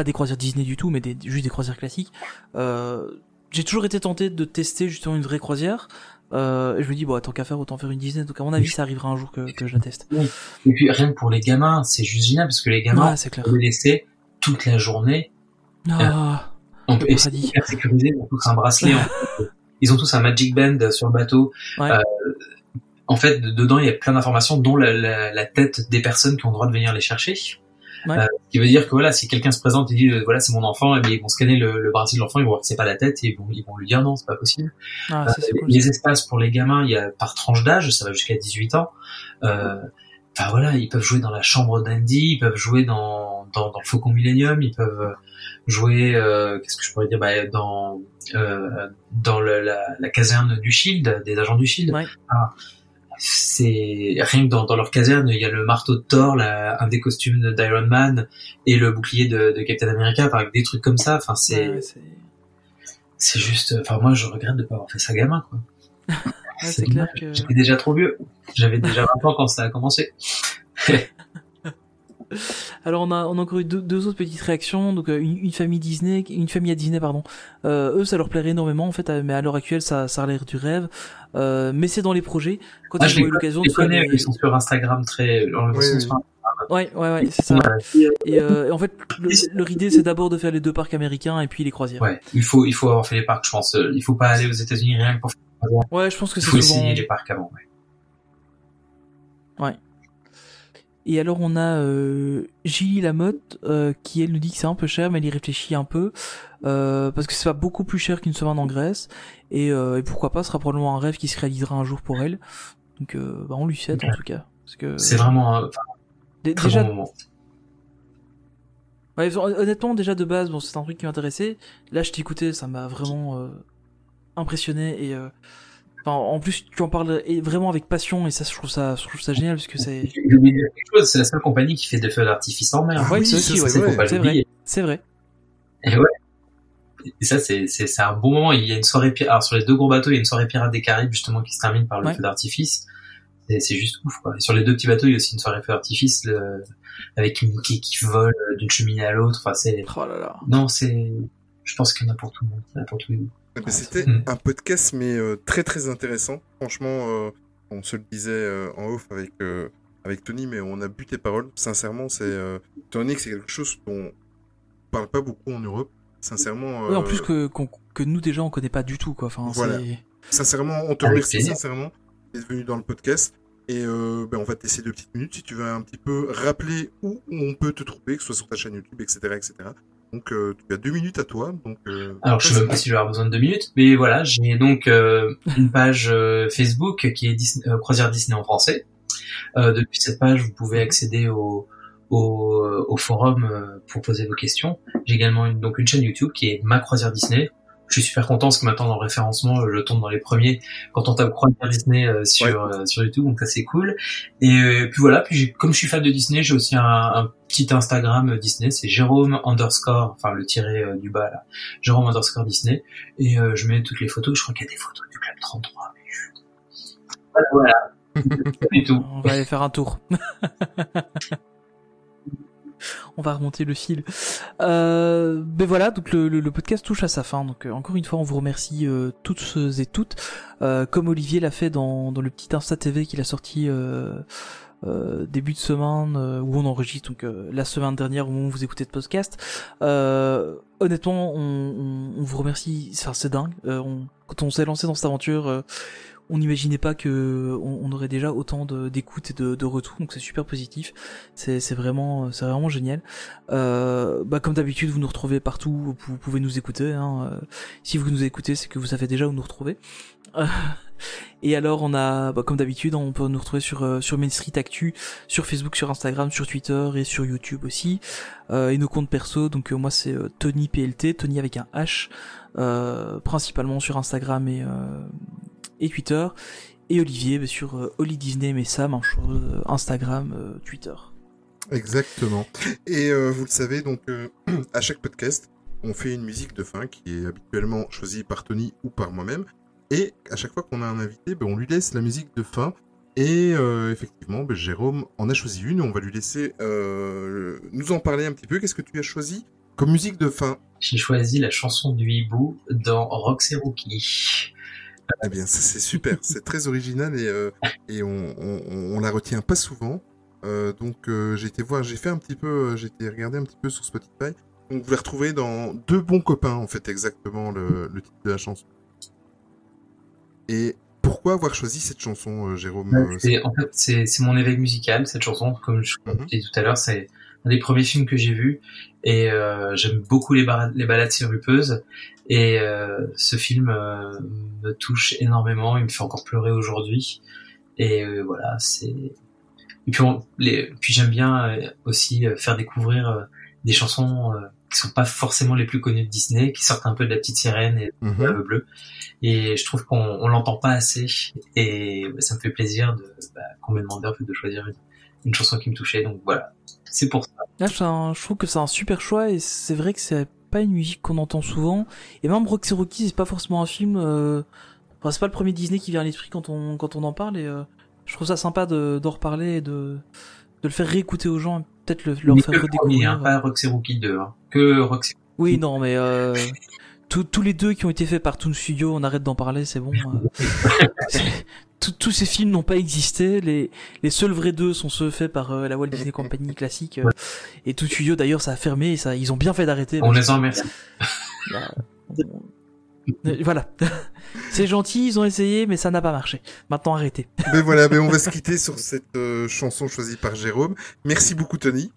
pas des croisières Disney du tout, mais des, juste des croisières classiques. Euh, J'ai toujours été tenté de tester justement une vraie croisière. Euh, et je me dis bon tant qu'à faire autant faire une Disney. Donc à mon avis ça arrivera un jour que, que je la teste. Et puis rien que pour les gamins, c'est juste génial parce que les gamins, Ouais clair. on les laisser toute la journée. Ah, On Le peut essayer de sécuriser, ils ont tous un bracelet. en fait. Ils ont tous un Magic Band sur le bateau. Ouais. Euh, en fait, de- dedans, il y a plein d'informations, dont la, la- la tête des personnes qui ont le droit de venir les chercher. Ouais. Euh, ce qui veut dire que voilà, si quelqu'un se présente et dit euh, voilà c'est mon enfant, et bien ils vont scanner le, le bracelet de l'enfant, ils vont voir que c'est pas la tête et ils vont, ils vont lui dire non c'est pas possible. ah Euh, cool. les espaces pour les gamins, il y a par tranche d'âge, ça va jusqu'à 18 ans. Euh, Enfin voilà, ils peuvent jouer dans la chambre d'Andy, ils peuvent jouer dans, dans, dans le Faucon Millennium, ils peuvent euh, jouer, euh, qu'est-ce que je pourrais dire, bah, dans euh, dans le- la, la caserne du Shield, des agents du Shield. Ouais. Ah, c'est rien que dans, dans leur caserne, il y a le marteau de Thor, la, un des costumes d'Iron Man et le bouclier de, de Captain America, enfin, avec des trucs comme ça. Enfin c'est Ouais, c'est c'est juste, enfin moi je regrette de pas avoir fait ça gamin quoi. ouais, c'est clair que. J'étais déjà trop vieux. J'avais déjà 20 ans quand ça a commencé. Alors on a, on a encore eu deux, deux autres petites réactions. Donc euh, une, une famille Disney, une famille à Disney, pardon. Euh, eux, ça leur plairait énormément en fait, euh, mais à l'heure actuelle, ça, ça a l'air du rêve. Euh, mais c'est dans les projets. Quand Ah, les eu l'occasion Je de les faire connais, des- ils sont sur Instagram très. les Oui, oui. sur Ouais, ouais, ouais, c'est ça. Et, euh, et en fait, le- leur idée, c'est d'abord de faire les deux parcs américains et puis les croisières. Ouais, il faut, il faut avoir fait les parcs, je pense. Il faut pas aller aux États-Unis rien que pour faire. Ouais, je pense que Il c'est faut souvent. essayer les parcs avant. ouais. Et alors on a euh, Gilles Lamotte euh, qui elle nous dit que c'est un peu cher mais elle y réfléchit un peu euh, parce que c'est pas beaucoup plus cher qu'une semaine en Grèce. Et, euh, et pourquoi pas ce sera probablement un rêve qui se réalisera un jour pour elle. Donc euh, bah, on lui souhaite en tout cas. Parce que C'est vraiment un Dé- très déjà bon moment. ouais, hon- honnêtement déjà de base bon c'est un truc qui m'intéressait. Là je t'écoutais ça m'a vraiment euh, impressionné et euh, enfin, en plus tu en parles et vraiment avec passion et ça je trouve ça je trouve ça génial parce que c'est J'ai oublié quelque chose, c'est la seule compagnie qui fait des feux d'artifice en mer. Ouais, oui, c'est ouais, c'est faut vrai. pas c'est vrai l'oublier. c'est vrai Et ouais. Et ça, c'est, c'est, c'est un bon moment. Il y a une soirée pirate. Alors, sur les deux gros bateaux, il y a une soirée pirate des Caraïbes, justement, qui se termine par le Ouais. feu d'artifice. Et c'est juste ouf, quoi. Et sur les deux petits bateaux, il y a aussi une soirée feu d'artifice, le- avec une Mickey qui vole euh, d'une cheminée à l'autre. Enfin, c'est, oh là là non, c'est, je pense qu'il y en a pour tout le monde. Il y en a pour tous les goûts. Ouais, C'était un podcast, mais euh, très très intéressant. Franchement, euh, on se le disait euh, en off avec, euh, avec Tony, mais on a bu tes paroles. Sincèrement, c'est euh, étant donné que c'est quelque chose dont on parle pas beaucoup en Europe. Sincèrement, Ouais, en plus que, que nous déjà on connaît pas du tout quoi. Enfin, Voilà. c'est- sincèrement, on te Avec remercie sincèrement d'être venu dans le podcast. Et euh, ben, on va te laisser deux petites minutes si tu veux un petit peu rappeler où on peut te trouver, que ce soit sur ta chaîne YouTube, etc. etc. Donc euh, tu as deux minutes à toi. Donc, euh, Alors, je sais même pas si je vais avoir besoin de deux minutes, mais voilà, j'ai donc euh, une page euh, Facebook qui est Disney- euh, Croisière Disney en français. Euh, depuis cette page, vous pouvez accéder au, au, au forum euh, pour poser vos questions. J'ai également une, donc une chaîne YouTube qui est Ma Croisière Disney. Je suis super content parce que maintenant dans le référencement, je tombe dans les premiers quand on tape Croisière Disney euh, sur euh, sur YouTube, donc ça c'est cool. Et euh, puis voilà, puis j'ai- comme je suis fan de Disney, j'ai aussi un, un petit Instagram euh, Disney, c'est Jérôme underscore, enfin le tiré euh, du bas là, Jérôme underscore Disney, et euh, je mets toutes les photos. Je crois qu'il y a des photos du club 33. Mais je... Voilà, voilà. Et tout. On va aller faire un tour. on va remonter le fil. Euh, ben voilà, donc le, le- le podcast touche à sa fin. Donc euh, encore une fois, on vous remercie euh, toutes et toutes, Euh, comme Olivier l'a fait dans, dans le petit Insta TV qu'il a sorti euh, euh, début de semaine euh, où on enregistre. Donc euh, la semaine dernière au moment où vous écoutez ce podcast. Euh, honnêtement, on, on- on vous remercie. Enfin, c'est dingue. On- quand on s'est lancé dans cette aventure. On n'imaginait pas que on, on aurait déjà autant d'écoute et de, de retours, donc c'est super positif. C'est vraiment, c'est vraiment génial. Euh, bah comme d'habitude, vous nous retrouvez partout. Vous, pouvez nous écouter. Hein. Euh, Si vous nous écoutez, c'est que vous savez déjà où nous retrouver. Euh, Et alors, on a, bah, comme d'habitude, on peut nous retrouver sur euh, sur Main Street Actu, sur Facebook, sur Instagram, sur Twitter et sur YouTube aussi. Et nos comptes perso, donc moi c'est Tony PLT, Tony avec un H, principalement sur Instagram et et Twitter. Et Olivier bah, sur euh, Oli Disney, mais chose, euh, Instagram, euh, Twitter. Exactement. Et euh, vous le savez, donc euh, à chaque podcast, on fait une musique de fin qui est habituellement choisie par Tony ou par moi-même. Et à chaque fois qu'on a un invité, ben, on lui laisse la musique de fin. Et euh, effectivement, ben, Jérôme en a choisi une. On va lui laisser euh, nous en parler un petit peu. Qu'est-ce que tu as choisi comme musique de fin? J'ai choisi la chanson du hibou dans Roxy Rookie. Eh bien, c'est super. c'est très original et, euh, et on, on, on la retient pas souvent. Euh, donc euh, j'ai été voir, j'ai fait un petit peu, j'ai été regarder un petit peu sur Spotify. Donc vous la retrouvez dans Deux bons copains en fait exactement le, le titre de la chanson. Et pourquoi avoir choisi cette chanson, Jérôme C'est- en fait, c'est c'est mon éveil musical, cette chanson. Comme je Mhm. disais tout à l'heure, c'est un des premiers films que j'ai vu. Et euh, j'aime beaucoup les, les balades sirupeuses. Et euh, ce film euh, me touche énormément. Il me fait encore pleurer aujourd'hui. Et euh, voilà, c'est... Et puis, on- les... puis j'aime bien euh, aussi euh, faire découvrir euh, des chansons euh, qui sont pas forcément les plus connues de Disney, qui sortent un peu de la petite sirène et Mhm. L'Ave bleu. Et je trouve qu'on on l'entend pas assez. Et bah, ça me fait plaisir de, bah, qu'on m'ait demandé en fait de choisir une, une chanson qui me touchait. Donc voilà, c'est pour ça. Là, je trouve que c'est un super choix et c'est vrai que c'est pas une musique qu'on entend souvent. Et même Roxy Rocky, c'est pas forcément un film. Euh... Enfin, c'est pas le premier Disney qui vient à l'esprit quand on quand on en parle. Et euh, je trouve ça sympa de d'en reparler et de de le faire réécouter aux gens. peut-être le- leur Mais faire redécouvrir. hein, pas Roxy Rookie 2. Hein. Que Roxy Oui, non, mais euh, tous les deux qui ont été faits par Toon Studio, on arrête d'en parler, c'est bon. tous- tous ces films n'ont pas existé. Les, les seuls vrais deux sont ceux faits par euh, la Walt Disney Company classique. euh, et Toon Studio, d'ailleurs, ça a fermé. Et ça, ils ont bien fait d'arrêter. On les en remercie. bah, euh, voilà. c'est gentil, ils ont essayé, mais ça n'a pas marché. Maintenant, arrêtez. Mais voilà, mais on va se quitter sur cette euh, chanson choisie par Jérôme. Merci beaucoup Tony.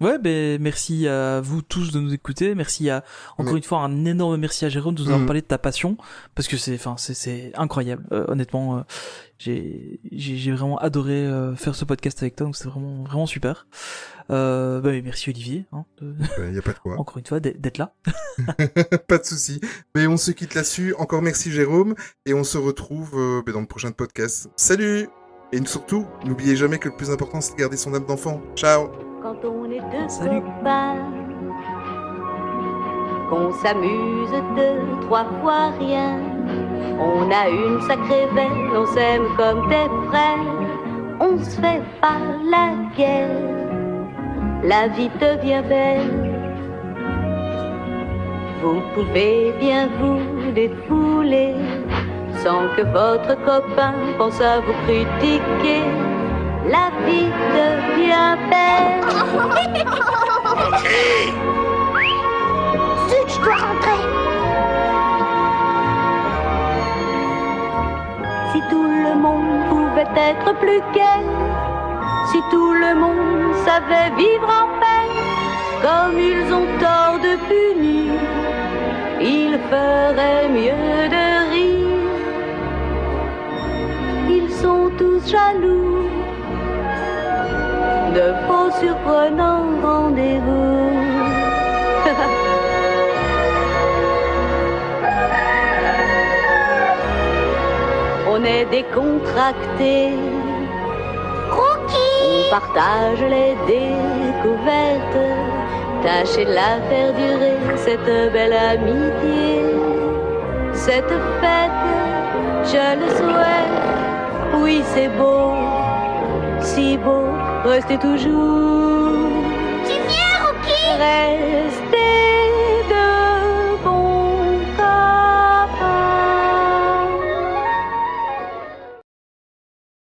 Ouais, ben merci à vous tous de nous écouter. Merci à encore Mais- une fois un énorme merci à Jérôme de nous avoir Mhm. parlé de ta passion parce que c'est enfin c'est c'est incroyable. Euh, honnêtement, euh, j'ai j'ai vraiment adoré euh, faire ce podcast avec toi. Donc c'est vraiment vraiment super. Euh, et merci Olivier, hein, de- Il y a pas de quoi. encore une fois d'être d'être là. pas de souci. Mais on se quitte là-dessus. Encore merci Jérôme. Et on se retrouve euh, ben, dans le prochain podcast. Salut Et surtout, n'oubliez jamais que le plus important, c'est de garder son âme d'enfant. Ciao quand on est deux Salut. copains, qu'on s'amuse deux, trois fois rien. On a une sacrée belle, on s'aime comme des frères, on se fait pas la guerre, la vie devient belle. Vous pouvez bien vous défouler sans que votre copain pense à vous critiquer. La vie devient belle. Zut, je dois rentrer. Si tout le monde pouvait être plus gai, si tout le monde savait vivre en paix, comme ils ont tort de punir, ils feraient mieux de. Ils sont tous jaloux de faux surprenants rendez-vous. On est décontractés. On partage les découvertes. Tâchez de la faire durer, cette belle amitié. Cette fête, je le souhaite. Oui, c'est beau, si beau. Restez toujours. Tu viens, Rocky Restez